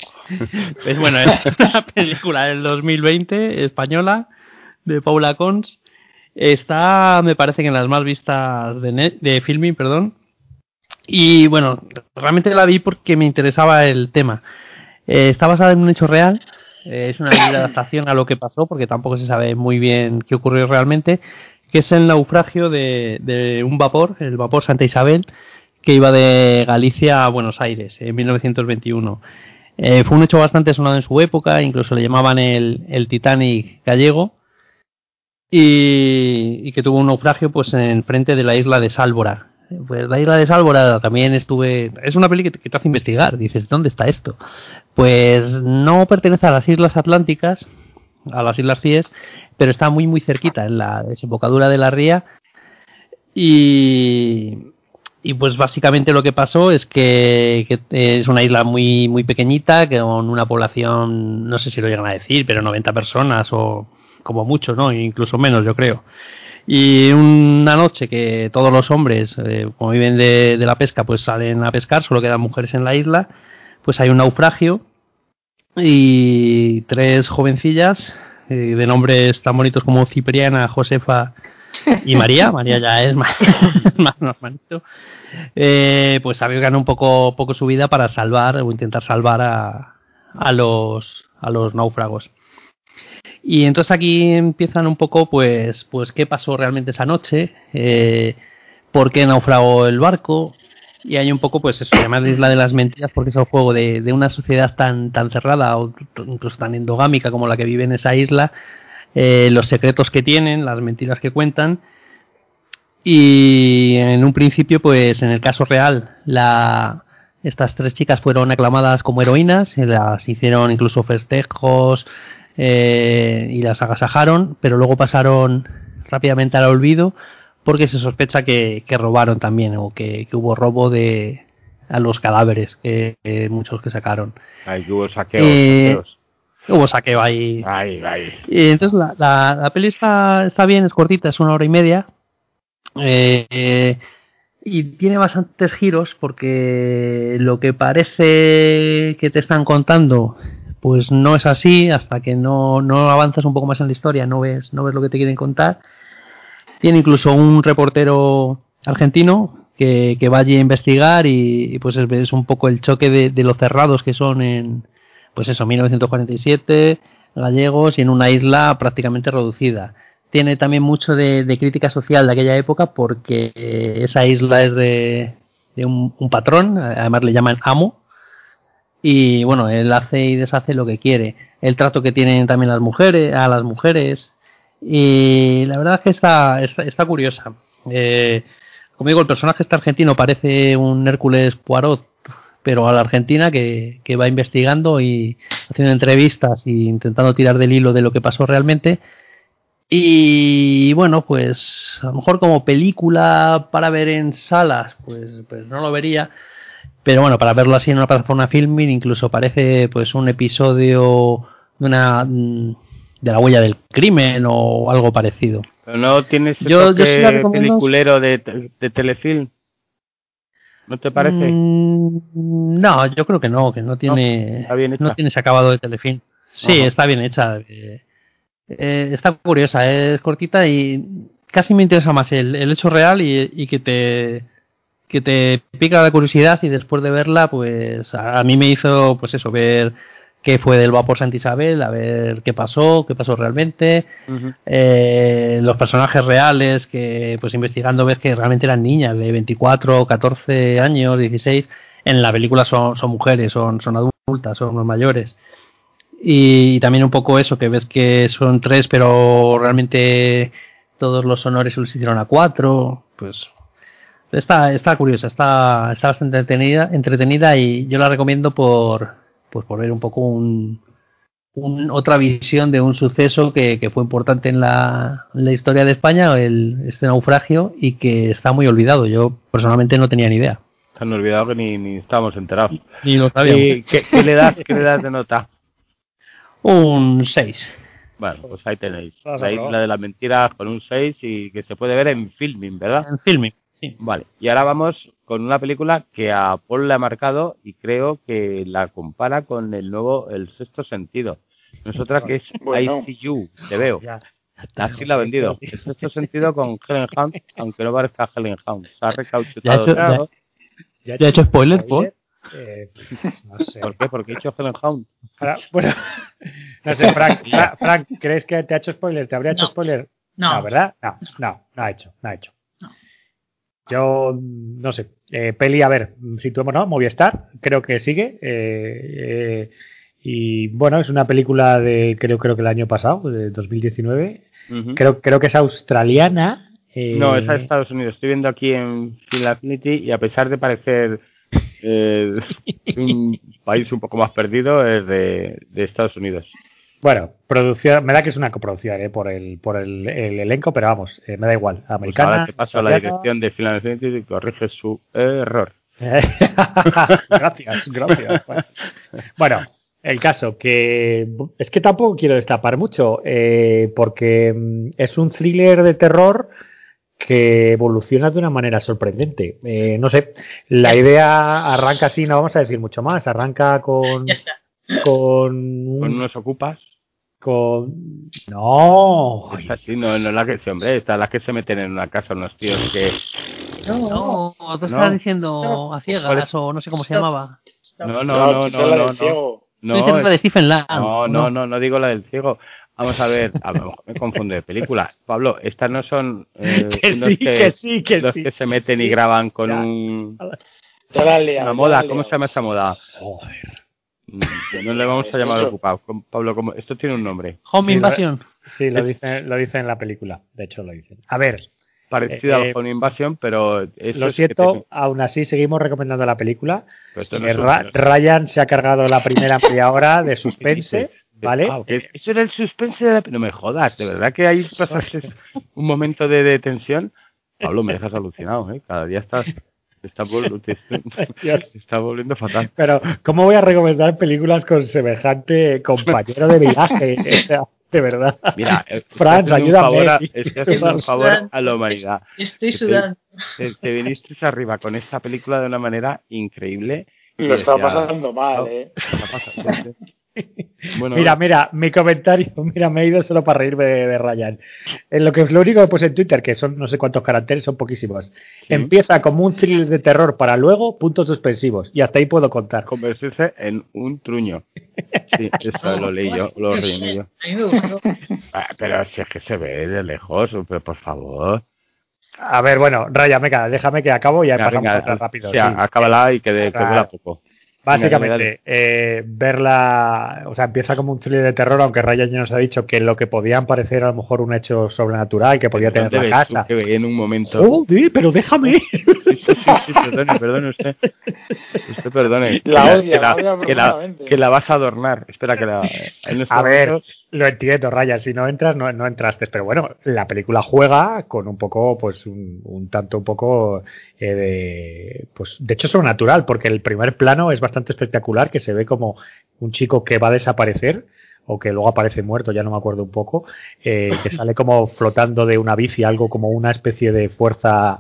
Pues bueno, es una película del 2020, española, de Paula Cons. Está, me parece que en las más vistas de, net- de filming, perdón. Y bueno, realmente la vi porque me interesaba el tema. Eh, está basada en un hecho real. eh, es una libre adaptación a lo que pasó, porque tampoco se sabe muy bien qué ocurrió realmente. Que es el naufragio de, de un vapor, el vapor Santa Isabel, que iba de Galicia a Buenos Aires en 1921. Eh, fue un hecho bastante sonado en su época, incluso le llamaban el, el Titanic gallego, y, que tuvo un naufragio pues en frente de la isla de Sálvora. Pues la isla de Sálvora también estuve... Es una peli que te, hace investigar, dices, ¿dónde está esto? Pues no pertenece a las Islas Atlánticas, a las Islas Cíes, pero está muy muy cerquita, en la desembocadura de la ría, y, y pues básicamente lo que pasó es que, que es una isla muy muy pequeñita, que con una población, no sé si lo llegan a decir, pero 90 personas o como mucho, ¿no? Incluso menos, yo creo. Y una noche que todos los hombres, eh, como viven de, de la pesca, pues salen a pescar, solo quedan mujeres en la isla, pues hay un naufragio y tres jovencillas eh, de nombres tan bonitos como Cipriana, Josefa y María, María ya es más, más normalito, eh, pues arriesgan un poco, poco su vida para salvar o intentar salvar a, a, los, a los náufragos. Y entonces aquí empiezan un poco, pues, pues qué pasó realmente esa noche, eh, por qué naufragó el barco, y hay un poco, pues eso, llamar Isla de las Mentiras, porque es el juego de, de una sociedad tan, tan cerrada o incluso tan endogámica como la que vive en esa isla, eh, los secretos que tienen, las mentiras que cuentan. Y en un principio, pues en el caso real, la, estas tres chicas fueron aclamadas como heroínas, y las hicieron incluso festejos eh, y las agasajaron, pero luego pasaron rápidamente al olvido porque se sospecha que, que robaron también o que, que hubo robo de a los cadáveres, que, que muchos que sacaron. Ahí hubo saqueos. Eh, saqueos. Hubo saqueo ahí. Ahí, entonces la, la, la peli está, está bien, es cortita, es una hora y media. Eh, eh, y tiene bastantes giros porque lo que parece que te están contando pues no es así hasta que no, no avanzas un poco más en la historia, no ves, no ves lo que te quieren contar. Tiene incluso un reportero argentino que, que va allí a investigar y, pues es, un poco el choque de, de lo cerrados que son en, pues eso, 1947, gallegos y en una isla prácticamente reducida. Tiene también mucho de, crítica social de aquella época porque eh, esa isla es de, de un, un patrón, además le llaman amo, y bueno, él hace y deshace lo que quiere. El trato que tienen también las mujeres, a las mujeres, y la verdad es que está, está, está curiosa. Eh, como digo, el personaje este argentino parece un Hércules Poirot, pero a la Argentina que, que va investigando y haciendo entrevistas e intentando tirar del hilo de lo que pasó realmente. Y bueno, pues a lo mejor como película para ver en salas, pues, pues no lo vería. Pero bueno, para verlo así en una plataforma filming, incluso parece pues un episodio de una mm, de la huella del crimen o algo parecido. Pero no tienes ese Yo- yo toque sí la recomiendo. peliculero de, de telefilm. ¿No te parece? Mm, no, yo creo que no, que no tiene, no tiene ese acabado de telefilm. Sí, Ajá. está bien hecha. eh, eh, está curiosa, es cortita y casi me interesa más el, el hecho real y, y que te que te pica la curiosidad y después de verla, pues a, a mí me hizo, pues eso, ver qué fue del vapor Santa Isabel, a ver qué pasó, qué pasó realmente, eh, los personajes reales que pues investigando ves que realmente eran niñas de 24, 14 años, 16, en la película son, son mujeres, son, son adultas, son más mayores. Y, también un poco eso, que ves que son tres, pero realmente todos los honores se los hicieron a cuatro, pues está, está curiosa, está, está bastante entretenida, entretenida y yo la recomiendo por, pues por ver un poco un, un- otra visión de un suceso que, que fue importante en la, en la historia de España, el, este naufragio, y que está muy olvidado. Yo personalmente no tenía ni idea. Han olvidado que ni, ni estábamos enterados. Ni lo sabía. ¿Y qué, qué le das, qué le das de nota? Un 6. Bueno, pues ahí tenéis. Vas a La isla de las mentiras con un 6 y que se puede ver en filming, ¿verdad? En filming. Sí. Vale, y ahora vamos con una película que a Paul le ha marcado y creo que la compara con el nuevo El Sexto Sentido. Nosotras que es Bueno. ICU, te veo. Ya. Así la ha vendido. El Sexto Sentido con Helen Hunt, aunque no parezca Helen Hunt. Se ha Ya ha recauchutado. hecho- claro. ¿Ya ¿Ya ha hecho spoiler, Paul? Eh, no sé. ¿Por qué? Porque he dicho Helen Hunt. Ahora, bueno, no sé, Frank, Fra- Frank, ¿crees que te ha hecho spoiler? ¿Te habría hecho No. spoiler? No, ¿verdad? No, no, no ha hecho, no ha hecho. Yo, no sé, eh, peli, a ver, situémonos, Movistar, creo que sigue. eh, eh, y bueno, es una película de, creo, creo que el año pasado, de 2019. Ujú. Creo, creo que es australiana. eh, No, es a Estados Unidos. Estoy viendo aquí en Affinity y a pesar de parecer eh, un país un poco más perdido, es de, de Estados Unidos. Bueno, producción, me da que es una coproducción eh, por el por el, el elenco, pero vamos, eh, me da igual. Pues Americana. ahora te paso a la dirección de Affinity y corrige su error. gracias, gracias. Bueno, El caso, que es que tampoco quiero destapar mucho, eh, porque mm, es un thriller de terror que evoluciona de una manera sorprendente. Eh, no sé, la idea arranca así, no vamos a decir mucho más, arranca. Con... Con unos ocupas. Con- No. Es así, no, no es la que, sí, hombre, está la que se meten en una casa unos tíos que... No, No, tú No. diciendo No. a ¿Cuál ciegas o no sé cómo se No. llamaba. No, no, no, no, no, no. No, la de Stephen Lang. No, no, no, no digo la del ciego. Vamos a ver, a lo mejor me confundo de película. Pablo, estas no son eh, Que unos sí, que sí, que los sí. que se meten y graban con Ya. un, Ya la liado, una moda. ¿Cómo se llama esa moda? Joder. No le vamos a llamar ocupado. Pablo, ¿cómo? esto tiene un nombre. Home Sí, lo- Invasion. Sí, lo dicen, lo dicen en la película. De hecho, lo dicen. A ver, Parecido Eh, al Home Invasion, pero eso lo es que siento, te- aún así seguimos recomendando la película. pero esto no Eh, Ra- Ryan se ha cargado la primera media hora de suspense, ¿vale? Ah. Eso era el suspense de la... No me jodas, de verdad que ahí pasaste un momento de, de tensión. Pablo, me dejas alucinado, ¿eh? Cada día estás... Te estás, vol- te- te estás volviendo fatal. Pero, ¿cómo voy a recomendar películas con semejante compañero de viaje? De verdad. Mira, eh, Franz, ayúdame. favor a- estoy haciendo un favor a la humanidad. Estoy sudando. Te, te viniste arriba con esta película de una manera increíble. y Lo está decía, pasando mal, eh. "¿qué está pasando?". Bueno, Mira, mira, mi comentario, mira, me he ido solo para reírme de, de Ryan. En lo que es lo único que puse en Twitter, que son no sé cuántos caracteres, son poquísimos. Empieza como un thriller de terror para luego puntos suspensivos. Y hasta ahí puedo contar. convertirse en un truño. Sí, eso lo leí yo, lo reí yo. Ah, Pero si es que se ve de lejos, pero por favor. A ver, bueno, Ryan, venga, déjame que acabo y ya Venga, pasamos venga, otra rápido. sí, sí. acábala y que, de, poco. Básicamente, eh, verla, o sea, empieza como un thriller de terror, aunque Ryan ya nos ha dicho que lo que podían parecer a lo mejor un hecho sobrenatural, que podía tener ¿Dónde la ves casa. en un momento. Joder, pero déjame. Sí, sí, perdone, perdone usted. Usted perdone. La odia, que la odia que la, profundamente. que la vas a adornar. Espera, que la. A ver, lo entiendo, Ryan, si no entras, no, no entraste, pero bueno, la película juega con un poco, pues un, un tanto un poco eh, de, pues de hecho sobrenatural, porque el primer plano es bastante espectacular, que se ve como un chico que va a desaparecer, o que luego aparece muerto, ya no me acuerdo un poco, eh, que sale como flotando de una bici, algo como una especie de fuerza,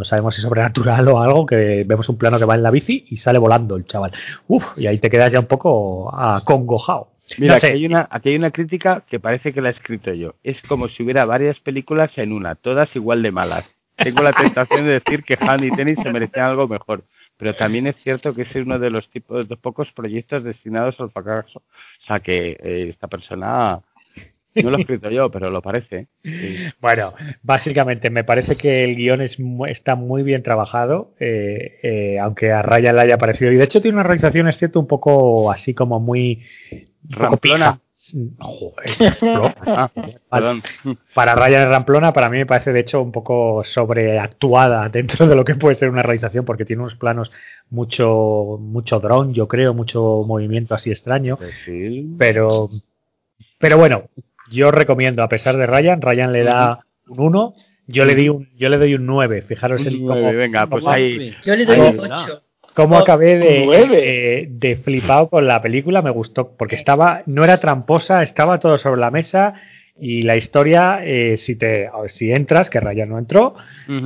no sabemos si sobrenatural o algo, que vemos un plano que va en la bici y sale volando el chaval. Uf, y ahí te quedas ya un poco acongojado. Mira, No sé. aquí, hay una, aquí hay una crítica que parece que la he escrito yo. Es como si hubiera varias películas en una, todas igual de malas. Tengo la tentación de decir que Han y Tennis se merecían algo mejor. Pero también es cierto que es uno de los tipos de pocos proyectos destinados al fracaso. O sea que eh, esta persona no lo he escrito yo, pero lo parece. Sí. Bueno, básicamente me parece que el guion es está muy bien trabajado, eh, eh, aunque a Ryan le haya parecido. Y de hecho tiene una realización, es cierto, un poco así como muy... Ramplona. Joder. Ah, perdón. Para Ryan Ramplona, para mí me parece de hecho un poco sobreactuada dentro de lo que puede ser una realización, porque tiene unos planos mucho, mucho drone, yo creo, mucho movimiento así extraño. Sí. Pero, pero bueno, yo recomiendo, a pesar de Ryan, Ryan le da un 1, yo le di un, yo le doy un 9. Fijaros el cómo, venga, pues ahí. Yo le doy Ahí. un 8. cómo Oh, acabé de, nueve. de, de flipado con la película, me gustó, porque estaba, no era tramposa, estaba todo sobre la mesa y la historia, eh, si te, si entras, que Ryan no entró,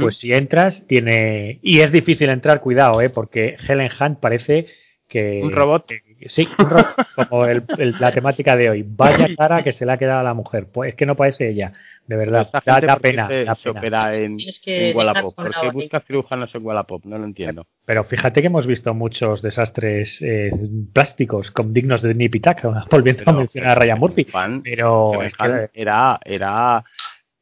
pues si entras, tiene, y es difícil entrar, cuidado, eh, porque Helen Hunt parece que Un robot. Sí, un robot, como el- el- la temática de hoy. Vaya cara que se le ha quedado a la mujer. Pues es que no parece ella, de verdad. Da, gente, da ¿por qué pena, se, da se opera en, que en Wallapop? ¿Por qué busca cirujanos en Wallapop? No lo entiendo. Pero fíjate que hemos visto muchos desastres eh, plásticos con dignos de Nip y Tuck, volviendo a Pero- mencionar a Ryan Murphy. Fan, Pero es que era, era,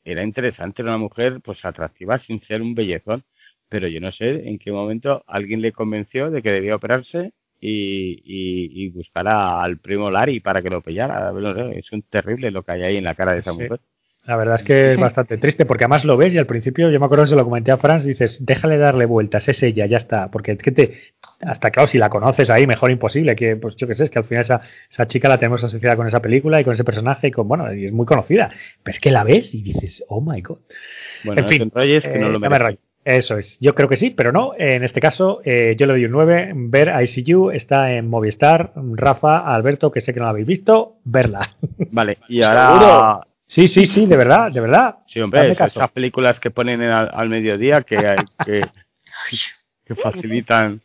era interesante, era una mujer pues atractiva sin ser un bellezón. Pero yo no sé en qué momento alguien le convenció de que debía operarse y, y, y al primo Larry para que lo pillara. No sé, es un terrible lo que hay ahí en la cara de esa Sí. mujer. la verdad es que es bastante triste, porque además lo ves y al principio, yo me acuerdo que se lo comenté a Franz, dices, déjale darle vueltas, es ella, ya está. Porque es que te, hasta claro, si la conoces ahí, mejor imposible, que pues yo qué sé, es que al final esa, esa chica la tenemos asociada con esa película y con ese personaje y con, bueno, y es muy conocida. Pero es que la ves y dices, oh my god. Bueno, En fin, que no Eh, lo. Eso es, yo creo que sí, pero no. En este caso, eh, yo le doy un 9. Ver ICU está en Movistar. Rafa, Alberto, que sé que no la habéis visto, verla. Vale, y ahora. ¿Seguro? Sí, sí, sí, de verdad, de verdad. Sí, hombre, esas películas que ponen en al, al mediodía que, hay- que, que facilitan.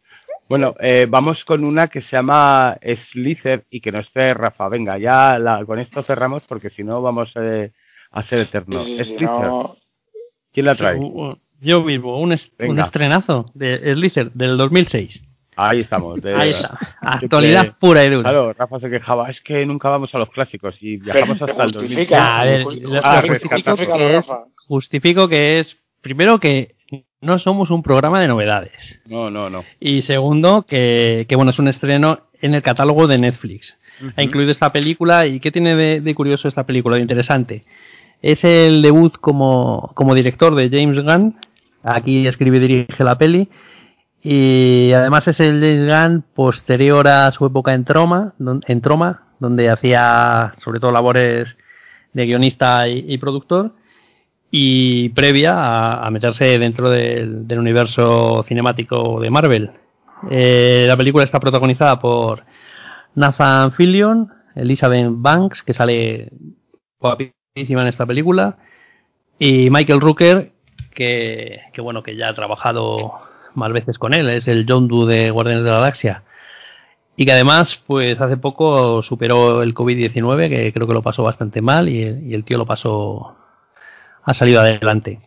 Bueno, eh, vamos con una que se llama Slither y que nos trae Rafa. Venga, ya la- con esto cerramos porque si no vamos eh, a ser eternos. No. ¿quién la trae? Yo- mismo, un, es- un estrenazo de Slither del 2006. Ahí estamos. de- Ahí está. que- Actualidad pura y dura. Claro, Rafa se quejaba, es que nunca vamos a los clásicos y viajamos Pero hasta el justifica, 2000. A ver, justi- lo- Ah, lo justifica, justifico que es-. Justifico que es, primero, que no somos un programa de novedades. No, no, no. Y segundo, que, que, bueno, es un estreno en el catálogo de Netflix. Ha incluido esta película. ¿Y qué tiene de, de curioso esta película? De interesante. Es el debut como, como director de James Gunn. Aquí escribe y dirige la peli. Y además es el James Gunn posterior a su época en Troma, en Troma donde hacía sobre todo labores de guionista y, productor. Y previa a, meterse dentro del, del universo cinemático de Marvel. Eh, la película está protagonizada por Nathan Fillion, Elizabeth Banks, que sale guapísima en esta película, y Michael Rooker, que, que bueno, que ya ha trabajado más veces con él, es el John Doe de Guardianes de la Galaxia. Y que además, pues hace poco superó el COVID-19, que creo que lo pasó bastante mal, y el, tío lo pasó, ha salido adelante.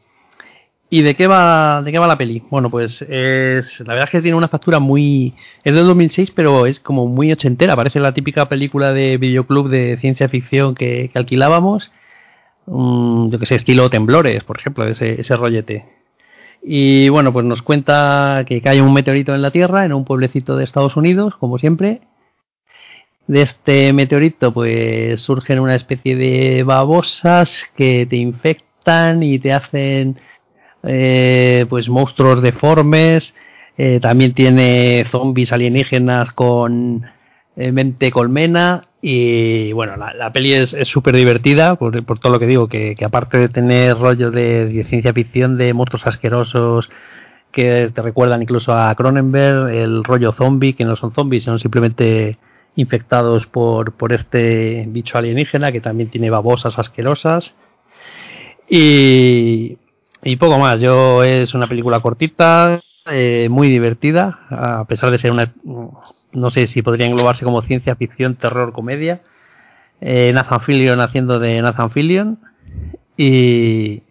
¿Y de qué va, de qué va la peli? Bueno, pues es, la verdad es que tiene una factura muy... Es del 2006, pero es como muy ochentera. Parece la típica película de videoclub de ciencia ficción que alquilábamos. Yo que sé, estilo Temblores, por ejemplo, ese, ese rollete. Y bueno, pues nos cuenta que cae un meteorito en la Tierra, en un pueblecito de Estados Unidos, como siempre. De este meteorito, pues surgen una especie de babosas que te infectan y te hacen eh, pues monstruos deformes. Eh, también tiene zombies alienígenas con mente colmena. Y bueno, la, la peli es súper divertida, por, por todo lo que digo, que, aparte de tener rollo de, de ciencia ficción, de monstruos asquerosos que te recuerdan incluso a Cronenberg, el rollo zombie, que no son zombies, son simplemente infectados por, por este bicho alienígena que también tiene babosas asquerosas. Y, y poco más. Yo es una película cortita, eh, muy divertida, a pesar de ser una, no sé si podría englobarse como ciencia ficción, terror, comedia. Eh, Nathan Fillion haciendo de Nathan Fillion y,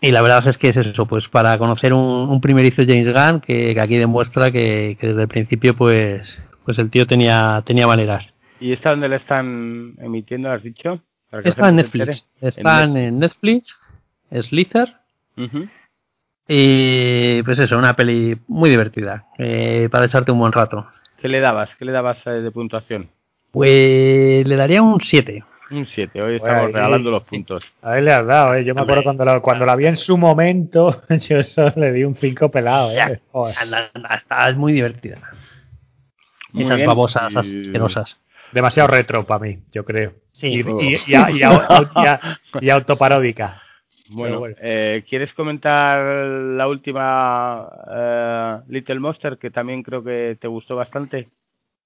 y la verdad es que es eso, pues para conocer un, un primerizo James Gunn que, que aquí demuestra que, que desde el principio pues pues el tío tenía tenía maneras. ¿Y esta dónde la están emitiendo, has dicho? Está en Netflix, están en Netflix, Slither y pues eso, una peli muy divertida eh, para echarte un buen rato. ¿Qué le dabas? ¿Qué le dabas eh, de puntuación? Pues le daría un 7. Un 7. Hoy Bueno, estamos regalando los puntos. A ver, le has dado, ¿eh? Yo me acuerdo cuando la, cuando la vi en su momento, yo eso le di un 5 pelado, ¿eh? Está muy divertida. Muy Esas bien, babosas y- asquerosas. Demasiado retro para mí, yo creo. Sí. Y, y- y a- y a- y a- y autoparódica. Bueno, bueno. eh, ¿quieres comentar la última eh, Little Monster que también creo que te gustó bastante?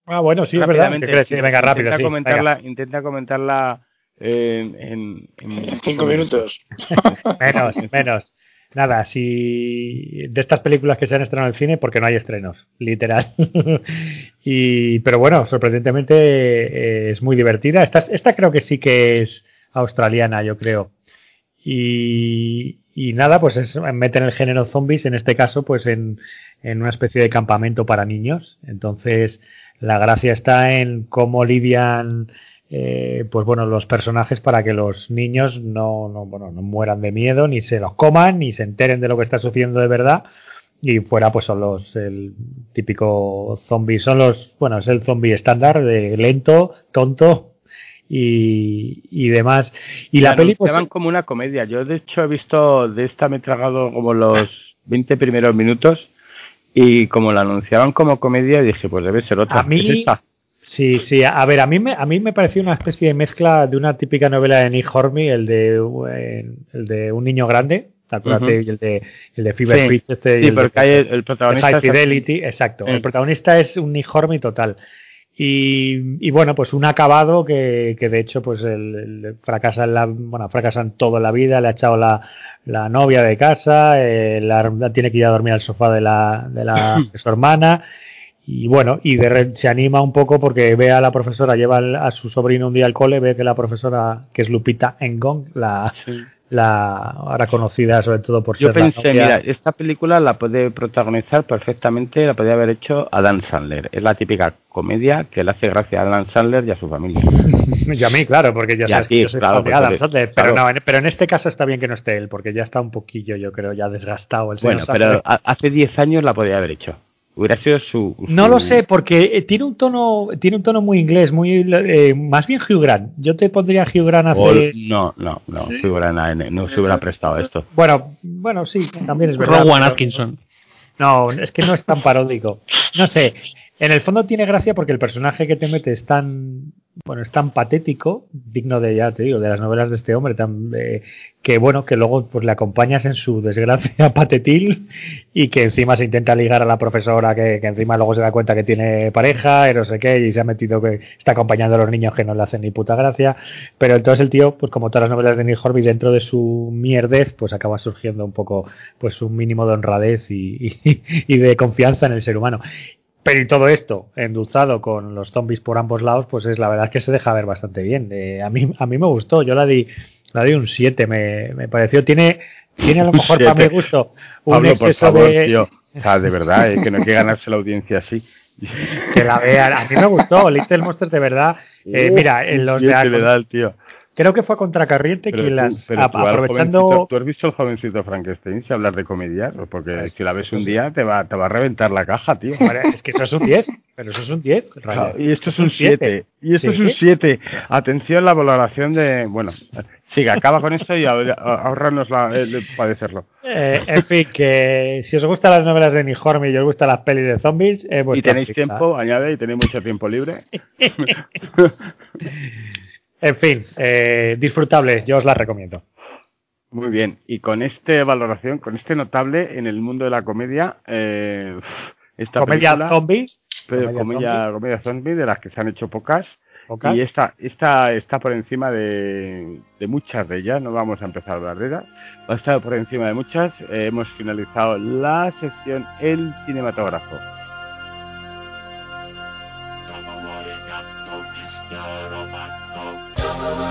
Ah, bueno, sí, es verdad. Venga, rápido, intenta sí. Comentarla, Intenta comentarla eh, en, en- En cinco minutos. Menos, menos. Nada, si de estas películas que se han estrenado en el cine, porque no hay estrenos, literal. y, pero bueno, sorprendentemente eh, es muy divertida. Esta, esta creo que sí que es australiana, yo creo. Y, nada, pues es, meten el género zombies, en este caso, pues en, en una especie de campamento para niños. Entonces, la gracia está en cómo lidian eh, pues bueno, los personajes para que los niños no, no, bueno, no mueran de miedo, ni se los coman, ni se enteren de lo que está sucediendo de verdad. Y fuera, pues son los, el típico zombie, son los, bueno, es el zombie estándar, de lento, tonto y, y demás. Y la peli, pues, como una comedia. Yo, de hecho, he visto de esta, me he tragado como los 20 primeros minutos y como la anunciaban como comedia, dije, pues debe ser otra. A mí- ¿Es esta? Sí, sí, a ver, a mí me, a mí me pareció una especie de mezcla de una típica novela de Nick Hornby, el de, eh, el de Un niño grande, acuérdate, Ujú. y el de, el de Fever Sí, Pitch, este, y sí, de- porque hay el, el protagonista. High es- Fidelity, exacto. Sí. El protagonista es un total. Y, y bueno, pues un acabado que, que de hecho pues el, el- fracasa en la, bueno, fracasa en toda la vida, le ha echado la, la novia de casa, eh, la, tiene que ir a dormir al sofá de la, de la de su hermana y bueno, y de re- se anima un poco porque ve a la profesora, lleva a su sobrino un día al cole, ve que la profesora, que es Lupita Engong, la, Sí. La ahora conocida sobre todo por Yo ser la pensé, novia- mira, esta película la puede protagonizar perfectamente, la podría haber hecho Adam Sandler. Es la típica comedia que le hace gracia a Adam Sandler y a su familia. Y a mí, claro, porque ya Y sabes ti, que yo soy claro, fan de porque Adam Sandler, pero, claro. no, en- pero en este caso está bien que no esté él, porque ya está un poquillo, yo creo, ya desgastado el señor Bueno, Sandler. pero ha- hace 10 años la podría haber hecho. Hubiera sido su... No lo sé, porque eh, tiene un tono tiene un tono muy inglés, muy eh, más bien Hugh Grant. Yo te pondría Hugh Grant hace... no, no, no, se hubiera, no se hubiera prestado esto. Bueno, bueno, sí, también es verdad. Rowan Atkinson. No, es que no es tan paródico. No sé. En el fondo tiene gracia porque el personaje que te mete es tan, bueno, es tan patético, digno de, ya te digo, de las novelas de este hombre, tan, eh, que bueno, que luego pues le acompañas en su desgracia patetil y que encima se intenta ligar a la profesora que, que encima luego se da cuenta que tiene pareja y no sé qué y se ha metido que está acompañando a los niños que no le hacen ni puta gracia. Pero entonces el tío, pues como todas las novelas de Neil Horby, dentro de su mierdez, pues acaba surgiendo un poco, pues un mínimo de honradez y, y- y de confianza en el ser humano. Pero y todo esto, endulzado con los zombies por ambos lados, pues es la verdad es que se deja ver bastante bien. Eh, a mí a mí me gustó, yo la di la di un 7, me, me pareció tiene tiene a lo mejor para mi gusto un Pablo, por exceso favor, de tío. Sea, de verdad, eh, que no hay que ganarse la audiencia así. que la vean. A mí me gustó, Little Monsters de verdad. Eh, mira, en los de le da el tío. Creo que fue a Contracorriente Pero quien tú- las pero tú aprovechando ¿Tú has visto el jovencito Frankenstein si hablar de comedias? Pues Porque Pues, si la ves un día te va, te va a reventar la caja, tío. Es que eso es un 10, pero eso es un 10. Claro, y esto es un 7. Y esto Sí. es un 7. Atención la valoración de... Bueno, sigue, acaba con esto y ahor- ahorrarnos la, el de padecerlo. Eh, en fin, que si os gustan las novelas de Nihormi y os gustan las pelis de zombies, eh, Y tenéis tiempo, añade, y tenéis mucho tiempo libre. En fin, eh, disfrutable, yo os la recomiendo. Muy bien. Y con esta valoración, con este notable en el mundo de la comedia, eh, esta Comedia película- zombies, pero comedia comedia, comedia zombie, de las que se han hecho pocas. pocas. Y esta, esta está por encima de, de muchas de ellas, no vamos a empezar a hablar de ellas. Va a estar por encima de muchas. Eh, hemos finalizado la sección El cinematógrafo.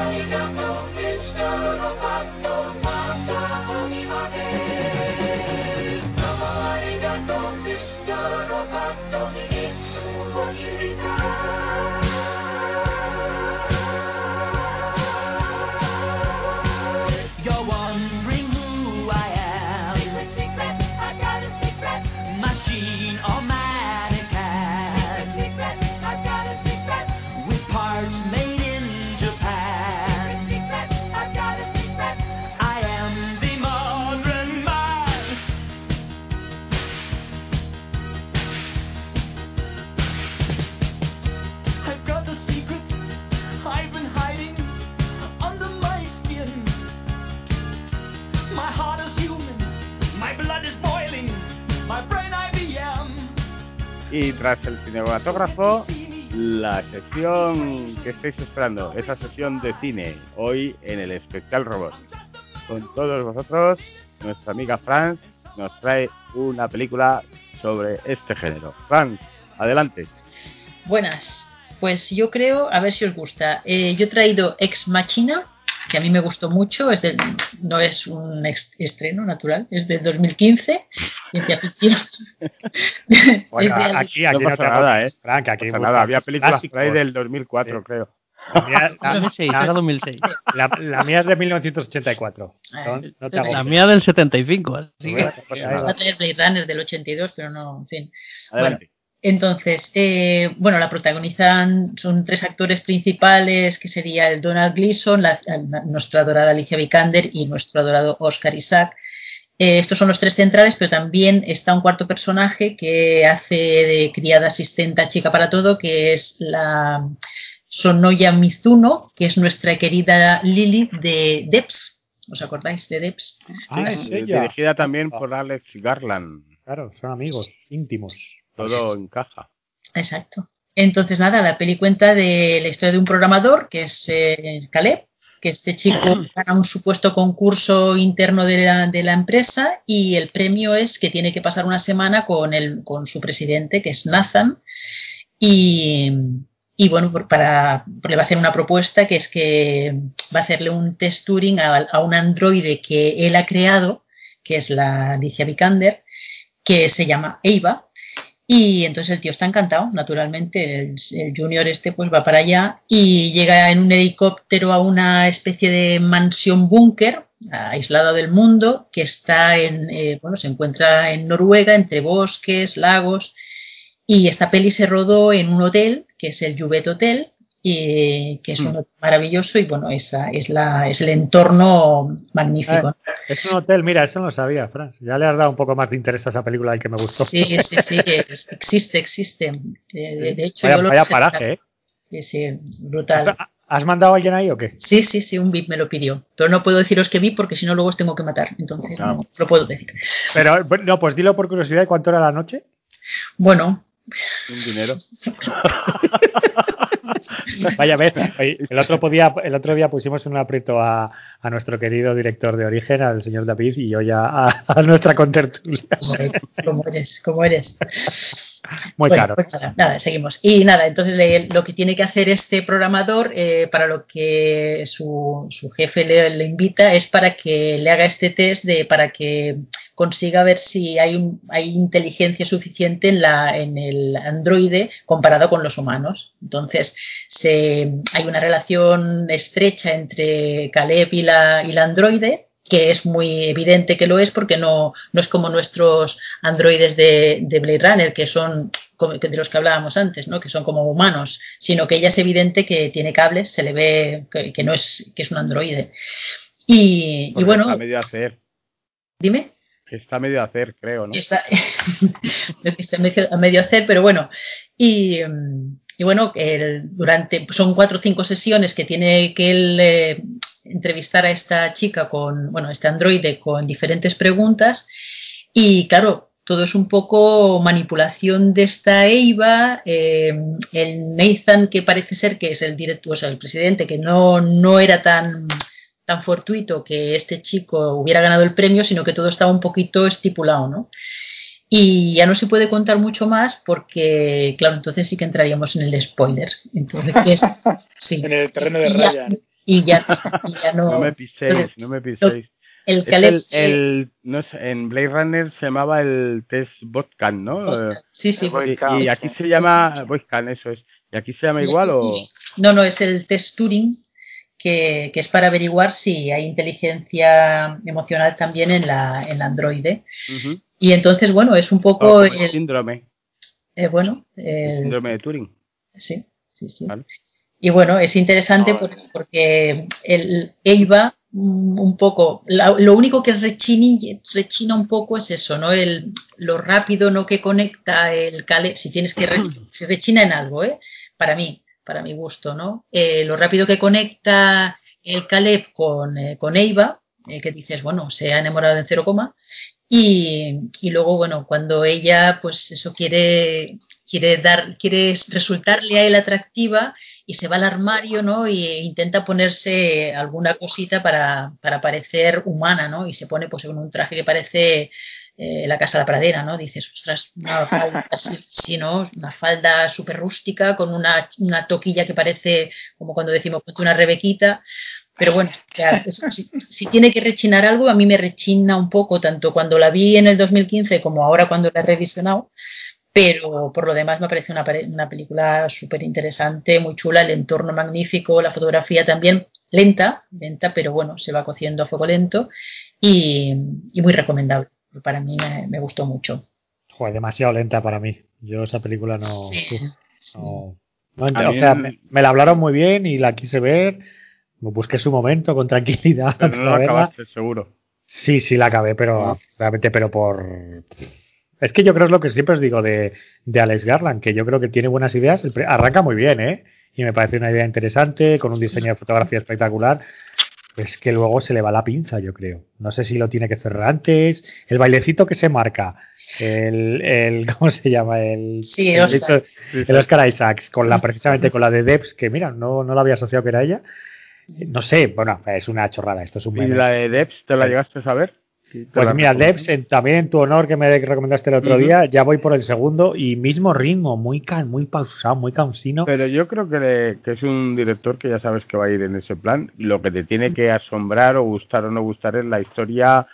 Maria, Maria, Maria, Y tras el cinematógrafo, la sección que estáis esperando, esa sesión de cine, hoy en el Especial Robot. Con todos vosotros, nuestra amiga Franz nos trae una película sobre este género. Franz, adelante. Buenas. Pues yo creo, a ver si os gusta. Eh, yo he traído Ex Machina, que a mí me gustó mucho. Es del, no es un estreno natural, es del 2015, ciencia ficción. Bueno, de- aquí, aquí No no, pasa te nada, ¿eh? Frank, aquí No nada, había películas clásicos. por ahí del 2004, Sí. creo. La mía, la- 2006, la- era 2006. la- la mía es de 1984. No, no te La mía del 75, así que... Bueno, Va a traer Blade Runner del 82, pero no, en fin. Adelante. Entonces, eh, bueno, la protagonizan, son tres actores principales, que sería el Donald Gleason, la- la- nuestra adorada Alicia Vikander y nuestro adorado Oscar Isaac. Eh, estos son los tres centrales, pero también está un cuarto personaje que hace de criada asistenta chica para todo, que es la Sonoya Mizuno, que es nuestra querida Lily de Debs, ¿os acordáis de Debs? Ah, es ella. Dirigida también por Alex Garland. Claro, son amigos íntimos. Todo encaja. Exacto. Entonces, nada, la peli cuenta de la historia de un programador, que es eh, Caleb, que este chico gana un supuesto concurso interno de la, de la empresa y el premio es que tiene que pasar una semana con, el, con su presidente, que es Nathan, y, y bueno, para, le va a hacer una propuesta que es que va a hacerle un test Turing a, a un androide que él ha creado, que es la Alicia Vikander, que se llama Eva, y entonces el tío está encantado, naturalmente. El, junior este pues va para allá y llega en un helicóptero a una especie de mansión búnker aislada del mundo que está en, eh, bueno, se encuentra en Noruega entre bosques, lagos y esta peli se rodó en un hotel que es el Juvet Hotel y que es un hotel maravilloso y bueno, esa es la es el entorno magnífico. Es un hotel, mira, eso no lo sabía, Fran. Ya le has dado un poco más de interés a esa película y que me gustó. Sí, sí, sí, es- existe, existe. De, hecho, vaya yo lo vaya paraje, ¿eh? Sí, sí, brutal. ¿Has- ¿Has mandado a alguien ahí o qué? Sí, sí, sí, un VIP me lo pidió. Pero no puedo deciros que vi porque si no luego os tengo que matar. Entonces Claro. no lo puedo decir. Pero, no, pues dilo por curiosidad, ¿y cuánto era la noche? Bueno, Un dinero. Vaya oye, el otro, podía, el otro día pusimos un aprieto a, a nuestro querido director de origen, al señor David, y hoy a, a, a nuestra contertulia. como eres, como eres. Muy Bueno, caro. pues nada, nada, seguimos. Y nada, entonces le- lo que tiene que hacer este programador, eh, para lo que su, su jefe le, le invita, es para que le haga este test de para que consiga ver si hay, un- hay inteligencia suficiente en, la, en el androide comparado con los humanos. Entonces, se, hay una relación estrecha entre Caleb y la, y la androide que es muy evidente que lo es porque no, no es como nuestros androides de, de Blade Runner, que son de los que hablábamos antes, ¿no? que son como humanos, sino que ella es evidente que tiene cables, se le ve que, que no es, que es un androide. Y, bueno, Está medio a hacer. dime. Está medio a hacer, creo, ¿no? Está, está medio, a hacer, pero bueno. Y, y bueno, durante son cuatro o cinco sesiones que tiene que él eh, entrevistar a esta chica con, bueno, este androide con diferentes preguntas. Y claro, todo es un poco manipulación de esta Eva, eh, el Nathan que parece ser que es el director, o sea, el presidente, que no, no era tan tan fortuito que este chico hubiera ganado el premio, sino que todo estaba un poquito estipulado, ¿no? Y ya no se puede contar mucho más porque, claro, entonces sí que entraríamos en el spoiler. Entonces, ¿qué es? Sí. En el terreno de Y ya- Ryan. Y ya, y ya no. No me piséis, no me piséis. el el, el- no sé, en Blade Runner se llamaba el test Botcan, ¿no? Eh, sí, sí. Y, y aquí se llama Boycan, eso es. ¿Y aquí se llama igual o...? No, no, es el test Turing, que, que es para averiguar si hay inteligencia emocional también en la, en la androide. Y entonces, bueno, es un poco como el el, síndrome, eh, bueno, el el- síndrome de Turing. Sí, sí, sí. Vale. Y bueno, es interesante No, por- porque el Eva mm, un poco, lo único que rechini- rechina un poco es eso, ¿no? El, lo rápido no que conecta el Caleb, si tienes que re- rechina en algo, ¿eh? Para mí, para mi gusto, ¿no? Eh, lo rápido que conecta el Caleb con, eh, con Eva, eh, que dices, bueno, se ha enamorado en cero coma, y, y luego, bueno, cuando ella, pues eso quiere, quiere dar, quiere resultarle a él atractiva y se va al armario, ¿no? Y intenta ponerse alguna cosita para, para parecer humana, ¿no? Y se pone pues en un traje que parece eh, la casa de la pradera, ¿no? Dices, ostras, una falda así, sí, ¿no? Una falda súper rústica con una, una toquilla que parece, como cuando decimos, ponte una rebequita. Pero bueno, ya, eso, si, si tiene que rechinar algo, a mí me rechina un poco, tanto cuando la vi en el 2015 como ahora cuando la he revisionado. Pero por lo demás me parece una, una película súper interesante, muy chula, el entorno magnífico, la fotografía también lenta, lenta, pero bueno, se va cociendo a fuego lento y, y muy recomendable. Para mí me, me gustó mucho. Joder, demasiado lenta para mí. Yo esa película no... Sí, uf, sí. no- o sea, me la hablaron muy bien y la quise ver. Busqué su momento con tranquilidad. Pero no verla. acabaste, seguro. Sí, sí la acabé, pero Ah. realmente, pero por... Es que yo creo es lo que siempre os digo de, de Alex Garland, que yo creo que tiene buenas ideas. Arranca muy bien, ¿eh? Y me parece una idea interesante, con un diseño de fotografía espectacular. es que luego se le va la pinza, yo creo. No sé si lo tiene que cerrar antes. El bailecito que se marca. El, el ¿cómo se llama? El, Sí, el Oscar. el Oscar Isaacs, con la, precisamente con la de Debs, que mira, no, no la había asociado que era ella. No sé, bueno, es una chorrada, esto es un ¿Y la de Debs te la llegaste a saber? Sí, Pues mira. Debs, en- también en tu honor que me recomendaste el otro día, ya voy por el segundo y mismo ritmo, muy can, muy pausado, muy cansino. Pero yo creo que, le- que es un director que ya sabes que va a ir en ese plan. Lo que te tiene que asombrar o gustar o no gustar es la historia,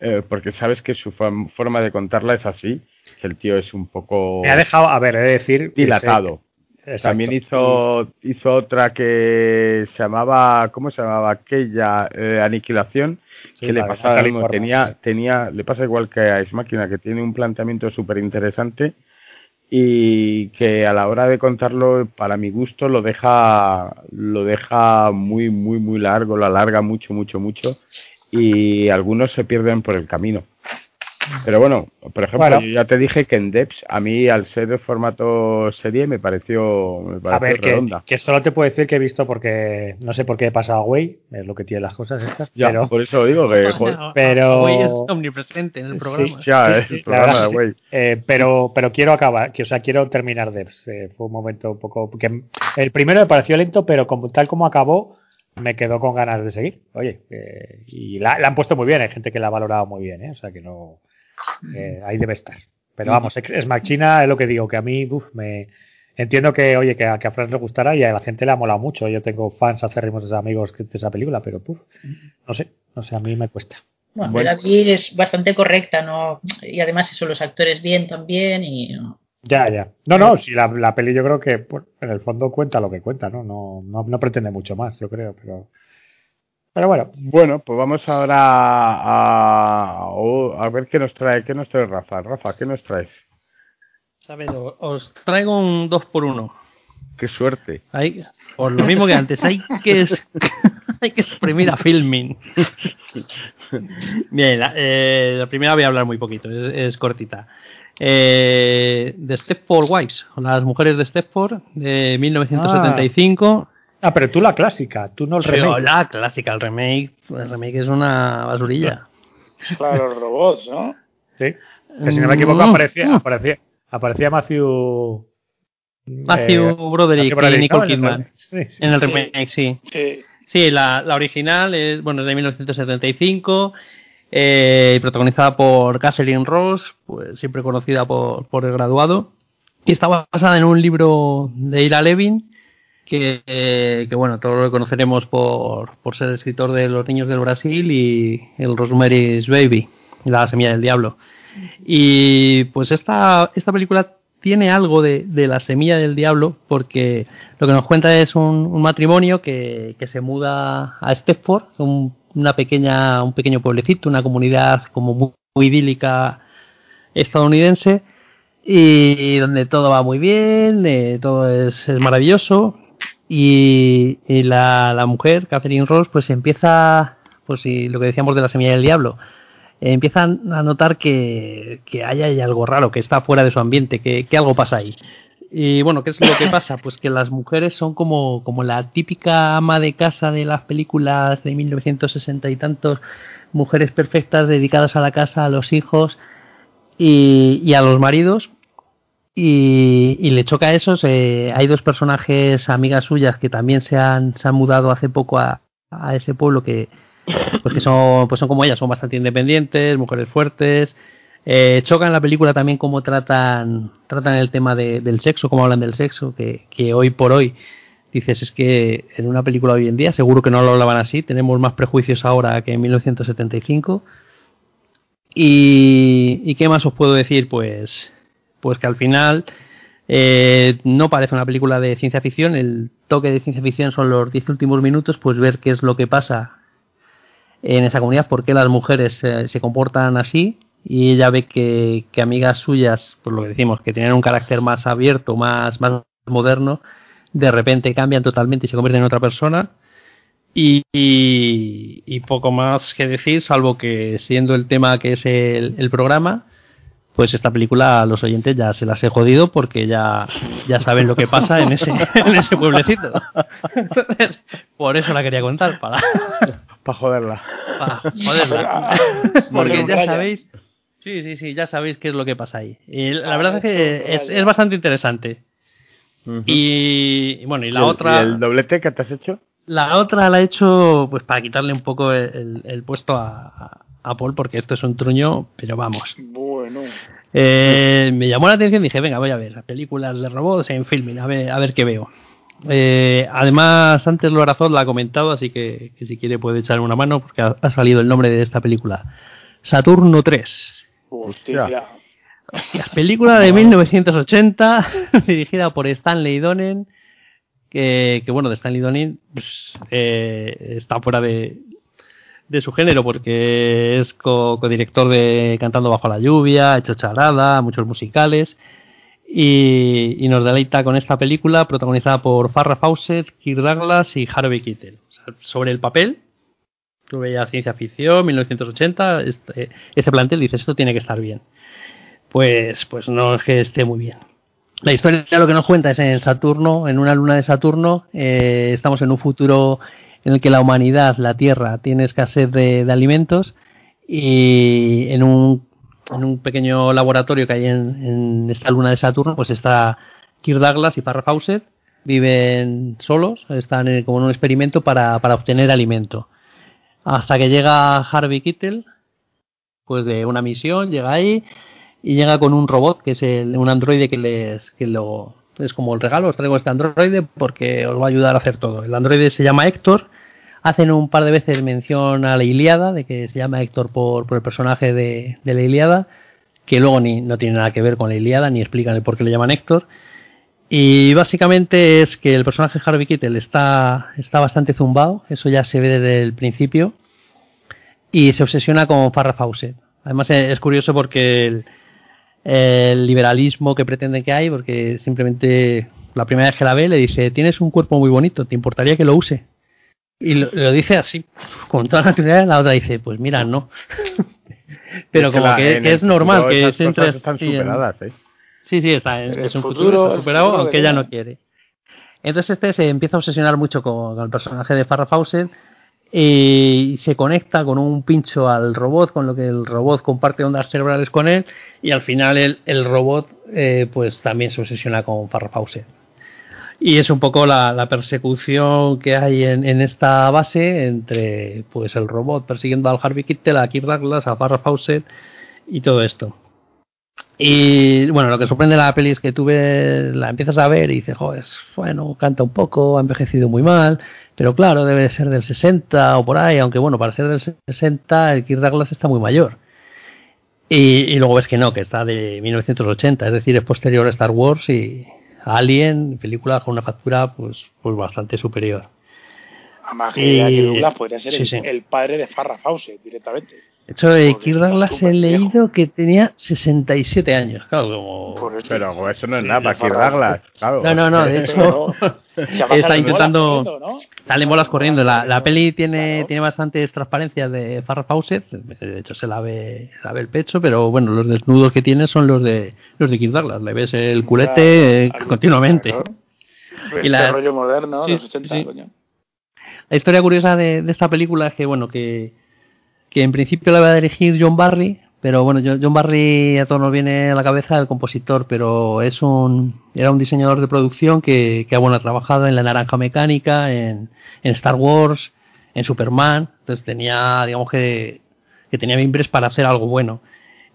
eh, porque sabes que su forma de contarla es así, que el tío es un poco Me ha dejado, a ver, he de decir. que dilatado. Exacto. También hizo, hizo otra que se llamaba, ¿cómo se llamaba? Aquella, eh, Aniquilación, Sí, que le mismo. Portman, Tenía, tenía, le pasa igual que a Ex Machina, que tiene un planteamiento súper interesante y que a la hora de contarlo, para mi gusto, lo deja, lo deja muy, muy, muy largo, lo alarga mucho, mucho, mucho y algunos se pierden por el camino. Pero bueno, por ejemplo, Bueno. yo ya te dije que en Debs, a mí al ser de formato serie, me pareció, me A pareció ver, que, redonda. que solo te puedo decir que he visto porque no sé por qué he pasado away, es lo que tiene las cosas estas, Ya, pero, por eso digo que, pero- es omnipresente en el Sí, programa. ya, sí, es sí, el programa verdad de sí. güey. Eh, pero, pero quiero acabar, que, o sea, quiero terminar Debs. Eh, fue un momento un poco. Que el primero me pareció lento, pero como, tal como acabó, me quedó con ganas de seguir. Oye, eh, y la, la han puesto muy bien, hay gente que la ha valorado muy bien, ¿eh? o sea que no. Eh, ahí debe estar. Pero vamos, es, Machina, es lo que digo, que a mí, uf, me. Entiendo que, oye, que a, que a Fran le gustará y a la gente le ha molado mucho. Yo tengo fans acérrimos de amigos que- de esa película, pero puf, no sé, no sé, a mí me cuesta. Bueno, Bueno. la vi es bastante correcta, ¿no? Y además eso, los actores bien también y... Ya, ya. No, no, si la, la peli yo creo que bueno, en el fondo cuenta lo que cuenta, ¿no? No, no, no pretende mucho más, yo creo, pero. Pero bueno, Bueno, pues vamos ahora a, a, a ver qué nos trae, qué nos trae Rafa. Rafa, ¿qué nos traes? Os traigo un 2 por 1 Qué suerte. Hay, por lo mismo que antes, hay que, es- hay que exprimir a filming. Bien, la, eh, la primera voy a hablar muy poquito, es, es cortita. Eh, The Stepford Wives, o las mujeres de Stepford, de 1975. ah, pero tú la clásica, tú no el Pero remake. la clásica, el remake, el remake es una basurilla. Claro, los robots, ¿no? Sí. Que si no me equivoco, Mm, aparecía, aparecía, aparecía Matthew. Matthew eh, Broderick Matthew Broderick, y Nicole ¿no? En el- Kidman. Sí, sí. En el Sí. remake, sí. Sí. Sí, la, la original es, bueno, es de 1975, eh, y protagonizada por Catherine Ross, pues siempre conocida por, por El Graduado, y está basada en un libro de Ira Levin, que, bueno, todos lo conoceremos por, por ser escritor de Los Niños del Brasil y el Rosemary's Baby, La Semilla del Diablo. Y pues esta, esta película tiene algo de, de la semilla del diablo porque lo que nos cuenta es un, un matrimonio que, que se muda a Stepford, un, una pequeña, un pequeño pueblecito, una comunidad como muy, muy idílica estadounidense y donde todo va muy bien, eh, todo es, es maravilloso y, la, la mujer, Catherine Ross, pues empieza, pues y lo que decíamos de la semilla del diablo, eh, empiezan a notar que, que hay, algo raro, que está fuera de su ambiente, que, que algo pasa ahí. Y bueno, ¿qué es lo que pasa? Pues que las mujeres son como, como la típica ama de casa de las películas de 1960 y tantos, mujeres perfectas dedicadas a la casa, a los hijos y a los maridos. Y, le choca eso. se- hay dos personajes, amigas suyas, que también se han, se han mudado hace poco a, a ese pueblo que, pues que son, pues son como ellas, son bastante independientes, mujeres fuertes. Eh, choca en la película también cómo tratan, tratan el tema de- del sexo, cómo hablan del sexo, que, que hoy por hoy dices es que en una película hoy en día seguro que no lo hablaban así, tenemos más prejuicios ahora que en 1975. Y, ¿y qué más os puedo decir? Pues, pues que al final eh, no parece una película de ciencia ficción, el toque de ciencia ficción son los 10 últimos minutos, pues ver qué es lo que pasa en esa comunidad, por qué las mujeres eh, se comportan así y ella ve que, que amigas suyas, por lo que decimos, que tienen un carácter más abierto, más, más moderno, de repente cambian totalmente y se convierten en otra persona. Y, y- poco más que decir, salvo que siendo el tema que es el programa, pues esta película a los oyentes ya se las he jodido porque ya, ya saben lo que pasa en ese, en ese pueblecito. Entonces, por eso la quería contar, para, para joderla. Pa- joderla. Ah, Porque ya sabéis. Sí, sí, sí, ya sabéis qué es lo que pasa ahí. Y la Ah, verdad es que es, es bastante interesante. Y, y bueno, y la el- otra. ¿Y el doblete que te has hecho? La otra la he hecho pues para quitarle un poco el, el- el puesto a, a- a Paul, porque esto es un truño, pero vamos. Eh, me llamó la atención y dije, venga, voy a ver películas de robots en filming, a ver, a ver qué veo. Eh, además, antes Lorazón la ha comentado, así que, que si quiere puede echar una mano, porque ha, ha salido el nombre de esta película. Saturno 3. Hostia. La película de 1980, dirigida por Stanley Donen, que, que, bueno, de Stanley Donen pues, eh, está fuera de, de su género porque es co- codirector de Cantando bajo la lluvia, hecho charada, muchos musicales y, y nos deleita con esta película protagonizada por Farrah Fawcett, Kirk Douglas y Harvey Keitel. Sobre el papel, tú veías ciencia ficción, 1980, este, este plantel dices esto tiene que estar bien. Pues, pues no es que esté muy bien. La historia lo que nos cuenta es en Saturno, en una luna de Saturno, eh, estamos en un futuro en el que la humanidad, la Tierra, tiene escasez de, alimentos y en un, en un pequeño laboratorio que hay en, esta luna de Saturno, pues está Kirk Douglas y Farrah Fawcett, viven solos, están como en un experimento para, para obtener alimento. Hasta que llega Harvey Keitel, pues de una misión, llega ahí y llega con un robot que es el- un androide que les que lo es como el regalo os traigo este androide porque os va a ayudar a hacer todo el androide se llama Héctor. Hacen un par de veces mención a la Iliada de que se llama Héctor por, por el personaje de, de la Iliada que luego ni no tiene nada que ver con la Iliada ni explican el por qué le llaman Héctor. Y básicamente es que el personaje Harvey Keitel está está bastante zumbado eso ya se ve desde el principio y se obsesiona con Farrah Fawcett. Además es curioso porque el, el liberalismo que pretenden que hay, porque simplemente la primera vez que la ve le dice, tienes un cuerpo muy bonito, ¿te importaría que lo use? Y lo, lo dice así, con toda naturalidad, la otra dice, pues mira, no. Pero Es que como la- que, es normal que esas se entre están superadas, ¿eh? Sí, sí, está, en- es un futuro- futuro, está el superado, futuro aunque que ella no quiere. Entonces este se empieza a obsesionar mucho con, con el personaje de Farrah Fawcett y se conecta con un pincho al robot, con lo que el robot comparte ondas cerebrales con él y al final el, el robot eh, pues también se obsesiona con Fawcett. Y es un poco la, la persecución que hay en, en esta base entre pues el robot persiguiendo al Harvey Keitel, a Kirk Douglas, a y todo esto. Y bueno, lo que sorprende de la peli es que tú ves, la empiezas a ver y dices, joder, bueno, canta un poco, ha envejecido muy mal, pero claro, debe de ser del 60 o por ahí, aunque bueno, para ser del 60 el Kirk Douglas está muy mayor. Y, y luego ves que no, que está de 1980, es decir, es posterior a Star Wars y Alien, películas con una factura pues, pues bastante superior. Además que Douglas podría ser sí, el, sí. el padre de Farrah Fawcett directamente. De hecho, de Kirk he leído que tenía 67 años. Claro, como... Por. Pero eso no es nada para Kirk Douglas, claro. No, no, no, de hecho... Está intentando- corriendo, ¿no? Salen bolas corriendo. La, la peli tiene, Claro. tiene bastantes transparencias de Farrah Fawcett. De hecho, se la, ve, se la ve el pecho, pero bueno, los desnudos que tiene son los de los de Kirk Douglas. Le ves el culete eh, Claro, continuamente. claro. Y Este la- rollo moderno, Sí, los 80, sí. coño. La historia curiosa de, de esta película es que, bueno, que, que en principio la va a dirigir John Barry, pero bueno, John Barry a todos nos viene a la cabeza el compositor, pero es un era un diseñador de producción que, que ha trabajado en La Naranja Mecánica, en, Star Wars, en Superman, entonces tenía, digamos que, que tenía mimbres para hacer algo bueno.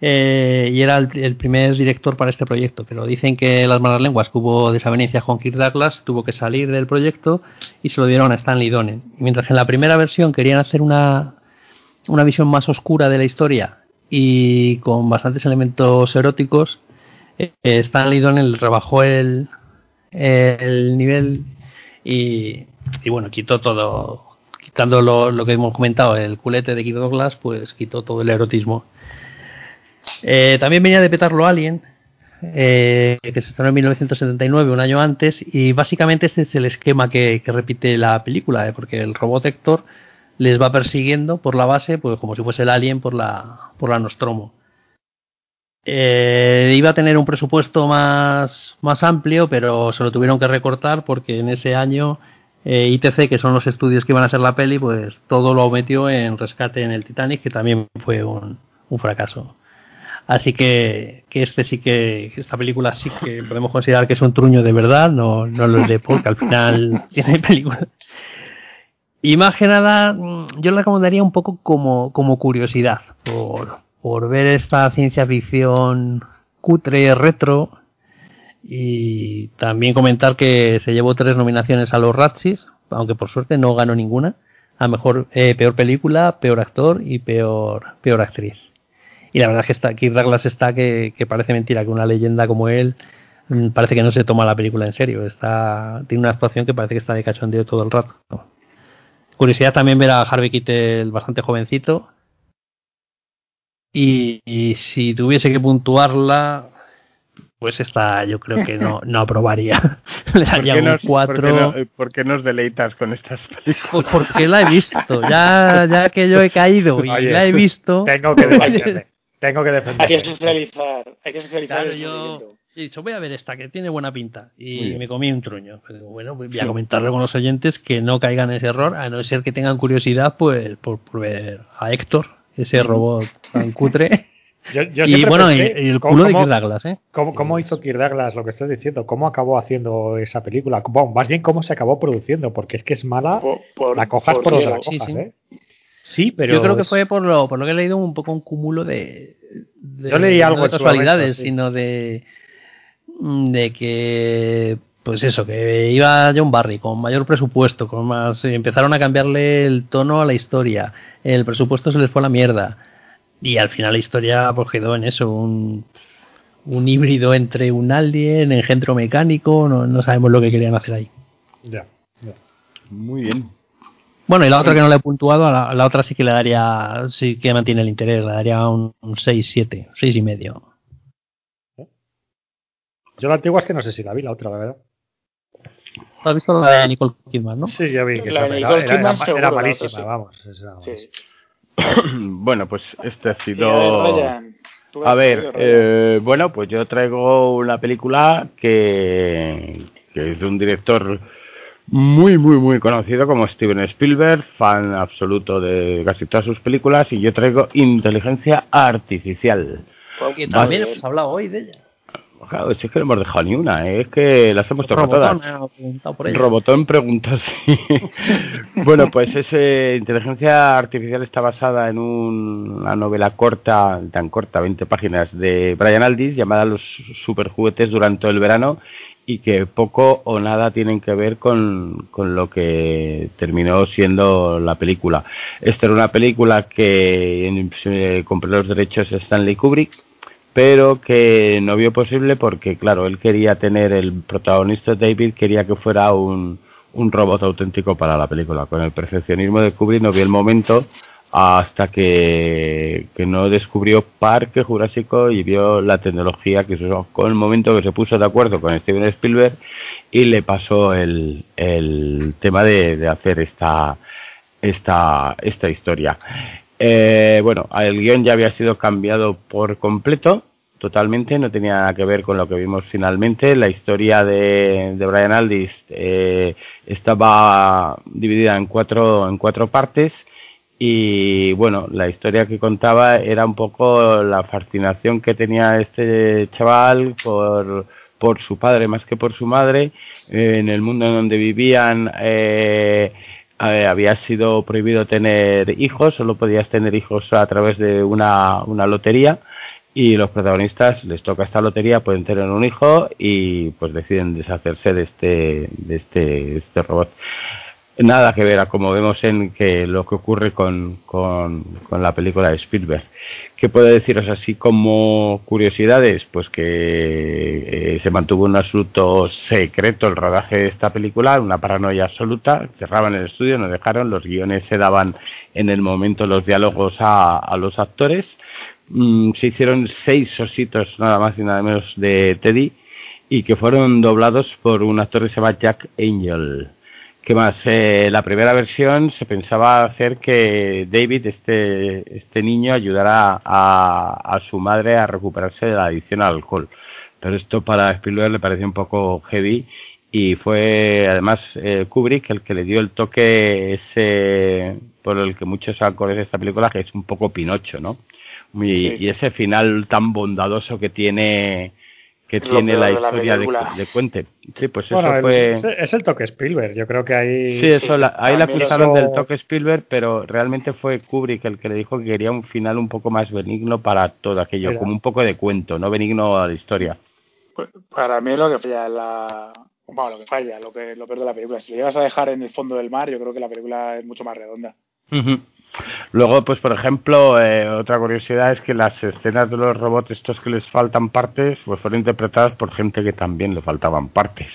Eh, y era el, el primer director para este proyecto, pero dicen que las malas lenguas que hubo desavenencias con Kirk Douglas, tuvo que salir del proyecto y se lo dieron a Stanley Donen. Mientras que en la primera versión querían hacer una, una visión más oscura de la historia y con bastantes elementos eróticos, eh, Stanley Donen le rebajó el, el nivel y, y bueno, quitó todo, quitando lo, lo que hemos comentado, el culete de Kirk Douglas, pues quitó todo el erotismo. Eh, también venía de petarlo Alien, eh, que se estrenó en 1979, un año antes, y básicamente este es el esquema que, que repite la película, eh, porque el robot Héctor les va persiguiendo por la base, pues como si fuese el Alien por la, por la Nostromo. Eh, iba a tener un presupuesto más, más amplio, pero se lo tuvieron que recortar porque en ese año eh, ITC, que son los estudios que iban a hacer la peli, pues todo lo metió en Rescate en el Titanic, que también fue un, fracaso. Así que, que este sí que, esta película sí que podemos considerar que es un truño de verdad, no, no lo de porque al final tiene película. Y más que nada, mm, yo la recomendaría un poco como, como curiosidad, por, por ver esta ciencia ficción cutre, retro, y también comentar que se llevó tres nominaciones a los Razzies, aunque por suerte no ganó ninguna, a mejor, eh, peor película, peor actor y peor, peor actriz. Y la verdad es que está, Kirk Douglas está que, que parece mentira que una leyenda como él mm, parece que no se toma la película en serio. Está, tiene una actuación que parece que está de cachondeo todo el rato. Curiosidad también ver a Harvey Keitel bastante jovencito. Y, y si tuviese que puntuarla, pues esta yo creo que no, no aprobaría. Le ¿Por daría un nos, 4. por qué no- por qué nos deleitas con estas películas? Pues porque la he visto. Ya, ya que yo he caído y Oye, la he visto. Tengo que defenderle. Tengo que Hay que socializar, hay que socializar Claro, yo he dicho, voy a ver esta que tiene buena pinta. Y me comí un truño. Pero bueno, voy a comentarlo con los oyentes que no caigan en ese error, a no ser que tengan curiosidad pues por, por ver a Héctor, ese robot tan cutre. Yo, yo y bueno, y, pensé y el cómo- culo de Kirk Douglas, ¿eh? ¿Cómo, cómo hizo Kirk Douglas lo que estás diciendo? ¿Cómo acabó haciendo esa película? Bueno, más bien cómo se acabó produciendo, porque es que es mala, Por, por- la cojas por, por donde la. Sí. ¿eh? Sí, pero... Yo creo que fue por lo, por lo que he leído un poco un cúmulo de, de- Yo leí algo no de casualidades, momento, sí. sino de de que pues eso, que iba John Barry con mayor presupuesto, con más eh, empezaron a cambiarle el tono a la historia, el presupuesto se les fue a la mierda y al final la historia pues quedó en eso, un un híbrido entre un alien, engendro mecánico, no, no sabemos lo que querían hacer ahí. Ya, ya. Muy bien. Bueno, y la otra que no le he puntuado, a la, a la otra sí que le daría, sí que mantiene el interés, le daría un, un 6, 7, 6 y medio. Yo la antigua es que no sé si la vi, la otra, la verdad. ¿Tú has visto la de Nicole Kidman, no? Sí, yo vi que La era, Nicole era- era- Kidman era otra malísima, sí. vamos. esa- Sí. bueno, pues este ha sido... A ver, eh, bueno, pues yo traigo una película que, que es de un director muy, muy, muy conocido como Steven Spielberg, fan absoluto de casi todas sus películas, y yo traigo Inteligencia Artificial. Que también hemos hablado hoy de ella. Claro, si es que no hemos dejado ni una, ¿eh? es que las hemos tocado Robotón todas. me ha preguntado por ella. Robotón pregunta sí. bueno, pues ese inteligencia artificial está basada en un- una novela corta, tan corta, 20 páginas de Brian Aldiss llamada Los superjuguetes durante el verano y que poco o nada tienen que ver con, con lo que terminó siendo la película. Esta era una película que se compró los derechos de Stanley Kubrick pero que no vio posible porque, claro, él quería tener, el protagonista David quería que fuera un, un robot auténtico para la película. Con el perfeccionismo de Kubrick no vio el momento hasta que, que no descubrió Parque Jurásico y vio la tecnología que se usó. Con el momento que se puso de acuerdo con Steven Spielberg y le pasó el, el tema de, de hacer esta, esta, esta historia. Eh, bueno, el guion ya había sido cambiado por completo, totalmente, no tenía nada que ver con lo que vimos finalmente. La historia de, Brian Aldiss eh, estaba dividida en cuatro, en cuatro partes y bueno, la historia que contaba era un poco la fascinación que tenía este chaval por, por su padre más que por su madre, en el mundo en donde vivían. Eh, eh, había sido prohibido tener hijos, solo podías tener hijos a través de una, una lotería y los protagonistas les toca esta lotería, pueden tener un hijo y pues deciden deshacerse de este, de este, de este robot. Nada que ver a como vemos en que lo que ocurre con, con, con la película de Spielberg. ¿Qué puedo deciros así como curiosidades? Pues que eh, se mantuvo un absoluto secreto el rodaje de esta película, una paranoia absoluta. Cerraban el estudio, no dejaron, los guiones se daban en el momento los diálogos a, a los actores. Mm, se hicieron seis ositos nada más y nada menos de Teddy y que fueron doblados por un actor que se llama Jack Angel. ¿Qué más? Eh, la primera versión se pensaba hacer que David, este, este niño, ayudara a, a su madre a recuperarse de la adicción al alcohol. Pero esto para Spielberg le pareció un poco heavy y fue además eh, Kubrick el que le dio el toque ese por el que muchos acordes de esta película que es un poco Pinocho, ¿no? Y, Sí. y ese final tan bondadoso que tiene que Lo tiene la de la historia de, Cuente. Sí, pues eso Bueno, fue es, es el toque Spielberg. Yo creo que ahí. Sí, eso la- ahí también acusaron eso- del toque Spielberg, pero realmente fue Kubrick el que le dijo que quería un final un poco más benigno para todo aquello, como un poco de cuento, no benigno a la historia. Pues, para mí es lo que falla la bueno, lo que falla, lo que lo peor de la película. Si le llegas a dejar en el fondo del mar, yo creo que la película es mucho más redonda. Ujú. Luego, pues por ejemplo, eh, otra curiosidad es que las escenas de los robots estos que les faltan partes, pues fueron interpretadas por gente que también le faltaban partes,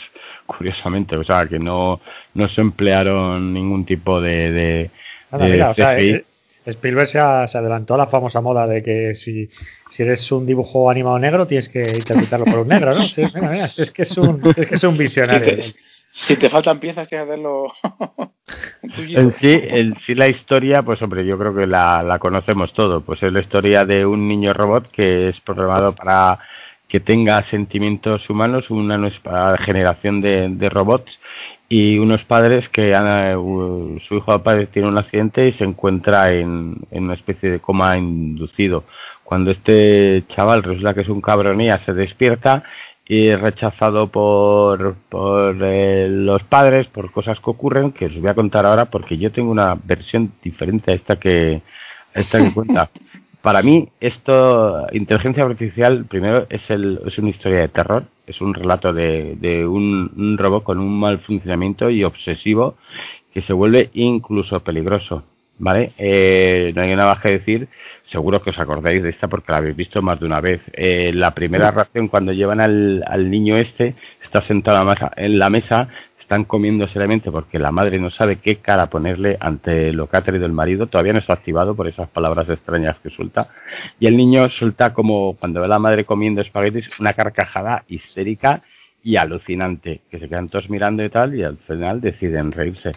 curiosamente, o sea, que no, no se emplearon ningún tipo de, de, Nada, de mira, o sea, eh, Spielberg se, ha- se adelantó a la famosa moda de que si, si eres un dibujo animado negro tienes que interpretarlo por un negro, ¿no? Sí, mira, mira, es que es un, es que es un visionario. Si te, faltan piezas, tienes que hacerlo. En sí, en sí la historia, pues hombre, yo creo que la, la conocemos todo. Pues es la historia de un niño robot que es programado para que tenga sentimientos humanos, una nueva generación de, de robots y unos padres que han, uh, su hijo padre tiene un accidente y se encuentra en, en una especie de coma inducido. Cuando este chaval resulta que es un cabronía, se despierta y rechazado por, por eh, los padres por cosas que ocurren que os voy a contar ahora porque yo tengo una versión diferente a esta que a esta que cuenta. Para mí esto inteligencia artificial primero es el es una historia de terror, es un relato de, de un, un robot con un mal funcionamiento y obsesivo que se vuelve incluso peligroso, ¿vale? Eh, no hay nada más que decir seguro que os acordáis de esta porque la habéis visto más de una vez. Eh, la primera reacción cuando llevan al, al niño este, está sentado en la mesa, están comiendo seriamente porque la madre no sabe qué cara ponerle ante lo que ha traído el marido, todavía no está activado por esas palabras extrañas que suelta, y el niño suelta como cuando ve a la madre comiendo espaguetis una carcajada histérica y alucinante, que se quedan todos mirando y tal, y al final deciden reírse.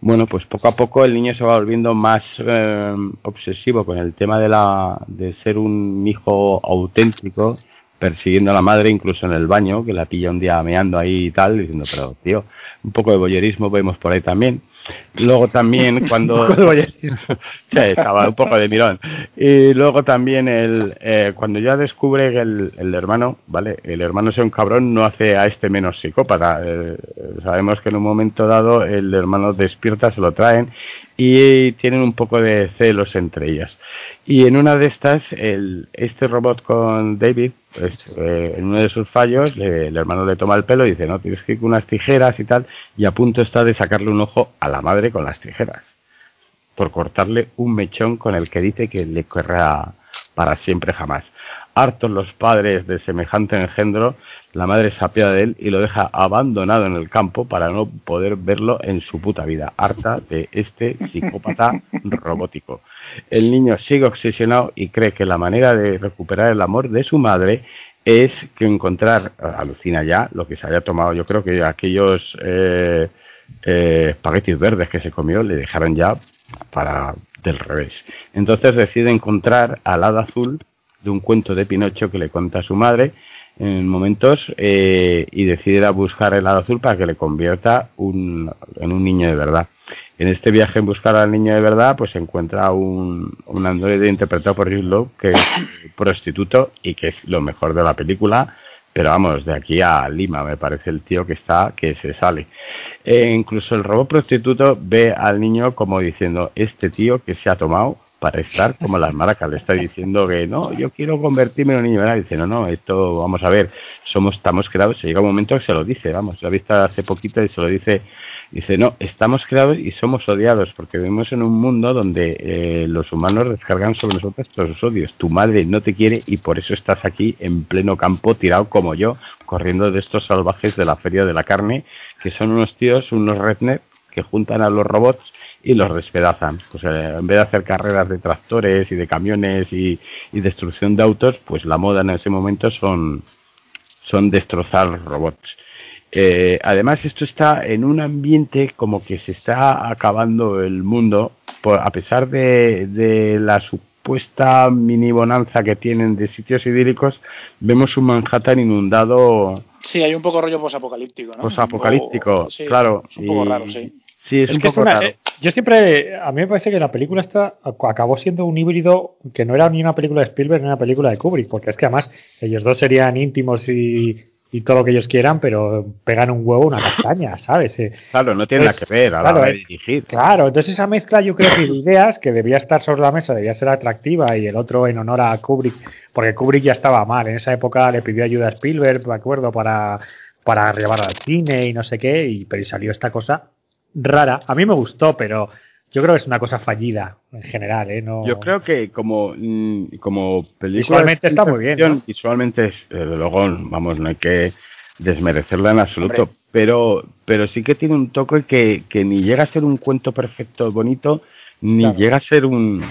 Bueno, pues poco a poco el niño se va volviendo más eh, obsesivo con el tema de la de ser un hijo auténtico, persiguiendo a la madre incluso en el baño, que la pilla un día meando ahí y tal, diciendo, pero tío, un poco de boyerismo vemos por ahí también. Luego también cuando... sí, estaba un poco de mirón. Y luego también el, eh, cuando ya descubre que el, el hermano, ¿vale? El hermano sea un cabrón, no hace a este menos psicópata. Eh, sabemos que en un momento dado el hermano despierta, se lo traen y tienen un poco de celos entre ellas. Y en una de estas, el, este robot con David, pues, eh, en uno de sus fallos, le- el hermano le toma el pelo y dice, no, tienes que ir con unas tijeras y tal, y a punto está de sacarle un ojo a la madre con las tijeras, por cortarle un mechón con el que dice que le corra para siempre jamás. Hartos los padres de semejante engendro, la madre se apiada de él y lo deja abandonado en el campo para no poder verlo en su puta vida, harta de este psicópata robótico. El niño sigue obsesionado y cree que la manera de recuperar el amor de su madre es que encontrar, alucina ya, lo que se haya tomado, yo creo que aquellos eh, eh, espaguetis verdes que se comió le dejaron ya para del revés. Entonces decide encontrar al hada azul de un cuento de Pinocho que le cuenta a su madre en momentos eh, y decide a buscar el azul para que le convierta un, en un niño de verdad. En este viaje en buscar al niño de verdad, pues encuentra un, androide interpretado por Jude Law, que es prostituto y que es lo mejor de la película, pero vamos, de aquí a Lima me parece el tío que está, que se sale. Eh, incluso el robot prostituto ve al niño como diciendo, este tío que se ha tomado para estar como las maracas, le está diciendo que no, yo quiero convertirme en un niño, dice, no, no, esto, vamos a ver, somos, estamos creados, se llega un momento que se lo dice, vamos, lo he visto hace poquito y se lo dice, dice, no, estamos creados y somos odiados, porque vivimos en un mundo donde eh, los humanos descargan sobre nosotros todos los odios, tu madre no te quiere y por eso estás aquí en pleno campo, tirado como yo, corriendo de estos salvajes de la feria de la carne, que son unos tíos, unos redneck, que juntan a los robots y los despedazan. Pues eh, en vez de hacer carreras de tractores y de camiones y, y destrucción de autos, pues la moda en ese momento son, son destrozar robots. Eh, además, esto está en un ambiente como que se está acabando el mundo, por, a pesar de, de la supuesta mini bonanza que tienen de sitios idílicos, vemos un Manhattan inundado Sí, hay un poco rollo posapocalíptico, ¿no? Posapocalíptico, sí, claro. Es un poco y- raro, sí. Sí, es, Es un que es poco una- raro. eh, yo siempre, a mí me parece que la película esta acabó siendo un híbrido que no era ni una película de Spielberg ni una película de Kubrick, porque es que además ellos dos serían íntimos y, y todo lo que ellos quieran, pero pegan un huevo una castaña, ¿sabes? Eh, Claro, no tiene Pues, nada que ver a la claro, hora de eh, dirigir. Claro, entonces esa mezcla yo creo que de ideas que debía estar sobre la mesa, debía ser atractiva y el otro en honor a Kubrick, porque Kubrick ya estaba mal, en esa época le pidió ayuda a Spielberg, me acuerdo, para, para llevarlo al cine y no sé qué, y, pero y salió esta cosa rara. A mí me gustó, pero yo creo que es una cosa fallida en general, ¿eh? No... Yo creo que como, mm, como película Visualmente está muy bien. Visualmente, es, eh, luego, vamos, no hay que desmerecerla en absoluto, Hombre. pero pero sí que tiene un toque que, que ni llega a ser un cuento perfecto, bonito, ni Claro. llega a ser un,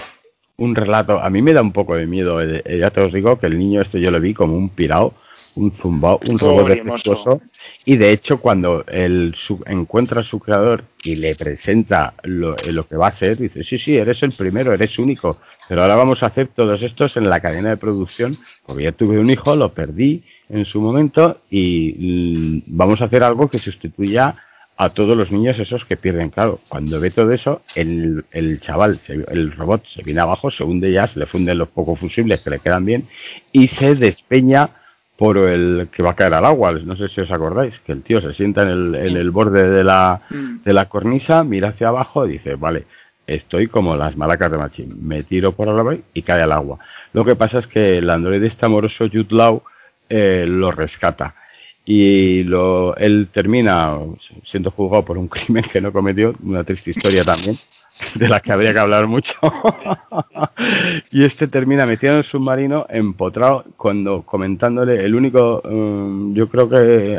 un relato. A mí me da un poco de miedo. eh, ya te os digo que el niño este yo lo vi como un pirao, un zumbao, un robot defectuoso. Y de hecho, cuando él encuentra a su creador y le presenta lo, eh, lo que va a hacer, dice, sí, sí, eres el primero, eres único, pero ahora vamos a hacer todos estos en la cadena de producción, porque ya tuve un hijo, lo perdí en su momento y mm, vamos a hacer algo que sustituya a todos los niños esos que pierden. Claro, cuando ve todo eso, el, el chaval, el robot se viene abajo, se hunde ya, se le funden los pocos fusibles que le quedan bien y se despeña por el que va a caer al agua. No sé si os acordáis, que el tío se sienta en el, en el borde de la, Mm. de la cornisa, mira hacia abajo y dice, vale, estoy como las malacas de Machín, me tiro por agua y cae al agua. Lo que pasa es que el androide este amoroso Jude Law eh, lo rescata y lo, él termina siendo juzgado por un crimen que no cometió, una triste historia también, de la que habría que hablar mucho. y este termina metido en el submarino, empotrado, cuando comentándole, el único, mm, yo creo que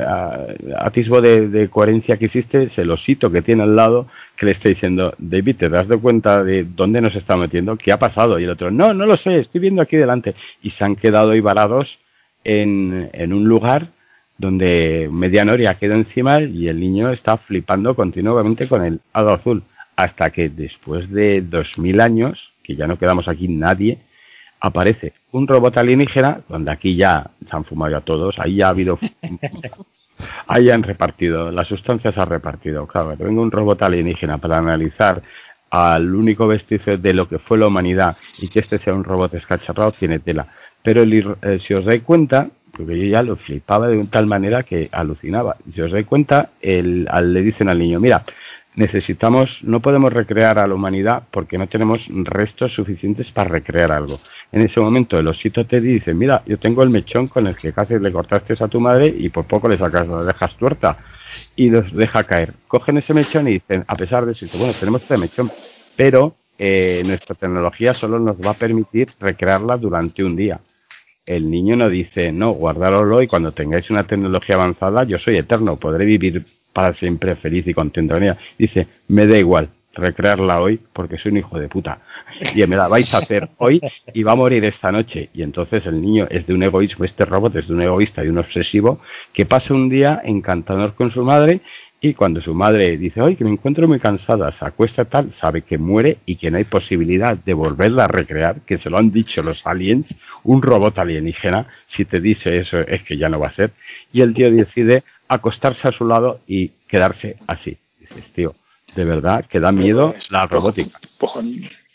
atisbo de, coherencia que existe es el osito que tiene al lado, que le está diciendo, David, ¿te das de cuenta de dónde nos está metiendo? ¿Qué ha pasado? Y el otro, no, no lo sé, estoy viendo aquí delante. Y se han quedado ahí varados en, en un lugar donde Medianoria quedó encima y el niño está flipando continuamente con el hado azul. Hasta que después de dos mil años, que ya no quedamos aquí nadie, aparece un robot alienígena, donde aquí ya se han fumado ya todos, ahí ya ha habido... ahí han repartido, las sustancias han repartido. Claro, que venga un robot alienígena para analizar al único vestigio de lo que fue la humanidad y que este sea un robot escacharrado, tiene tela. Pero el eh, si os dais cuenta, porque yo ya lo flipaba de tal manera que alucinaba. Si os dais cuenta, el, al- le dicen al niño, mira, necesitamos, no podemos recrear a la humanidad porque no tenemos restos suficientes para recrear algo. En ese momento el osito te dice, mira, yo tengo el mechón con el que casi le cortaste a tu madre y por poco le sacas, la dejas tuerta y los deja caer. Cogen ese mechón y dicen, a pesar de eso, bueno, tenemos este mechón, pero eh, nuestra tecnología solo nos va a permitir recrearla durante un día. El niño no dice, no, guardároslo y cuando tengáis una tecnología avanzada, yo soy eterno, podré vivir para siempre feliz y contento con ella. Dice, me da igual recrearla hoy porque soy un hijo de puta. Y me la vais a hacer hoy y va a morir esta noche. Y entonces el niño es de un egoísmo, este robot es de un egoísta y un obsesivo que pasa un día encantador con su madre y cuando su madre dice, hoy que me encuentro muy cansada, se acuesta tal, sabe que muere y que no hay posibilidad de volverla a recrear, que se lo han dicho los aliens, un robot alienígena, si te dice eso es que ya no va a ser, y el tío decide acostarse a su lado y quedarse así. Dices, tío, de verdad que da miedo Pues, la pues, robótica. Pues con-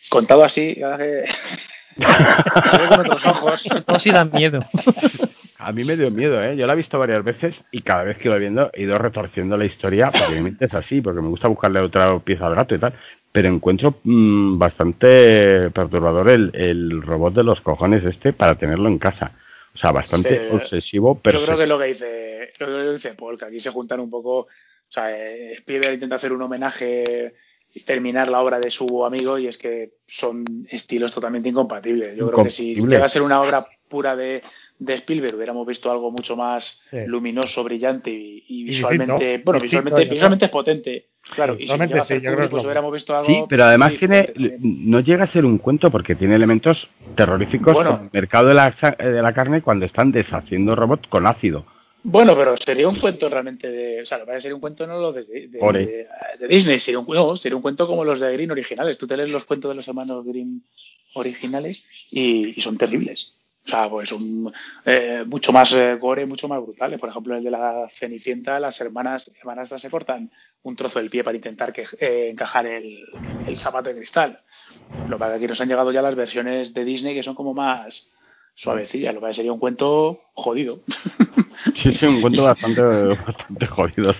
contado así, se ve con otros ojos. Todo sí da miedo. A mí me dio miedo, ¿eh? Yo la he visto varias veces y cada vez que lo viendo he ido retorciendo la historia, porque mi es así, porque me gusta buscarle otra pieza al gato y tal. Pero encuentro mm, bastante perturbador el, el robot de los cojones este para tenerlo en casa. O sea, bastante obsesivo, pero Yo creo que es lo que dice, lo que dice Paul, que aquí se juntan un poco. O sea, Spielberg intenta hacer un homenaje y terminar la obra de su amigo y es que son estilos totalmente incompatibles. Yo creo que si llega a ser una obra pura de, de Spielberg hubiéramos visto algo mucho más Sí. luminoso, brillante y, y Y visualmente, distinto, bueno, distinto, visualmente, visualmente es potente. Claro, y si llega a sí, Kubrick, pues hubiéramos visto algo Sí, pero además tiene, no llega a ser un cuento porque tiene elementos terroríficos Bueno. el mercado de la, sa- de la carne cuando están deshaciendo robots con ácido. Bueno, pero sería un cuento realmente de. O sea, lo que sería un cuento no lo de, de, de- Ore. de- de Disney, sería un, no, sería un cuento como los de Green originales. Tú te lees los cuentos de los hermanos Green originales y, y son terribles. O sea, pues eh, mucho más eh, gore, mucho más brutales. Por ejemplo, el de la Cenicienta, las hermanas hermanastras se cortan un trozo del pie para intentar que, eh, encajar el, el zapato de cristal. Lo que aquí nos han llegado ya las versiones de Disney que son como más suavecillas. Lo que sería un cuento jodido. Sí, sí, un cuento bastante, bastante jodido.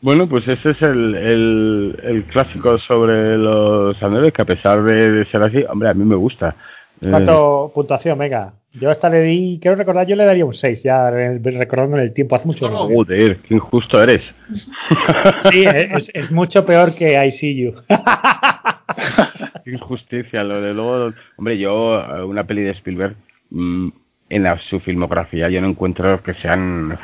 Bueno, pues ese es el, el, el clásico sobre los androides, que a pesar de, de ser así, hombre, a mí me gusta. Eh, ¿Cuánto puntuación, venga? Yo esta le di, quiero recordar, yo le daría un 6, ya re- recordando en el tiempo, hace mucho veo. Joder, qué injusto eres. Sí, es, es mucho peor que I See You. Qué injusticia, lo de luego. Hombre, yo, eh, una peli de Spielberg, mm, en la- su filmografía, yo no encuentro que sean,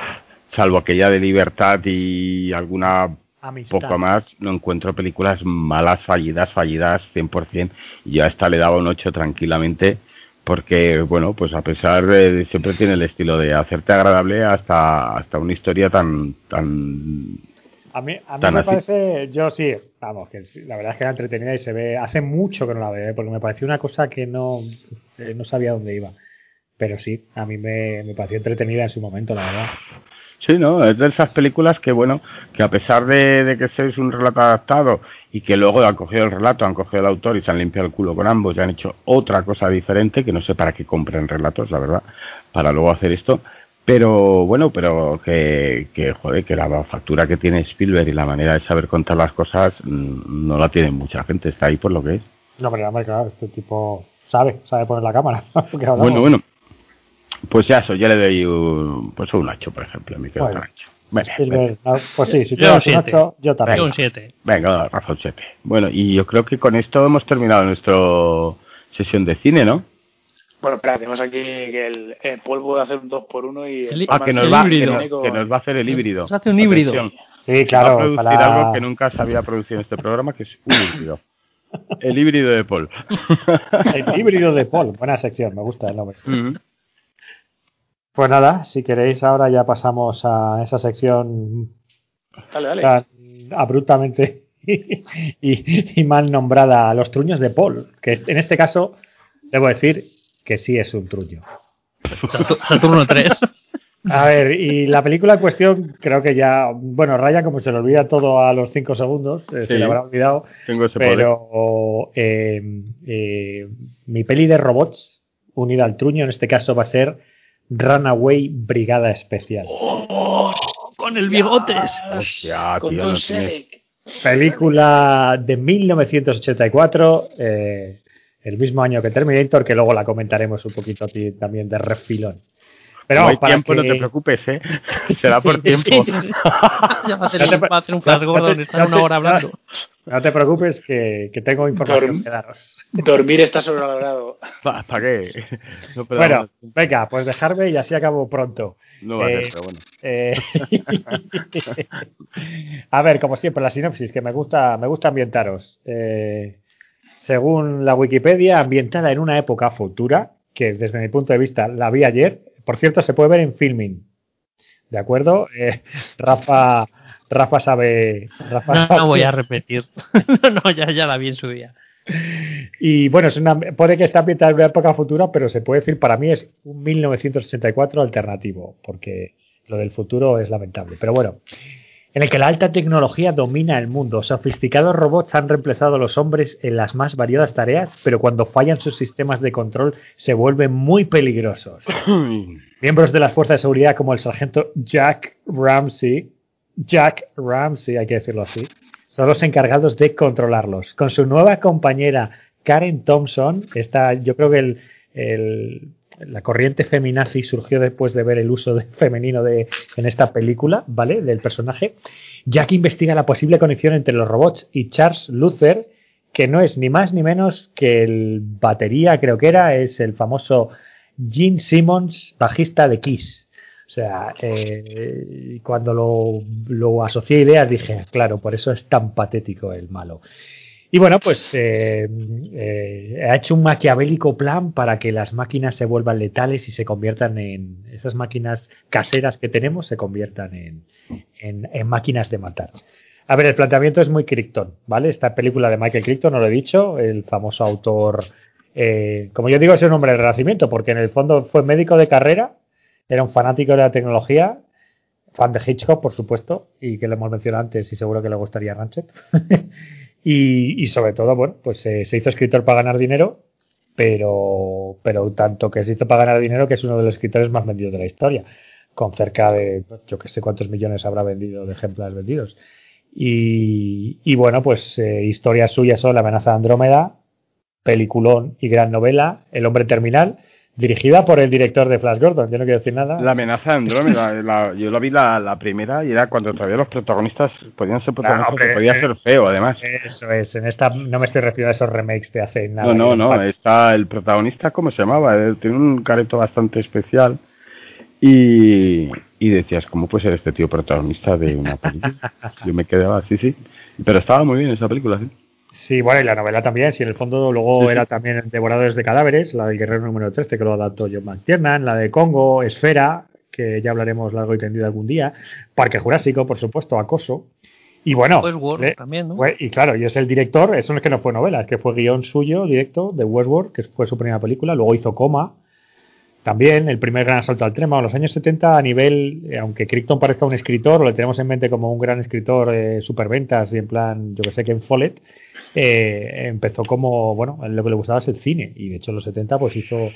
salvo aquella de Libertad y alguna Amistad. poco más, no encuentro películas malas, fallidas, fallidas 100%. Y yo a esta le daba un 8 tranquilamente, porque, bueno, pues a pesar de, siempre tiene el estilo de hacerte agradable hasta, hasta una historia tan, tan A mí, a mí Tan me así. parece, yo sí, vamos, que la verdad es que era entretenida y se ve, hace mucho que no la veo, ¿eh? porque me pareció una cosa que no, eh, no sabía dónde iba. Pero sí, a mí me, me pareció entretenida en su momento, la verdad. Sí, ¿no? Es de esas películas que, bueno, que a pesar de, de que es un relato adaptado y que luego han cogido el relato, han cogido el autor y se han limpiado el culo con ambos y han hecho otra cosa diferente, que no sé para qué compren relatos, la verdad, para luego hacer esto. Pero bueno, pero que, que, joder, que la factura que tiene Spielberg y la manera de saber contar las cosas mm, no la tiene mucha gente, está ahí por lo que es. No, pero claro, este tipo sabe, sabe poner la cámara. Bueno, bueno. Pues ya eso, yo le doy un, pues un 8, por ejemplo, me quedo Bueno. Venga, no, pues sí, si tú Yo das un siete. 8, yo también. Yo un 7. Venga, razón 7. Bueno, y yo creo que con esto hemos terminado nuestra sesión de cine, ¿no? Bueno, espera, tenemos aquí que el, el Paul puede hacer un 2 por 1 y... El Ah, que nos, el va, que, híbrido. nos, que nos va a hacer el híbrido. Nos hace un híbrido. Atención, Sí, va a claro, producir para... algo que nunca se había producido en este programa, que es un híbrido. El híbrido de Paul. el híbrido de Paul, buena sección, me gusta el nombre. Mm. Pues nada, si queréis ahora ya pasamos a esa sección Dale, dale. tan abruptamente y, y mal nombrada a los truños de Paul, que en este caso debo decir que sí es un truño. Saturno 3. A ver, y la película en cuestión creo que ya, bueno, Raya como se le olvida todo a los cinco segundos, eh, se le habrá olvidado, Tengo ese poder. pero eh, eh, mi peli de robots unida al truño en este caso va a ser Runaway Brigada Especial. Con el bigotes. Hostia, Con tío, no Selleck. Película de 1984, eh, el mismo año que Terminator, que luego la comentaremos un poquito ti- también de refilón. Pero no hay para tiempo, no que- te preocupes, ¿eh? Será por tiempo. Ya va a hacer, No un- pre- va a hacer un flash no no estar una hora hablando. No te preocupes que, que tengo información Dorm- que daros. Dormir está sobrevalorado. ¿Para qué? No, Bueno, venga, pues dejarme y así acabo pronto. no va a eh, ser, pero bueno. Eh, a ver, como siempre, la sinopsis que me gusta, me gusta ambientaros. Eh, según la Wikipedia, ambientada en una época futura, que desde mi punto de vista la vi ayer. Por cierto, se puede ver en filming. ¿De acuerdo? Eh, Rafa, Rafa sabe. Rafa No, sabe- no voy a repetir. no, ya, ya la vi en su día. Y bueno, es una, puede que esté ambientada en una época futura, pero se puede decir, para mí es un 1984 alternativo, porque lo del futuro es lamentable. Pero bueno, en el que la alta tecnología domina el mundo. Sofisticados robots han reemplazado a los hombres en las más variadas tareas, pero cuando fallan sus sistemas de control se vuelven muy peligrosos. Miembros de las fuerzas de seguridad como el sargento Jack Ramsey, Jack Ramsey, hay que decirlo así, son los encargados de controlarlos. Con su nueva compañera Karen Thompson, esta, yo creo que el, la corriente feminazi surgió después de ver el uso femenino de, en esta película, ¿vale? Del personaje. Jack investiga la posible conexión entre los robots y Charles Luther, que no es ni más ni menos que el batería, creo que era, es el famoso Gene Simmons, bajista de Kiss. O sea, eh, cuando lo, asocié a ideas dije, claro, por eso es tan patético el malo. Y bueno, pues eh, eh, ha hecho un maquiavélico plan para que las máquinas se vuelvan letales y se conviertan en esas máquinas caseras que tenemos, se conviertan en, en- máquinas de matar. A ver, el planteamiento es muy Crichton, ¿vale? Esta película de Michael Crichton, no lo he dicho, el famoso autor Eh, como yo digo, es un hombre del renacimiento, porque en el fondo fue médico de carrera, era un fanático de la tecnología, fan de Hitchcock, por supuesto, y que lo hemos mencionado antes y seguro que le gustaría Ranchet. y, sobre todo, bueno, pues eh, se hizo escritor para ganar dinero, pero, pero tanto que se hizo para ganar dinero que es uno de los escritores más vendidos de la historia, con cerca de, yo que sé cuántos millones habrá vendido de ejemplares vendidos. Y, y bueno, pues eh, historias suyas son La amenaza de Andrómeda, peliculón y gran novela, El hombre terminal, dirigida por el director de Flash Gordon. Yo no quiero decir nada. La amenaza de Andrómeda, la- yo la vi la, la primera y era cuando todavía los protagonistas podían ser protagonistas, hombre, que podía eh, ser feo además. Eso es, en esta no me estoy refiriendo a esos remakes de hace nada. No, no, no, está el protagonista, ¿cómo se llamaba? Él tiene un careto bastante especial y, y decías, ¿cómo puede ser este tío protagonista de una película? Yo me quedaba, sí, sí, pero estaba muy bien esa película, sí. Sí, bueno, y la novela también, si en el fondo luego Sí, sí. era también Devoradores de Cadáveres, la del Guerrero número 13, que lo adaptó John McTiernan, la de Congo, Esfera, que ya hablaremos largo y tendido algún día, Parque Jurásico, por supuesto, Acoso, y bueno, Westworld le- también, ¿no? y claro, y es el director, eso no es que no fue novela, es que fue guion suyo directo de Westworld, que fue su primera película, luego hizo Coma, también el primer gran asalto al tren, en los años 70 a nivel, eh, aunque Crichton parezca un escritor, o le tenemos en mente como un gran escritor eh, superventas y en plan, yo que sé, Ken Follett, eh, empezó como, bueno, lo que le gustaba es el cine y de hecho en los 70 pues hizo,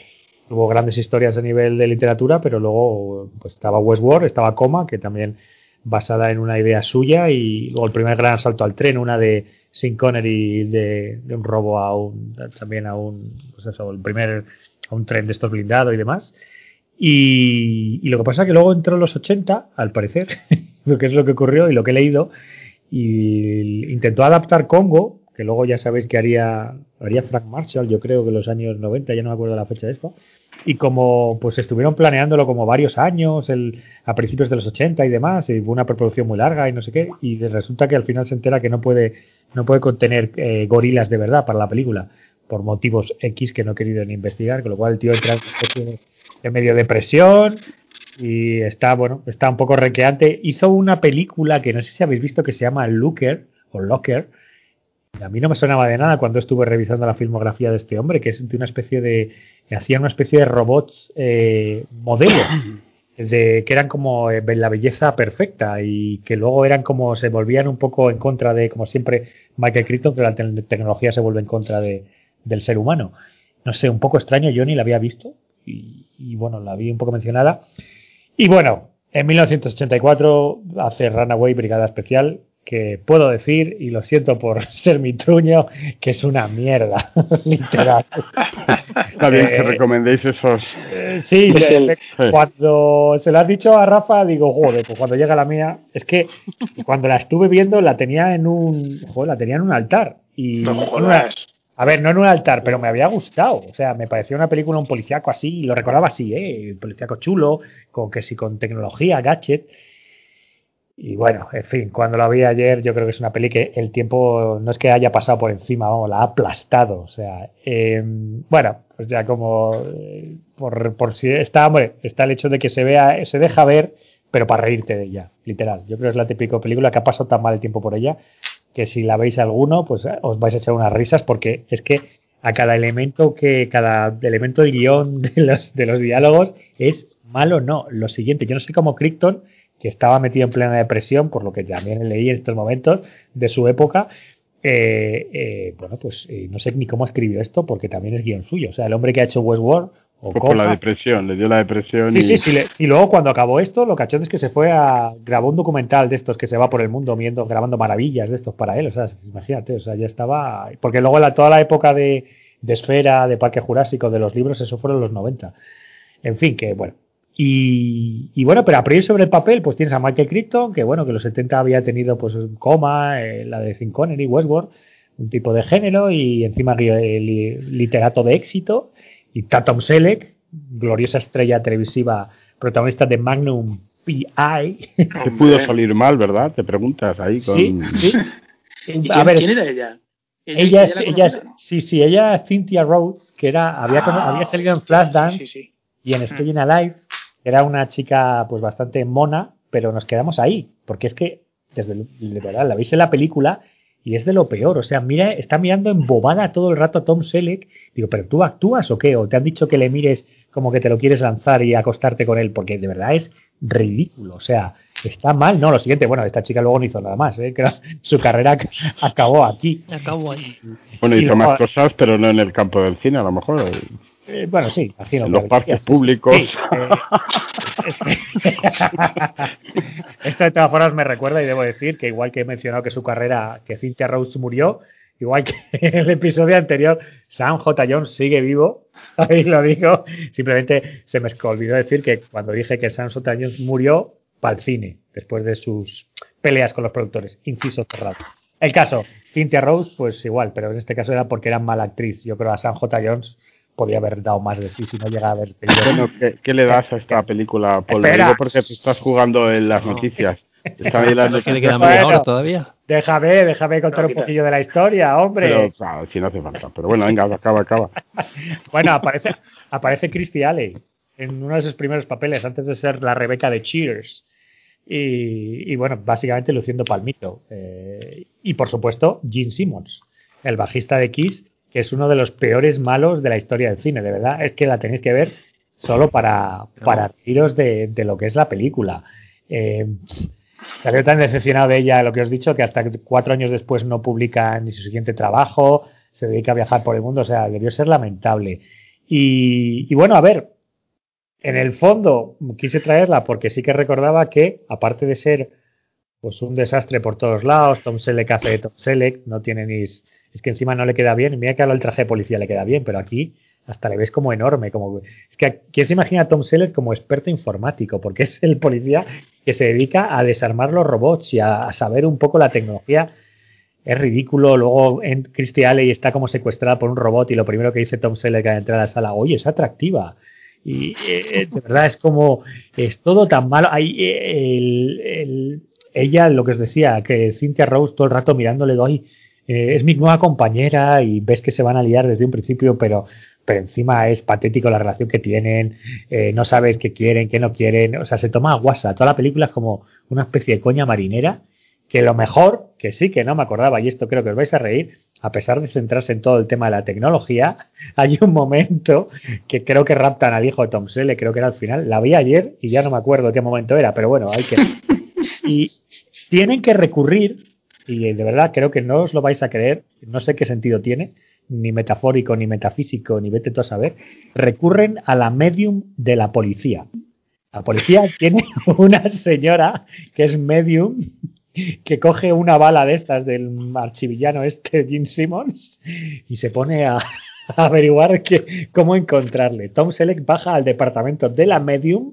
hubo grandes historias a nivel de literatura, pero luego pues estaba Westworld, estaba Coma, que también basada en una idea suya y luego el primer gran asalto al tren, una de Sin Connery de, de un robo a un, también a un, pues eso, el primer, a un tren de estos blindado y demás. Y, y lo que pasa es que luego entró en los 80, al parecer, lo que es lo que ocurrió y lo que he leído, y intentó adaptar Congo, que luego ya sabéis que haría, haría Frank Marshall, yo creo que en los años 90, ya no me acuerdo la fecha de esto, y como pues estuvieron planeándolo como varios años, el, a principios de los 80 y demás, y hubo una preproducción muy larga y no sé qué, y resulta que al final se entera que no puede, no puede contener eh, gorilas de verdad para la película, por motivos X que no he querido ni investigar, con lo cual el tío entra en medio depresión y está, bueno, está un poco requeante. Hizo una película que no sé si habéis visto que se llama Looker o Locker. A mí no me sonaba de nada cuando estuve revisando la filmografía de este hombre, que es de una especie de. hacía una especie de robots eh, modelo, de, que eran como eh, la belleza perfecta y que luego eran como. se volvían un poco en contra de, como siempre, Michael Crichton, que la te- tecnología se vuelve en contra de, del ser humano. No sé, un poco extraño, yo ni la había visto y, y bueno, la vi un poco mencionada. Y bueno, en 1984 hace Runaway Brigada Especial, que puedo decir, y lo siento por ser mi truño, que es una mierda, literal. Está bien que Eh, recomendéis esos. Eh, sí, Es le- el- le- cuando se lo has dicho a Rafa, digo, joder, pues cuando llega la mía, es que cuando la estuve viendo la tenía en un, joder, la tenía en un altar. Y No una- a ver, no en un altar, pero me había gustado. O sea, me parecía una película, un policíaco así, y lo recordaba así, ¿eh? Un policíaco chulo, con que sí, con tecnología, gadget. Y bueno, en fin, cuando la vi ayer, yo creo que es una peli que el tiempo no es que haya pasado por encima, vamos, la ha aplastado. O sea, eh, bueno, pues ya como eh, por, por si está, hombre, está el hecho de que se vea, se deja ver, pero para reírte de ella, literal. Yo creo que es la típica película que ha pasado tan mal el tiempo por ella que si la veis alguno, pues eh, os vais a echar unas risas porque es que a cada elemento que cada elemento de guion de los, de los diálogos es malo no. Lo siguiente, yo no sé cómo Crichton, que estaba metido en plena depresión, por lo que también leí en estos momentos de su época, eh, eh, bueno, pues eh, no sé ni cómo escribió esto porque también es guion suyo. O sea, el hombre que ha hecho Westworld o Un poco la depresión, le dio la depresión Sí, y. sí, sí. le- Y luego cuando acabó esto, lo cachón es que se fue a. grabó un documental de estos que se va por el mundo viendo, grabando maravillas de estos para él. O sea, imagínate, o sea, ya estaba. Porque luego la, toda la época de, de Esfera, de Parque Jurásico, de los libros, eso fueron los 90. En fin, que bueno. Y, y bueno, pero a priori sobre el papel, pues tienes a Michael Crichton, que bueno, que en los 70 había tenido pues Coma, eh, la de Sin Connery, Westworld, un tipo de género, y encima eh, li- literato de éxito, y Tatum Selleck, gloriosa estrella televisiva, protagonista de Magnum P.I. Que pudo salir mal, ¿verdad? Te preguntas ahí con. Sí, sí. ¿Y A quién, ver, quién era ella? ella es, ella es- ¿no? sí, sí, ella es Cynthia Rhodes, que era, había, Ah, había salido en Flashdance Sí, sí, sí. y en Staying Alive. Era una chica pues bastante mona, pero nos quedamos ahí, porque es que, desde de verdad, la veis en la película y es de lo peor. O sea, mira, está mirando embobada todo el rato a Tom Selleck. Digo, ¿pero tú actúas o qué? ¿O te han dicho que le mires como que te lo quieres lanzar y acostarte con él? Porque de verdad es ridículo. O sea, está mal. No, lo siguiente, bueno, esta chica luego no hizo nada más. ¿eh? Que su carrera acabó aquí. Acabó ahí. Bueno, Y hizo más cosas, pero no en el campo del cine, a lo mejor. Eh, bueno, sí, imagino. En los que- parques públicos. sí, eh, Esto de todas formas me recuerda y debo decir que igual que he mencionado que su carrera, que Cynthia Rose murió, igual que en el episodio anterior, Sam J. Jones sigue vivo. Ahí lo digo. Simplemente se me olvidó decir que cuando dije que Sam J. Jones murió para el cine, después de sus peleas con los productores. Inciso cerrado. El caso, Cynthia Rose, pues igual, pero en este caso era porque era mala actriz. Yo creo a Sam J. Jones podía haber dado más de sí si no llega a haber tenido Bueno, ¿qué, qué le das a esta película, Paul? Espera. digo porque te estás jugando en las noticias. Están ahí las Que le queda noticias, media hora todavía. Déjame, déjame contar un poquillo de la historia, hombre. pero claro, si no hace falta. Pero bueno, venga, acaba, acaba. Bueno, aparece, aparece Christy Alley en uno de sus primeros papeles antes de ser la Rebeca de Cheers. Y, y bueno, básicamente luciendo palmito. Eh, y por supuesto, Gene Simmons, el bajista de Kiss, que es uno de los peores malos de la historia del cine, de verdad. Es que la tenéis que ver solo para, para reíros de, de lo que es la película. Eh, salió tan decepcionado de ella, lo que os he dicho, que hasta cuatro años después no publica ni su siguiente trabajo, se dedica a viajar por el mundo, o sea, debió ser lamentable. Y, y bueno, a ver, en el fondo quise traerla porque sí que recordaba que, aparte de ser pues un desastre por todos lados, Tom Selleck hace de Tom Selleck, no tiene ni... Es que encima no le queda bien, mira que ahora el traje de policía le queda bien, pero aquí hasta le ves como enorme, como es que quién se imagina a Tom Selleck como experto informático, porque es el policía que se dedica a desarmar los robots y a, saber un poco la tecnología. Es ridículo. Luego en Christy Alley está como secuestrada por un robot y lo primero que dice Tom Selleck al entrar a la sala, oye, es atractiva. Y eh, de verdad es como, es todo tan malo. Hay, eh, el- el- ella, lo que os decía, que Cynthia Rose todo el rato mirándole, doy, es mi nueva compañera y ves que se van a liar desde un principio, pero, pero encima es patético la relación que tienen, eh, no sabes qué quieren, qué no quieren, o sea, se toma a guasa. Toda la película es como una especie de coña marinera, que lo mejor, que sí que no me acordaba, y esto creo que os vais a reír, a pesar de centrarse en todo el tema de la tecnología, hay un momento que creo que raptan al hijo de Tom Selleck, creo que era al final, la vi ayer y ya no me acuerdo qué momento era, pero bueno, hay que... Y tienen que recurrir, y de verdad creo que no os lo vais a creer, no sé qué sentido tiene, ni metafórico, ni metafísico, ni vete tú a saber, recurren a la medium de la policía. La policía tiene una señora que es medium que coge una bala de estas del archivillano este Gene Simmons y se pone a, a averiguar que, cómo encontrarle. Tom Selleck baja al departamento de la medium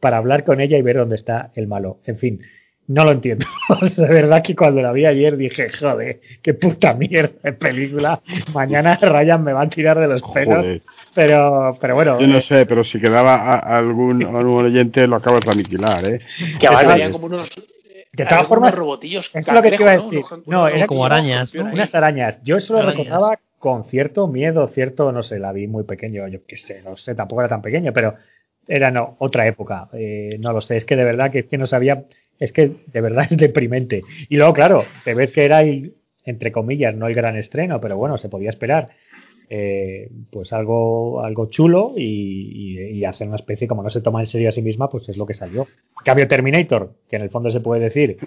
para hablar con ella y ver dónde está el malo. En fin, no lo entiendo. De verdad que cuando la vi ayer dije, joder, qué puta mierda de película. Mañana Ryan me va a tirar de los pelos. Joder. Pero, pero bueno, Yo no sé, pero si quedaba a- algún, algún oyente lo acabas de aniquilar, ¿eh? Que venían como unos. de todas formas, robotillos. es lo que te iba a decir. No, era como arañas, unas arañas. Yo eso lo Arañas. recordaba con cierto miedo, cierto, no sé, la vi muy pequeño, yo qué sé, no sé, tampoco era tan pequeño, pero era no, otra época, eh, no lo sé, es que de verdad que es que no sabía, es que de verdad es deprimente. Y luego, claro, te ves que era el, entre comillas, no el gran estreno, pero bueno, se podía esperar. eh, pues algo, algo chulo y, y, hacer una especie, como no se toma en serio a sí misma, pues es lo que salió. Cambio, Terminator, que en el fondo se puede decir,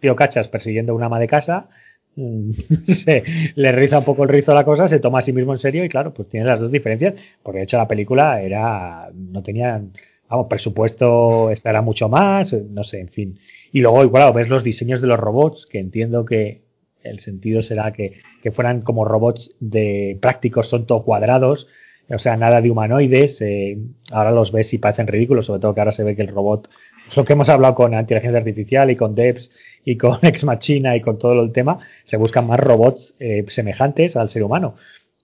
tío cachas persiguiendo a una ama de casa, mm, se, le riza un poco el rizo a la cosa, se toma a sí mismo en serio y claro, pues tiene las dos diferencias, porque de hecho la película era, no tenía, vamos, presupuesto estará mucho más, no sé, en fin. Y luego, igual, ves los diseños de los robots, que entiendo que el sentido será que, que fueran como robots de prácticos, son todo cuadrados, o sea, nada de humanoides. eh, ahora los ves y parecen ridículos, sobre todo que ahora se ve que el robot, lo que hemos hablado con inteligencia artificial y con devs y con Ex Machina y con todo el tema, se buscan más robots eh, semejantes al ser humano.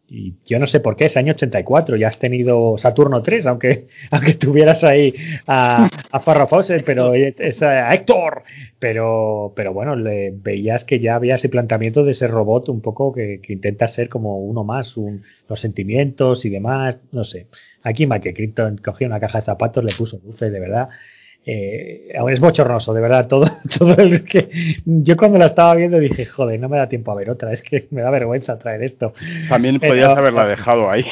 Y yo no sé por qué, es año 84, ya has tenido Saturno 3, aunque, aunque tuvieras ahí a, a Farrah Fawcett, pero es, a Héctor. Pero, pero bueno, le, veías que ya había ese planteamiento de ese robot un poco que, que intenta ser como uno más, un, los sentimientos y demás, no sé. Aquí Michael Crichton cogió una caja de zapatos, le puso luces, de verdad. Eh, es bochornoso, de verdad, todo, todo es que yo cuando la estaba viendo dije, joder, no me da tiempo a ver otra, es que me da vergüenza traer esto. También Pero- podías haberla dejado ahí.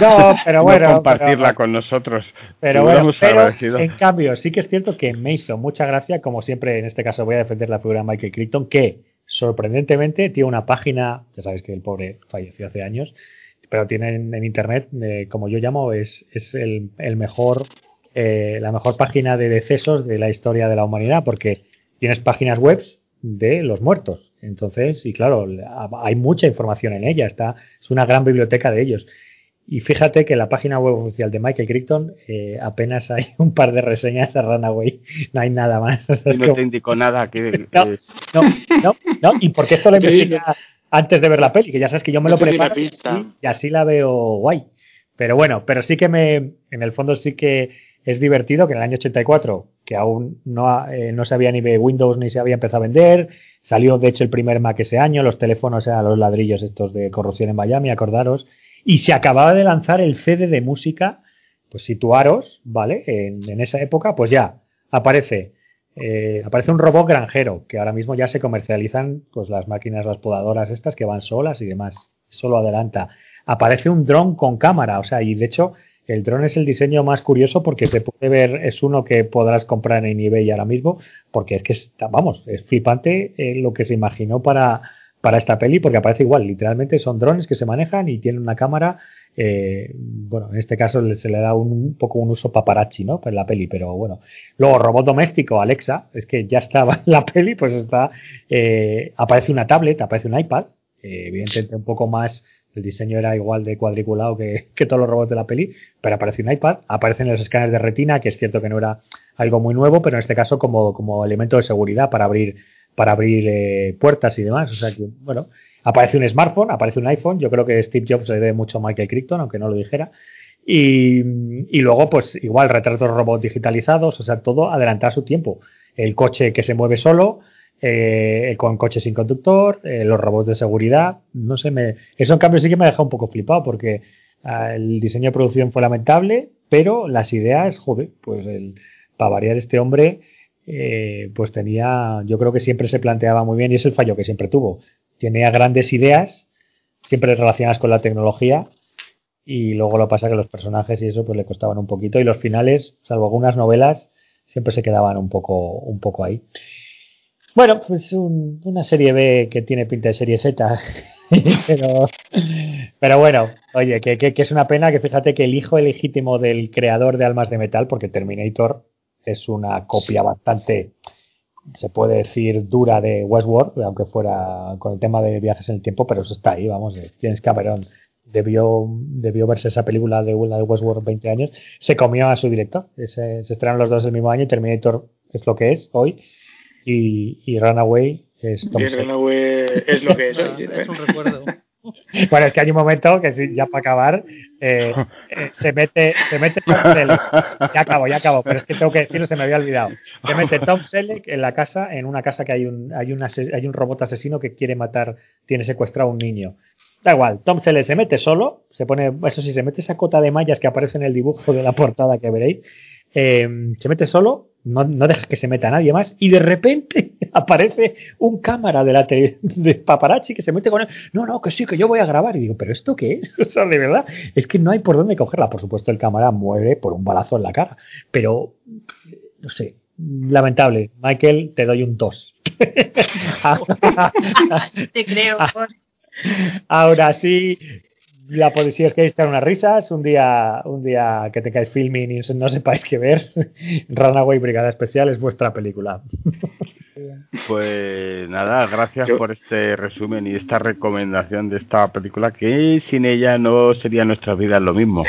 No, pero No bueno. compartirla pero- con nosotros. Pero bueno, pero en cambio, sí que es cierto que me hizo mucha gracia, como siempre en este caso voy a defender la figura de Michael Crichton, que sorprendentemente tiene una página, ya sabéis que el pobre falleció hace años, pero tiene en, en internet, eh, como yo llamo, es, es el, el mejor, eh, la mejor página de decesos de la historia de la humanidad, porque tienes páginas web de los muertos. Entonces, y claro, hay mucha información en ella, está, es una gran biblioteca de ellos. Y fíjate que en la página web oficial de Michael Crichton eh, apenas hay un par de reseñas a Runaway, no hay nada más. O sea, no como- te indicó nada. Que, No. que- no, no, no, y porque esto lo Sí, investigué antes de ver la peli, que ya sabes que yo me lo No preparo y, y así la veo guay. Pero bueno, pero sí que me, en el fondo sí que es divertido que en el año 84, que aún no, eh, no se había ni de Windows ni se había empezado a vender, salió de hecho el primer Mac ese año, los teléfonos eran los ladrillos estos de corrupción en Miami, acordaros, y se acababa de lanzar el CD de música, pues situaros, ¿vale? En, esa época, pues ya aparece eh, aparece un robot granjero, que ahora mismo ya se comercializan pues las máquinas, las podadoras estas que van solas y demás. Solo adelanta. Aparece un dron con cámara, o sea, y de hecho el dron es el diseño más curioso porque se puede ver, es uno que podrás comprar en eBay ahora mismo, porque es que está, vamos, es flipante eh, lo que se imaginó para, para esta peli, porque aparece igual, literalmente son drones que se manejan y tienen una cámara eh, bueno, en este caso se le da un, poco un uso paparazzi, ¿no? En la peli, pero bueno. Luego, robot doméstico, Alexa, es que ya estaba en la peli, pues está, eh, aparece una tablet, aparece un iPad, evidentemente un poco más, el diseño era igual de cuadriculado que, que todos los robots de la peli, pero aparece un iPad, aparecen los escáneres de retina, que es cierto que no era algo muy nuevo, pero en este caso como, como elemento de seguridad para abrir, para abrir eh, puertas y demás, o sea que, bueno, Aparece un smartphone, aparece un iPhone. Yo creo que Steve Jobs le debe mucho a Michael Crichton, aunque no lo dijera. Y, y luego, pues igual, retratos robots digitalizados, o sea, todo adelantar su tiempo. El coche que se mueve solo, eh, con coche sin conductor, eh, los robots de seguridad, no sé, me, eso en cambio sí que me ha dejado un poco flipado porque ah, el diseño de producción fue lamentable, pero las ideas, joder, pues el, para variar este hombre, eh, pues tenía, yo creo que siempre se planteaba muy bien y es el fallo que siempre tuvo tenía grandes ideas, siempre relacionadas con la tecnología, y luego lo pasa que los personajes y eso pues le costaban un poquito, y los finales, salvo algunas novelas, siempre se quedaban un poco, un poco ahí. Bueno, pues un- una serie B que tiene pinta de serie Z, pero, pero bueno, oye, que, que- que es una pena que fíjate que el hijo legítimo del creador de Almas de Metal, porque Terminator es una copia bastante se puede decir dura de Westworld, aunque fuera con el tema de viajes en el tiempo, pero eso está ahí, vamos, James Cameron debió, debió verse esa película de, la de Westworld 20 años, se comió a su director, se, se estrenaron los dos el mismo año y Terminator es lo que es hoy y, y Runaway es Tom Y. Runaway es lo que es. No, hoy, es un recuerdo. Bueno, es que hay un momento que sí, ya para acabar eh, eh, se mete se mete Tom Selleck. Ya acabo, ya acabo, pero es que tengo que decirlo, se me había olvidado. Se mete Tom Selleck en la casa, en una casa que hay un hay un hay un robot asesino que quiere matar, tiene secuestrado a un niño. Da igual, Tom Selleck se mete solo, se pone, eso sí, se mete esa cota de mallas que aparece en el dibujo de la portada que veréis, eh, se mete solo, no, no deja que se meta nadie más, y de repente aparece un cámara de la tele- de paparazzi que se mete con él. No, no, que sí, que yo voy a grabar. Y digo, ¿pero esto qué es? O sea, de verdad, es que no hay por dónde cogerla. Por supuesto, el cámara muere por un balazo en la cara, pero no sé. Lamentable. Michael, te doy un 2. Te creo. Ah. por- Ahora sí, la policía es que echar unas risas. Un día, un día que tengáis filming y no sepáis qué ver, Runaway Brigada Especial es vuestra película. Pues nada, gracias Yo- por este resumen y esta recomendación de esta película que sin ella no sería nuestra vida lo mismo.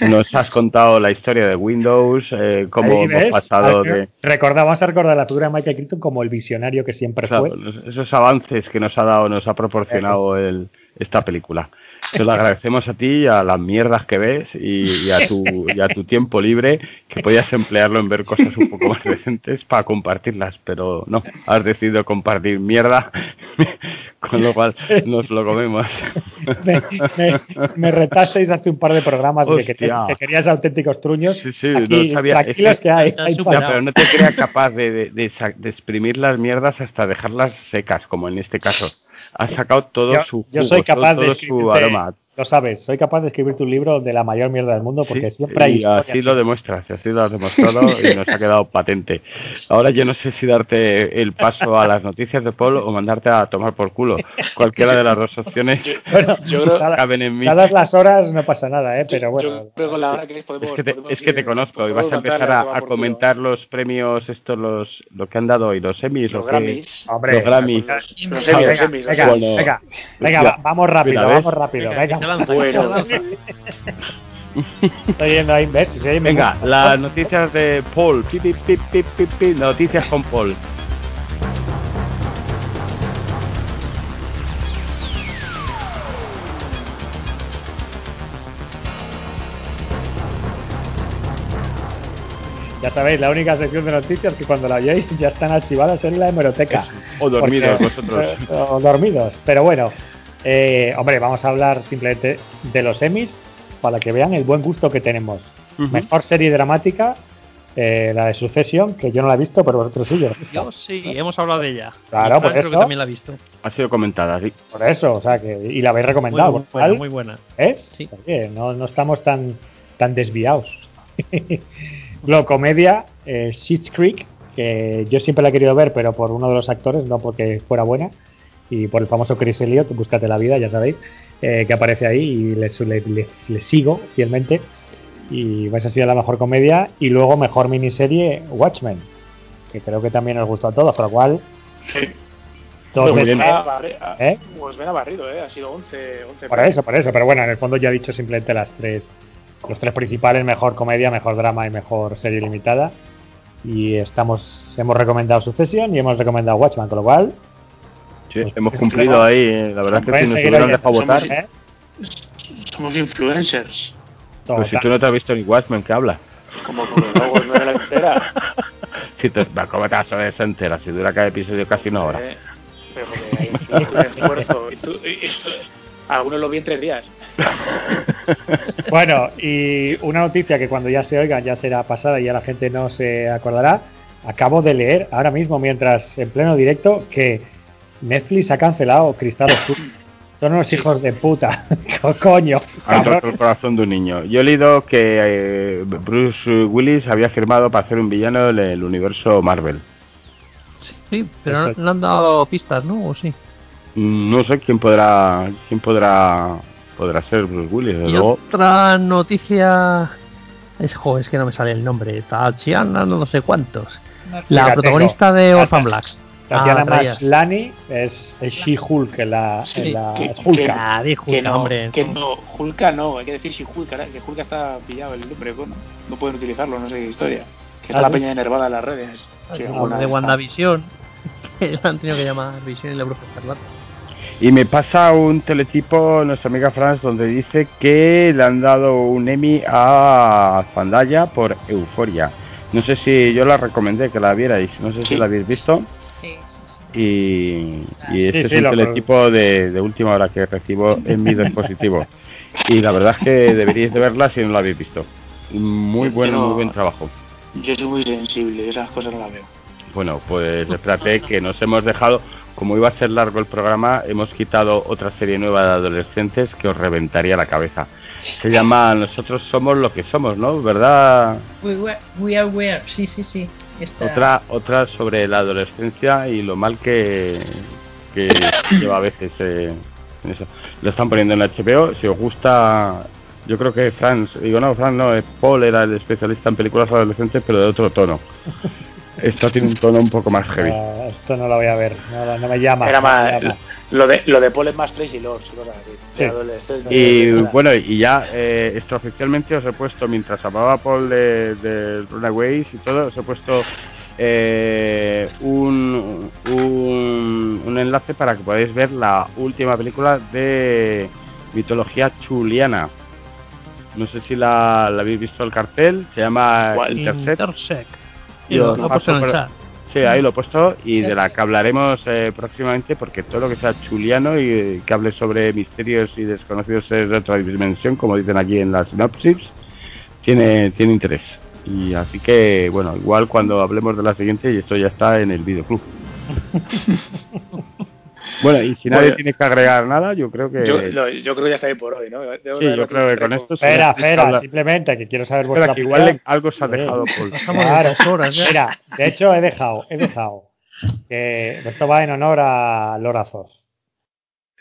Nos has contado la historia de Windows, eh, cómo hemos ves, pasado de Recordad, vamos a recordar la figura de Michael Crichton como el visionario que siempre claro, fue. esos avances que nos ha dado, nos ha proporcionado el, esta película. Te lo agradecemos a ti, a las mierdas que ves y, y a tu, y a tu tiempo libre que podías emplearlo en ver cosas un poco más decentes para compartirlas, pero no, has decidido compartir mierda, con lo cual nos lo comemos. me, me- me retasteis hace un par de programas de que, que querías auténticos truños. Sí, sí, Aquí, no sabía. tranquilos es que, hay. Hay pero no te creas capaz de, de, de exprimir las mierdas hasta dejarlas secas, como en este caso. Has sacado todo yo, su yo jugo, soy capaz todo, de todo su aroma. Lo sabes, soy capaz de escribirte un libro de la mayor mierda del mundo porque Sí, siempre hay y historias. así lo demuestras, así lo has demostrado y nos ha quedado patente. Ahora yo no sé si darte el paso a las noticias de Paul o mandarte a tomar por culo. Cualquiera de las dos opciones Bueno, Yo creo- caben en mí. dadas las horas no pasa nada, ¿eh? pero bueno. yo creo que con la hora que podemos, Es que te, podemos es que te ir- conozco y vas a empezar a, culo. comentar los premios estos, los lo que han dado hoy, los Emmys, los qué- Grammys. Hombre, los Grammys. Los, Venga, los Emmys, los venga, los venga, venga, venga, vamos rápido, vamos rápido, Venga, se lanza, Bueno. Estoy yendo ahí, Venga, gusta. las noticias de Paul. Pi, pi, pi, Noticias con Paul. Ya sabéis, la única sección de noticias que cuando la oyáis ya están archivadas en la hemeroteca. O dormidos Porque- vosotros. O dormidos. Pero bueno, eh, hombre, vamos a hablar simplemente de los Emmys para que vean el buen gusto que tenemos. Mejor serie dramática, eh, la de Succession, que yo no la he visto, pero vosotros sí, yo la he visto. Yo sí, hemos hablado de ella. Claro, Y por creo que eso. también la ha visto. Ha sido comentada, sí. Por eso, o sea, que y la habéis Muy, recomendado. ¿cuál? buena, muy buena. ¿Eh? Sí. Oye, no, no estamos tan, tan desviados. Luego, comedia, eh, Schitt's Creek, que yo siempre la he querido ver, pero por uno de los actores, no porque fuera buena, y por el famoso Chris Elliott, Búscate la vida, ya sabéis, eh, que aparece ahí y le, le- le- le sigo fielmente. Y esa ha sido la mejor comedia. Y luego, mejor miniserie, Watchmen, que creo que también os gustó a todos, por lo cual, Sí. barri- ah, ¿Eh? Pues ven a barrido, ¿eh? Ha sido 11. 11 Por eso, por eso, pero bueno, en el fondo ya he dicho simplemente las tres, los tres principales, mejor comedia, mejor drama y mejor serie limitada. Y estamos, hemos recomendado Sucesión y hemos recomendado Watchman, con lo cual, Sí, Pues, hemos cumplido ahí. eh, La verdad es que si nos hubieran dejado votar. Somos- ¿eh? Somos influencers. Pues si tú no te has visto ni Watchmen, ¿qué habla? Como como luego no me la entera. Si te, ¿Cómo te vas a ver esa entera? Si dura cada episodio casi una hora. Eh, pero porque hay un esfuerzo. Y tú- y- y- algunos lo vi en tres días. Bueno, y una noticia que cuando ya se oigan ya será pasada y ya la gente no se acordará. Acabo de leer ahora mismo, mientras en pleno directo, que Netflix ha cancelado Cristal Oscuro. Son unos hijos de puta. Co- Coño. Ha roto cabrón. el corazón de un niño. Yo he leído que eh, Bruce Willis había firmado para hacer un villano en el universo Marvel. Sí, pero no, han dado pistas, ¿no? ¿O sí? No sé quién podrá quién podrá podrá ser Bruce Willis. Y luego, otra noticia... Es, jo, es que no me sale el nombre. Tatiana, no sé cuántos. No La protagonista de Orphan. Black. Tatiana Ah, rayas. Maslany es, es She-Hulk en la, Sí, la que- es Hulka. que- Ah, di Que Hulka, no, hombre. que no, Hulka no, hay que decir si Hulka, que Hulka está pillado el nombre, bueno, no pueden utilizarlo, no sé qué historia. Que está Ah, la peña enervada en las redes. Sí, alguna de. WandaVision. Que la han tenido que llamar Vision y la Bruja Escarlata. Y me pasa un teletipo nuestra amiga Franz donde dice que le han dado un Emmy a Zendaya por Euforia. No sé si yo la recomendé que la vierais, no sé si Sí. la habéis visto. Y, y este Sí, sí, es un lo- teletipo de, de última hora que recibo en mi dispositivo. Y la verdad es que deberíais de verla si no la habéis visto. Muy buen, muy buen trabajo. Yo soy muy sensible, esas cosas no las veo. Bueno, pues espérate que nos hemos dejado, como iba a ser largo el programa, hemos quitado otra serie nueva de adolescentes que os reventaría la cabeza. Se llama Nosotros somos lo que somos, ¿no? ¿Verdad? We, were- we are where. Sí, sí, sí. Esta- Otra otra sobre la adolescencia y lo mal que, que lleva a veces eh, en eso. Lo están poniendo en la HBO, si os gusta... Yo creo que Franz, digo no, Franz no, Paul era el especialista en películas adolescentes, pero de otro tono. Esto tiene un tono un poco más heavy. Esto no lo voy a ver, no, no me llama. Era no me más, llama. lo de, lo de Paul es más Tracy Lords. Sí. Y bueno, y ya eh, esto oficialmente os he puesto, mientras hablaba Paul de, de Runaways y todo, os he puesto eh, un, un, un enlace para que podáis ver la última película de mitología chuliana. No sé si la, la habéis visto el cartel. Se llama ¿Cuál? Intercept. Intersect. Lo, paso en el chat. Sí, ahí lo he puesto y de la que hablaremos eh, próximamente porque todo lo que sea chuliano y que hable sobre misterios y desconocidos de otra dimensión, como dicen aquí en la sinopsis, tiene, tiene interés. Y así que, bueno, igual cuando hablemos de la siguiente y esto ya está en el videoclub. bueno, y si nadie Bueno. tiene que agregar nada, yo creo que... Yo, creo que ya está ahí por hoy, ¿no? Debo sí, yo creo que con esto... Espera, espera, simplemente que quiero saber vuestra que igual opinión. le- algo se ha dejado por... Pasamos Claro. horas ya. Mira, de hecho he dejado, he dejado que esto va en honor a Laura Zos.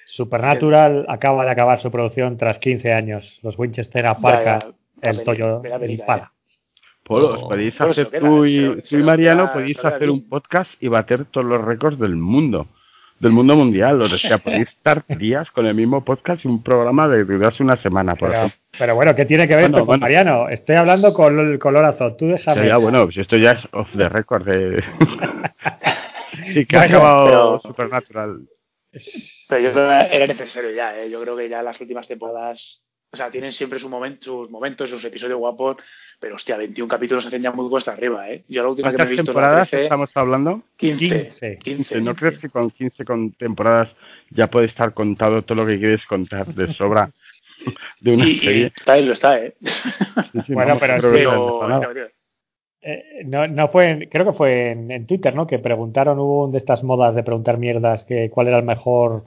Supernatural acaba de acabar su producción tras 15 años. Los Winchester aparcan el Toyo Impala. Polo, podéis Polo, se hacer tú y, Mariano, podéis hacer un podcast y bater todos los récords del mundo. Del mundo mundial. O sea, podéis estar días con el mismo podcast y un programa de durarse una semana, por Pero, ejemplo. pero bueno, ¿qué tiene que ver Bueno, esto con bueno. Mariano? Estoy hablando con, con Laura Zos. Tú déjame. ya, bueno, pues esto ya es off the record. De... sí, que ha Bueno, acabado pero- Supernatural. Pero yo creo que era necesario ya, ¿eh? Yo creo que ya las últimas temporadas, o sea, tienen siempre su momento, sus momentos, sus episodios guapos, pero hostia, 21 capítulos hacen ya muy cuesta arriba, ¿eh? Yo la última que me he ¿Cuántas visto temporadas la 13, estamos hablando? 15, 15. 15. ¿No crees que con 15 con temporadas ya puede estar contado todo lo que quieres contar de sobra de una Y, y serie? está ahí, lo está, ¿eh? Sí, sí, Bueno, pero Pero, Eh, no, no fue, en- creo que fue en, en Twitter, ¿no? Que preguntaron, hubo un de estas modas de preguntar mierdas que cuál era el mejor,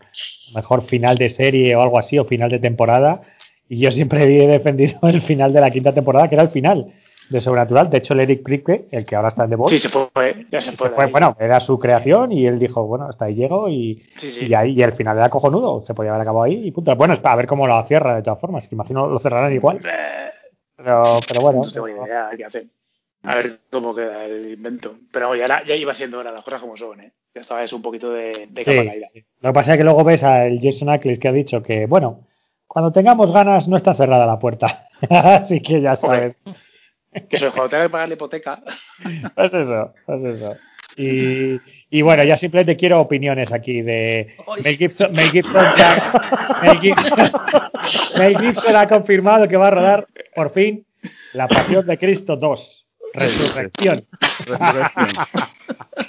mejor final de serie o algo así, o final de temporada. Y yo siempre he defendido el final de la quinta temporada, que era el final de Sobrenatural. De hecho, el Eric Pripke, el que ahora está en The Voice, Sí, se fue, ya se se fue. de fue- ahí. bueno, era su creación y él dijo, bueno, hasta ahí llego y, Sí, sí. y ahí y el final era cojonudo, se podía haber acabado ahí y punto. Bueno, es para ver cómo lo cierra de todas formas, que imagino lo cerrarán igual, pero, pero bueno. No tengo ni idea qué hacer. A ver cómo queda el invento. Pero ya, era- ya iba siendo hora, las cosas como son, ¿eh? Ya estaba es un poquito de, de sí. Lo que pasa es que luego ves al Jason Ackles que ha dicho que, bueno, cuando tengamos ganas no está cerrada la puerta. Así que ya sabes. Que es cuando tenga que pagar la hipoteca. Pues eso, pues eso. Y, y bueno, ya simplemente quiero opiniones aquí de Mel Gibson. Mel Gibson, ya- Mel Gibson, Mel Gibson ha confirmado que va a rodar por fin La Pasión de Cristo 2. Resurrección. Resurrección.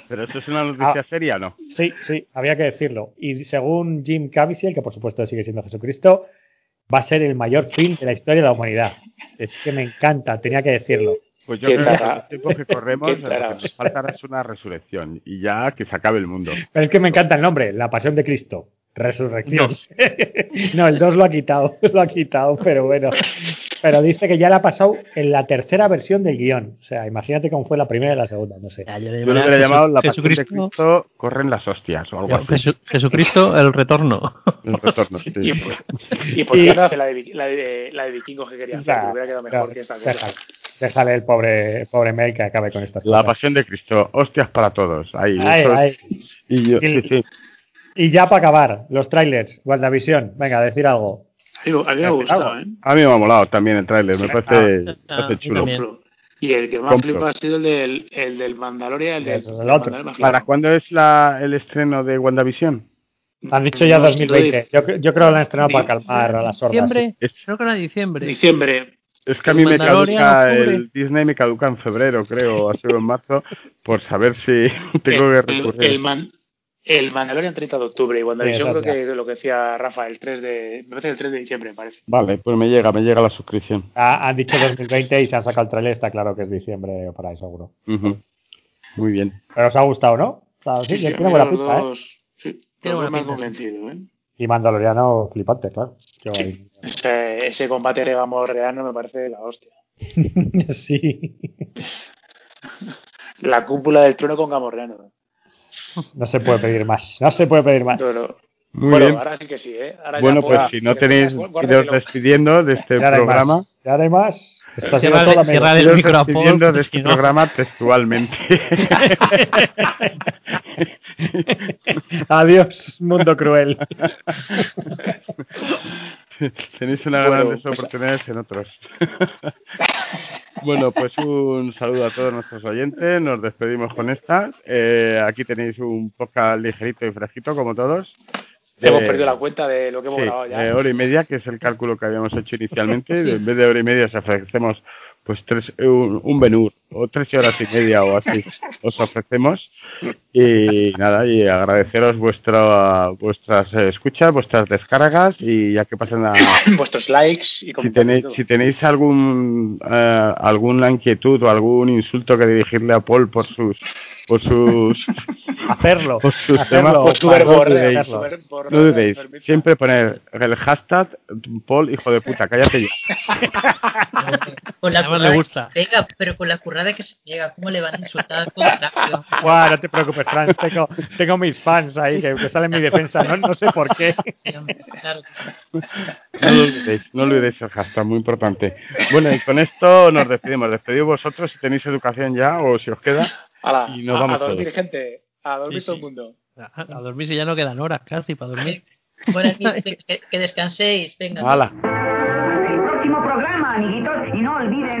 Pero eso es una noticia Ah. seria, ¿no? Sí, sí, había que decirlo. Y según Jim Caviezel, que por supuesto sigue siendo Jesucristo, va a ser el mayor film de la historia de la humanidad. Es que me encanta, tenía que decirlo. Pues yo creo que tara. con el tiempo que corremos, lo que nos falta es una resurrección y ya que se acabe el mundo. Pero es que me encanta el nombre, La Pasión de Cristo. Resurrección. no, el 2 lo ha quitado, lo ha quitado, pero bueno. Pero dice que ya la ha pasado en la tercera versión del guion. O sea, imagínate cómo fue la primera y la segunda, no sé. Ya, yo le Yo hubiera Jesu- llamado la pasión de Jesucristo, Cristo, corren las hostias o algo así. Jesu- Jesucristo, el retorno. El retorno, sí. Y, y por Y- qué no hace la de, la de, la de vikingos que quería hacer, que hubiera quedado mejor que esta cosa. déjale, déjale el pobre, el pobre Mel que acabe con estas La cosas. pasión de Cristo, hostias para todos. Ahí, Ay, eso es- ay. Y yo, Y- sí, sí. Y ya para acabar, los trailers, WandaVision. Venga, decir algo. A mí, a mí me ha gustado, ¿eh? A mí me ha molado también el tráiler, me parece, Ah, parece ah, chulo. también. Y el que más Compro. flipa ha sido el del, el del Mandalorian, el del, Eso, el otro. ¿Para cuándo es la, el estreno de WandaVision? Han dicho ya No, 2020. Yo, yo creo que lo han estrenado para calmar a las. Diciembre, Es- creo que era diciembre. Diciembre. Es que a mí me caduca el Disney me caduca en febrero, creo, ha sido en marzo, por saber si tengo el, que el, recurrir. el Man- el Mandalorian 30 de octubre y WandaVision Sí, creo que lo que decía Rafa, el 3 de, me parece el 3 de diciembre, me parece. Vale, pues me llega, me llega la suscripción. Ah, han dicho 2020 y se han sacado el trailer. Está claro que es diciembre por ahí, seguro. Muy bien. Pero os ha gustado, ¿no? Claro, sí, Sí, sí, tiene buena pinta, ¿eh? dos- Sí, Tiene buena pinta, sí. convencido, ¿eh? Y Mandaloriano flipante, claro. Ese, ese combate Reano me parece la hostia. sí. La cúpula del trono con Gamorreano. No se puede pedir más. No se puede pedir más. Pero, Muy bueno, bien. ahora sí que sí, ¿eh? Ahora ya Bueno, pues si no tenéis iros despidiendo de este Ya no programa, más. Ya no hay más. Sido Cierra- amigo. cierra el despidiendo de este si no- programa textualmente. Adiós, mundo cruel. Tenéis una Bueno, grandes pues- oportunidades en otros. bueno, pues un saludo a todos nuestros oyentes. Nos despedimos con esta. Eh, aquí tenéis un podcast ligerito y fresquito, como todos. Hemos perdido la cuenta de lo que hemos Sí, grabado ya. eh, hora y media, que es el cálculo que habíamos hecho inicialmente. En vez de hora y media, os ofrecemos pues tres, un, un Benur, o tres horas y media o así, os ofrecemos. Y nada, y agradeceros vuestra, vuestras eh, escuchas, vuestras descargas, y ya que pasen a, Vuestros likes y si comentarios. tenéis, si tenéis algún eh, alguna inquietud o algún insulto que dirigirle a Paul por sus por sus Hacerlo. por sus hacerlo, temas, Pues tu no dudéis, por- no siempre poner el hashtag Paul hijo de puta, cállate ya. Con la Además currada le gusta. que se pega, pero con la currada que se llega, ¿cómo le van a insultar no te preocupes, Franz. Tengo, tengo mis fans ahí que, que salen en mi defensa. No, no sé por qué. No lo olvidéis, no olvidéis el hashtag, muy importante. Bueno, y con esto nos despedimos. Despedid vosotros si tenéis educación ya o si os queda. Hala, y nos a- vamos a, dormir, todos. gente. A dormir Sí, todo el mundo. A, a dormir si ya no quedan horas casi para dormir. Noches, que, que descanséis, venga. ¡Hala! el próximo programa, amiguitos, y no olviden